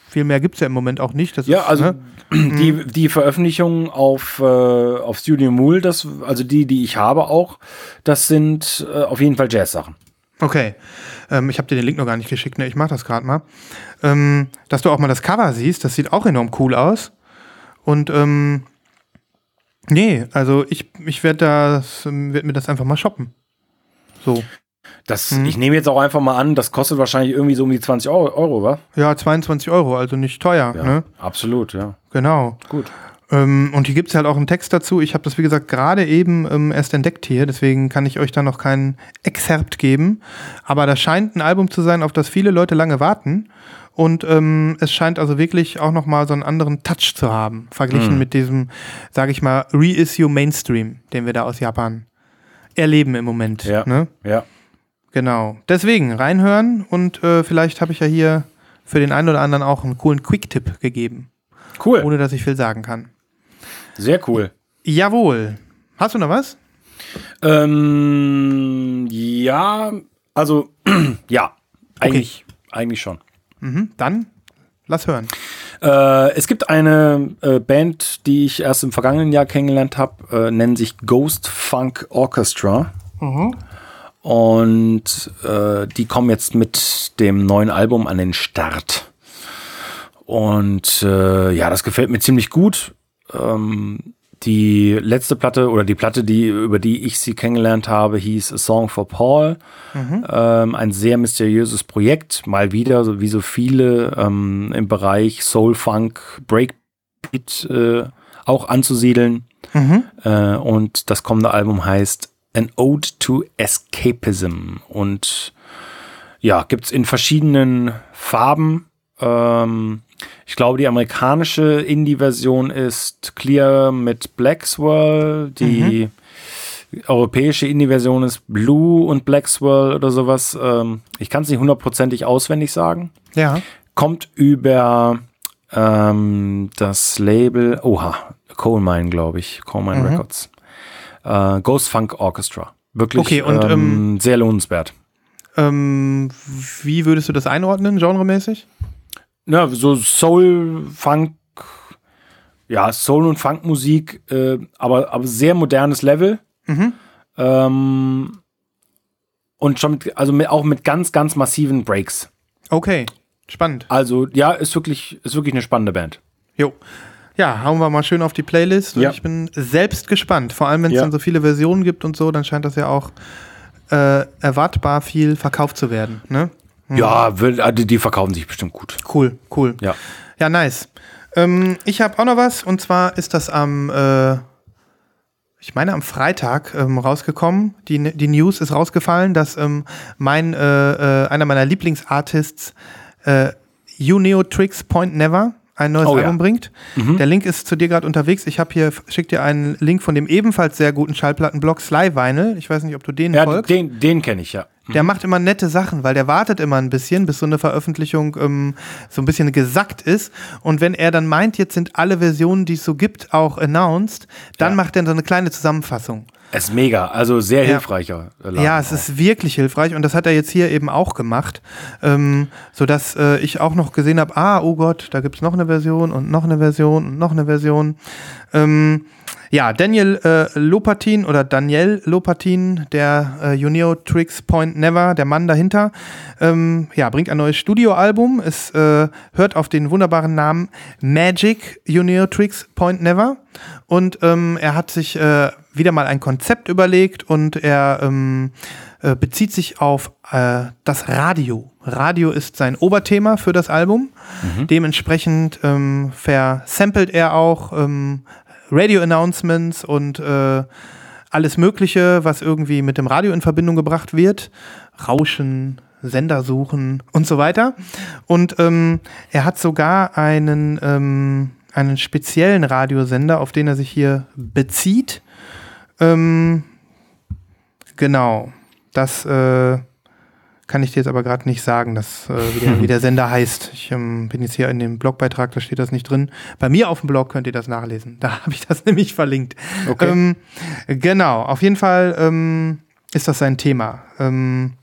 viel mehr gibt es ja im Moment auch nicht. Das ja, ist, also ne? Die, die Veröffentlichung auf, äh, auf Studio Mul, das, also die, die ich habe auch, das sind äh, auf jeden Fall Jazz-Sachen. Okay. Ähm, ich habe dir den Link noch gar nicht geschickt, ne? Ich mach das gerade mal. Ähm, dass du auch mal das Cover siehst, das sieht auch enorm cool aus. Und ähm, nee, also ich, ich werde ähm, werd mir das einfach mal shoppen. So. Das, Mhm. Ich nehme jetzt auch einfach mal an, das kostet wahrscheinlich irgendwie so um die 20 Euro, Euro wa? Ja, 22 Euro, also nicht teuer, Ja, ne? absolut, ja. Genau. Gut. Ähm, und hier gibt es halt auch einen Text dazu. Ich habe das, wie gesagt, gerade eben ähm, erst entdeckt hier, deswegen kann ich euch da noch keinen Excerpt geben. Aber das scheint ein Album zu sein, auf das viele Leute lange warten. Und ähm, es scheint also wirklich auch nochmal so einen anderen Touch zu haben, verglichen Mhm. mit diesem, sage ich mal, Reissue Mainstream, den wir da aus Japan erleben im Moment. Ja. Ne? Ja. Genau. Deswegen reinhören und äh, vielleicht habe ich ja hier für den einen oder anderen auch einen coolen Quick-Tipp gegeben, Cool. ohne dass ich viel sagen kann. Sehr cool. Jawohl. Hast du noch was? Ähm, ja, also ja, eigentlich, eigentlich schon. Mhm, dann lass hören. Äh, es gibt eine äh, Band, die ich erst im vergangenen Jahr kennengelernt habe, äh, nennen sich Ghost Funk Orchestra. Und äh, die kommen jetzt mit dem neuen Album an den Start. Und äh, ja, das gefällt mir ziemlich gut. Ähm, die letzte Platte oder die Platte, die, über die ich sie kennengelernt habe, hieß A Song for Paul. Ähm, ein sehr mysteriöses Projekt, mal wieder, so wie so viele ähm, im Bereich Soul, Funk, Breakbeat äh, auch anzusiedeln. Äh, und das kommende Album heißt An Ode to Escapism. Und ja, gibt's in verschiedenen Farben. Ähm, ich glaube, die amerikanische Indie-Version ist Clear mit Black Swirl. Die europäische Indie-Version ist Blue und Black Swirl oder sowas. Ähm, ich kann es nicht hundertprozentig auswendig sagen. Ja. Kommt über ähm, das Label, oha, Coal Mine, glaube ich, Coal Mine Records. Äh, Ghost Funk Orchestra. Wirklich Okay, und, ähm, sehr lohnenswert. Ähm, wie würdest du das einordnen, genremäßig? Ja, so Soul, Funk, ja, Soul- und Funk-Musik, äh, aber, aber sehr modernes Level. Ähm, und schon mit, also mit, auch mit ganz, ganz massiven Breaks. Okay, spannend. Also, ja, ist wirklich, ist wirklich eine spannende Band. Jo. Ja, hauen wir mal schön auf die Playlist. Und Ja. ich bin selbst gespannt. Vor allem, wenn es Ja. dann so viele Versionen gibt und so, dann scheint das ja auch äh, erwartbar viel verkauft zu werden. Ne? Ja, will, also die verkaufen sich bestimmt gut. Cool, cool. Ja. Ja, nice. Ähm, ich habe auch noch was und zwar ist das am, äh, ich meine am Freitag ähm, rausgekommen. Die, die News ist rausgefallen, dass ähm, mein, äh, äh, einer meiner Lieblingsartists, äh, Uneo Tricks Point Never, ein neues Oh, ja. Album bringt. Der Link ist zu dir gerade unterwegs. Ich habe hier, schick dir einen Link von dem ebenfalls sehr guten Schallplattenblog Sly Vinyl. Ich weiß nicht, ob du denen Ja, folgst. den, den kenne ich, ja. Der macht immer nette Sachen, weil der wartet immer ein bisschen, bis so eine Veröffentlichung ähm, so ein bisschen gesackt ist. Und wenn er dann meint, jetzt sind alle Versionen, die es so gibt, auch announced, dann Ja. macht er so eine kleine Zusammenfassung. Es ist mega, also sehr hilfreicher. Laden Ja, es auch. ist wirklich hilfreich und das hat er jetzt hier eben auch gemacht, ähm, sodass äh, ich auch noch gesehen habe, ah, oh Gott, da gibt es noch eine Version und noch eine Version und noch eine Version. Ähm, ja, Daniel äh, Lopatin oder Daniel Lopatin, der äh, Junio Tricks Point Never, der Mann dahinter, ähm, ja, bringt ein neues Studioalbum. Es äh, hört auf den wunderbaren Namen Magic Junio Tricks Point Never. Und ähm, er hat sich äh, wieder mal ein Konzept überlegt und er ähm, äh, bezieht sich auf äh, das Radio. Radio ist sein Oberthema für das Album. Dementsprechend ähm, versampelt er auch ähm, Radio-Announcements und äh, alles Mögliche, was irgendwie mit dem Radio in Verbindung gebracht wird. Rauschen, Sender suchen und so weiter. Und ähm, er hat sogar einen, ähm, einen speziellen Radiosender, auf den er sich hier bezieht. Ähm, genau. Das äh, kann ich dir jetzt aber gerade nicht sagen, dass, äh, wie, der, wie der Sender heißt. Ich ähm, bin jetzt hier in dem Blogbeitrag, da steht das nicht drin. Bei mir auf dem Blog könnt ihr das nachlesen. Da habe ich das nämlich verlinkt. Okay. Ähm, genau, auf jeden Fall ähm, ist das sein Thema. Ähm,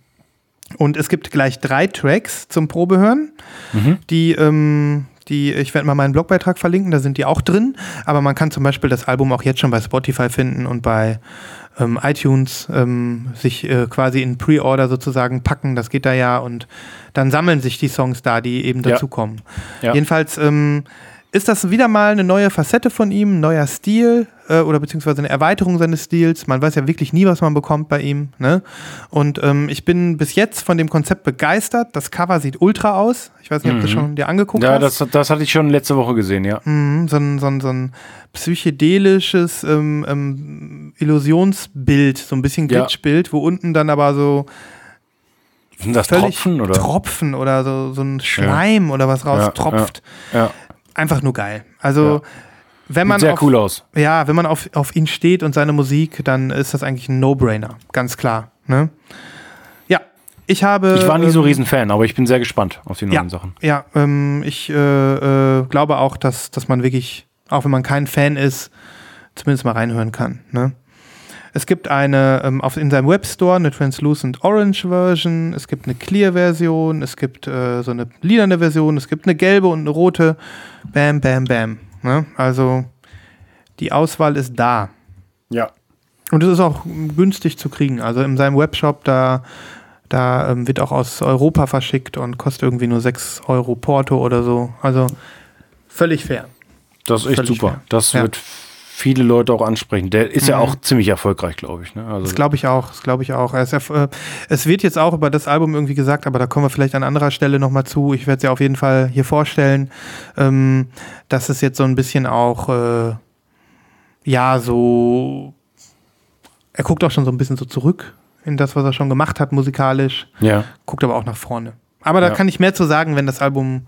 und es gibt gleich drei Tracks zum Probehören, die, ähm, die, ich werde mal meinen Blogbeitrag verlinken, da sind die auch drin. Aber man kann zum Beispiel das Album auch jetzt schon bei Spotify finden und bei ähm, iTunes ähm, sich äh, quasi in Pre-Order sozusagen packen. Das geht da ja und dann sammeln sich die Songs da, die eben Ja. dazukommen. Ja. Jedenfalls ähm, ist das wieder mal eine neue Facette von ihm, ein neuer Stil äh, oder beziehungsweise eine Erweiterung seines Stils. Man weiß ja wirklich nie, was man bekommt bei ihm. Ne? Und ähm, ich bin bis jetzt von dem Konzept begeistert. Das Cover sieht ultra aus. Ich weiß nicht, ob du das schon dir angeguckt Mhm. Ja, hast. das, das hatte ich schon letzte Woche gesehen, ja. Mhm, so, ein, so, ein, so ein psychedelisches ähm, ähm, Illusionsbild, so ein bisschen Ja. Glitchbild, wo unten dann aber so Sind das Tropfen oder? Tropfen oder so, so ein Schleim oder was raus Ja, tropft. ja. Einfach nur geil. Also, wenn man Sieht sehr auf, cool aus. ja, wenn man auf, auf ihn steht und seine Musik, dann ist das eigentlich ein No-Brainer. Ganz klar. Ne? Ja, ich habe. Ich war nie so ähm, Riesenfan, aber ich bin sehr gespannt auf die neuen ja, Sachen. Ja, ähm, ich äh, äh, glaube auch, dass, dass man wirklich, auch wenn man kein Fan ist, zumindest mal reinhören kann. Ne? Es gibt eine ähm, auf, in seinem Webstore eine Translucent Orange Version, es gibt eine Clear Version, es gibt äh, so eine lilane Version, es gibt eine gelbe und eine rote. Bam, bam, bam. Ne? Also die Auswahl ist da. Ja. Und es ist auch günstig zu kriegen. Also in seinem Webshop, da, da ähm, wird auch aus Europa verschickt und kostet irgendwie nur 6 Euro Porto oder so. Also völlig fair. Das ist echt Völlig super. fair. Das Ja. wird viele Leute auch ansprechen. Der ist ja Mhm. auch ziemlich erfolgreich, glaube ich. Ne? Also, Das glaube ich auch. Das glaube ich auch. Es, äh, es wird jetzt auch über das Album irgendwie gesagt, aber da kommen wir vielleicht an anderer Stelle nochmal zu. Ich werde es ja auf jeden Fall hier vorstellen, ähm, dass es jetzt so ein bisschen auch, äh, ja, so, er guckt auch schon so ein bisschen so zurück in das, was er schon gemacht hat musikalisch. ja. guckt aber auch nach vorne. Aber da Ja. kann ich mehr zu sagen, wenn das Album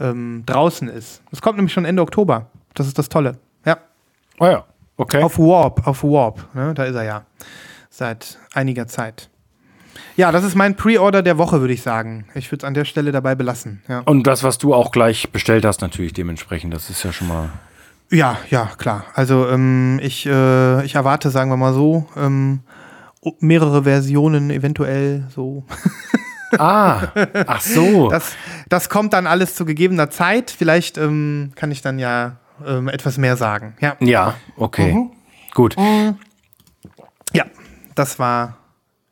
ähm, draußen ist. Es kommt nämlich schon Ende Oktober. Das ist das Tolle. Oh ja. Okay. Auf Warp, auf Warp. Ne? Da ist er ja. Seit einiger Zeit. Ja, das ist mein Pre-Order der Woche, würde ich sagen. Ich würde es an der Stelle dabei belassen. Ja. Und das, was du auch gleich bestellt hast, natürlich dementsprechend. Das ist ja schon mal. Ja, ja, klar. Also ähm, ich, äh, ich erwarte, sagen wir mal so, ähm, mehrere Versionen eventuell so. Ah, ach so. Das, das kommt dann alles zu gegebener Zeit. Vielleicht ähm, kann ich dann ja ähm, etwas mehr sagen. Ja. ja, okay. Mhm. Gut. Ja, das war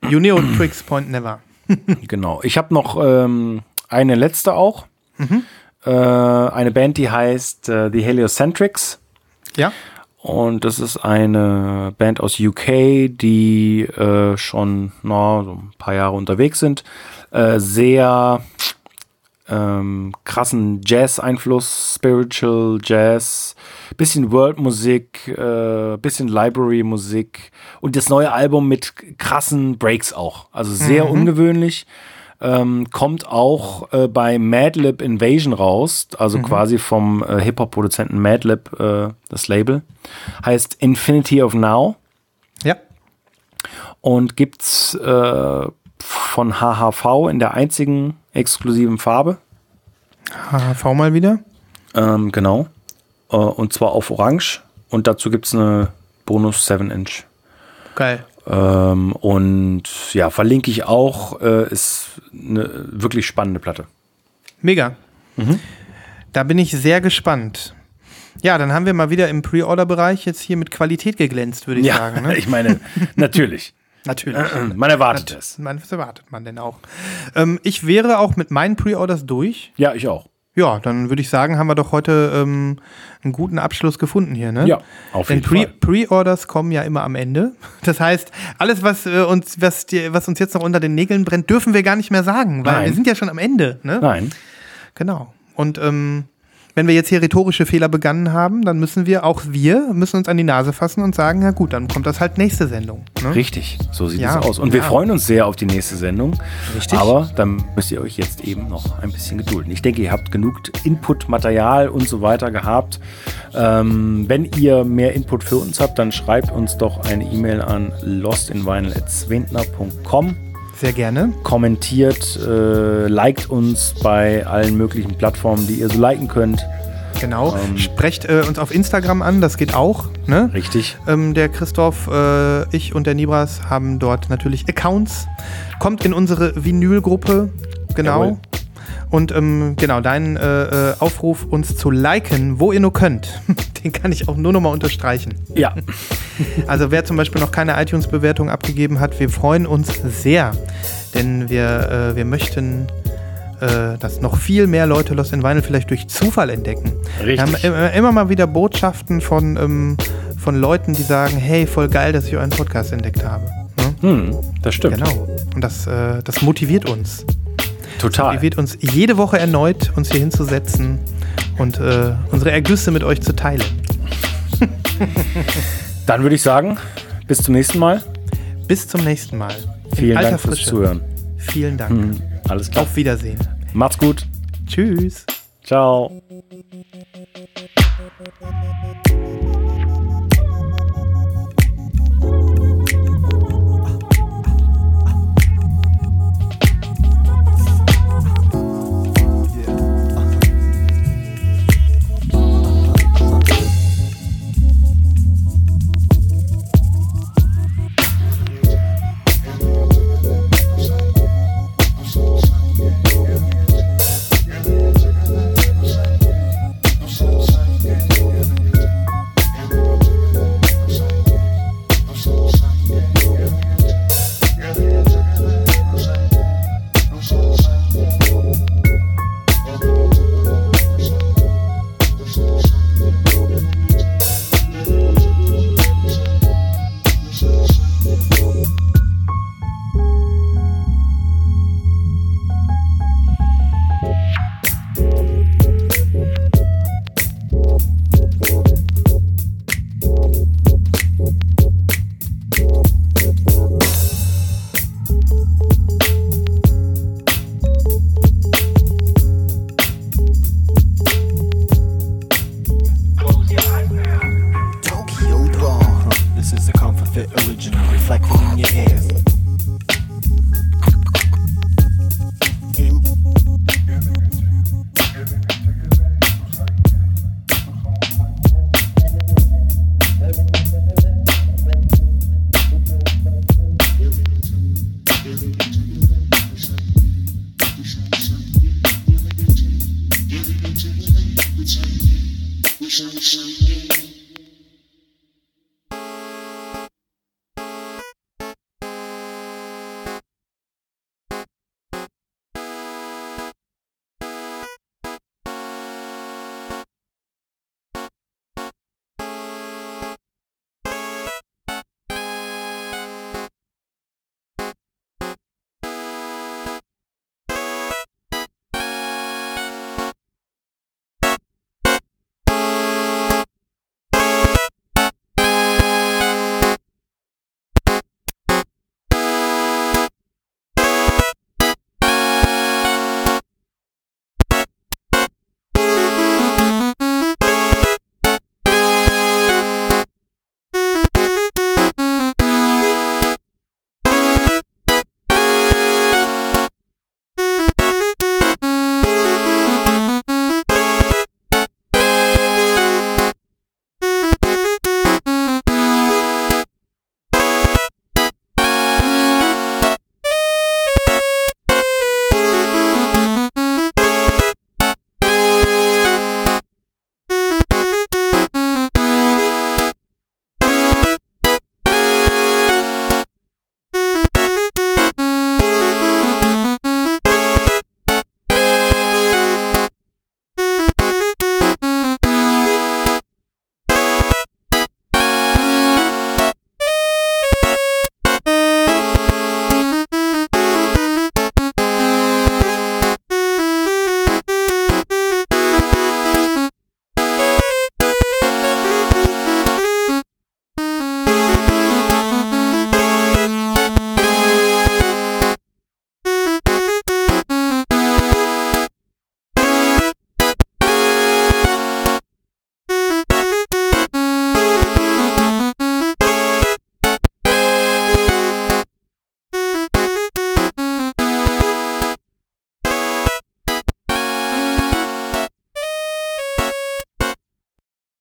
Juneo Tricks Point Never. Genau. Ich habe noch ähm, eine letzte auch. Mhm. Äh, eine Band, die heißt äh, The Heliocentrics. Ja. Und das ist eine Band aus UK, die äh, schon na, so ein paar Jahre unterwegs sind. Äh, sehr ähm, krassen Jazz-Einfluss, Spiritual Jazz, bisschen World-Musik, äh, bisschen Library-Musik und das neue Album mit krassen Breaks auch. Also sehr ungewöhnlich. Ähm, kommt auch äh, bei Madlib Invasion raus, also quasi vom äh, Hip-Hop-Produzenten Madlib, äh, das Label. Heißt Infinity of Now Ja. und gibt's äh, von HHV in der einzigen exklusiven Farbe. HHV mal wieder. Ähm, genau. Äh, und zwar auf Orange. Und dazu gibt es eine Bonus 7-Inch. Geil. Ähm, und ja, verlinke ich auch. Äh, ist eine wirklich spannende Platte. Mega. Mhm. Da bin ich sehr gespannt. Ja, dann haben wir mal wieder im Pre-Order-Bereich jetzt hier mit Qualität geglänzt, würde ich Ja, sagen. Ne? ich meine, natürlich. Natürlich. Man erwartet es. Man, was erwartet man denn auch? Ähm, ich wäre auch mit meinen Pre-Orders durch. Ja, ich auch. Ja, dann würde ich sagen, haben wir doch heute ähm, einen guten Abschluss gefunden hier, ne? Ja, auf Denn jeden Pre Fall. Pre-Orders kommen ja immer am Ende. Das heißt, alles, was, äh, uns, was, die, was uns jetzt noch unter den Nägeln brennt, dürfen wir gar nicht mehr sagen, weil Nein. wir sind ja schon am Ende. Ne? Nein. Genau. Und ähm, wenn wir jetzt hier rhetorische Fehler begangen haben, dann müssen wir, auch wir, müssen uns an die Nase fassen und sagen, na gut, dann kommt das halt nächste Sendung. Ne? Richtig, so sieht Ja, es aus. Und wir ja. freuen uns sehr auf die nächste Sendung. Richtig. Aber dann müsst ihr euch jetzt eben noch ein bisschen gedulden. Ich denke, ihr habt genug Input, Material und so weiter gehabt. Ähm, wenn ihr mehr Input für uns habt, dann schreibt uns doch eine E-Mail an lostinvinyl.zwentner.com. Sehr gerne. Kommentiert, äh, liked uns bei allen möglichen Plattformen, die ihr so liken könnt. Genau. Ähm. Sprecht äh, uns auf Instagram an, das geht auch. Ne? Richtig. Ähm, der Christoph, äh, ich und der Nibras haben dort natürlich Accounts. Kommt in unsere Vinylgruppe. Genau. Jawohl. Und ähm, genau, deinen äh, äh, Aufruf, uns zu liken, wo ihr nur könnt, den kann ich auch nur nochmal unterstreichen. Ja, Also wer zum Beispiel noch keine iTunes-Bewertung abgegeben hat, wir freuen uns sehr, denn wir, äh, wir möchten, äh, dass noch viel mehr Leute Lost in Vinyl vielleicht durch Zufall entdecken. Wir haben richtig. immer, immer mal wieder Botschaften von, ähm, von Leuten, die sagen, hey, voll geil, dass ich euren Podcast entdeckt habe. Ne? Hm, das stimmt. Genau. Und das, äh, das motiviert uns. Total. Motiviert uns jede Woche erneut, uns hier hinzusetzen und äh, unsere Ergüsse mit euch zu teilen. Dann würde ich sagen, bis zum nächsten Mal. Bis zum nächsten Mal. Vielen Dank fürs Frische. Zuhören. Vielen Dank. Hm, alles klar. Auf Wiedersehen. Macht's gut. Tschüss. Ciao.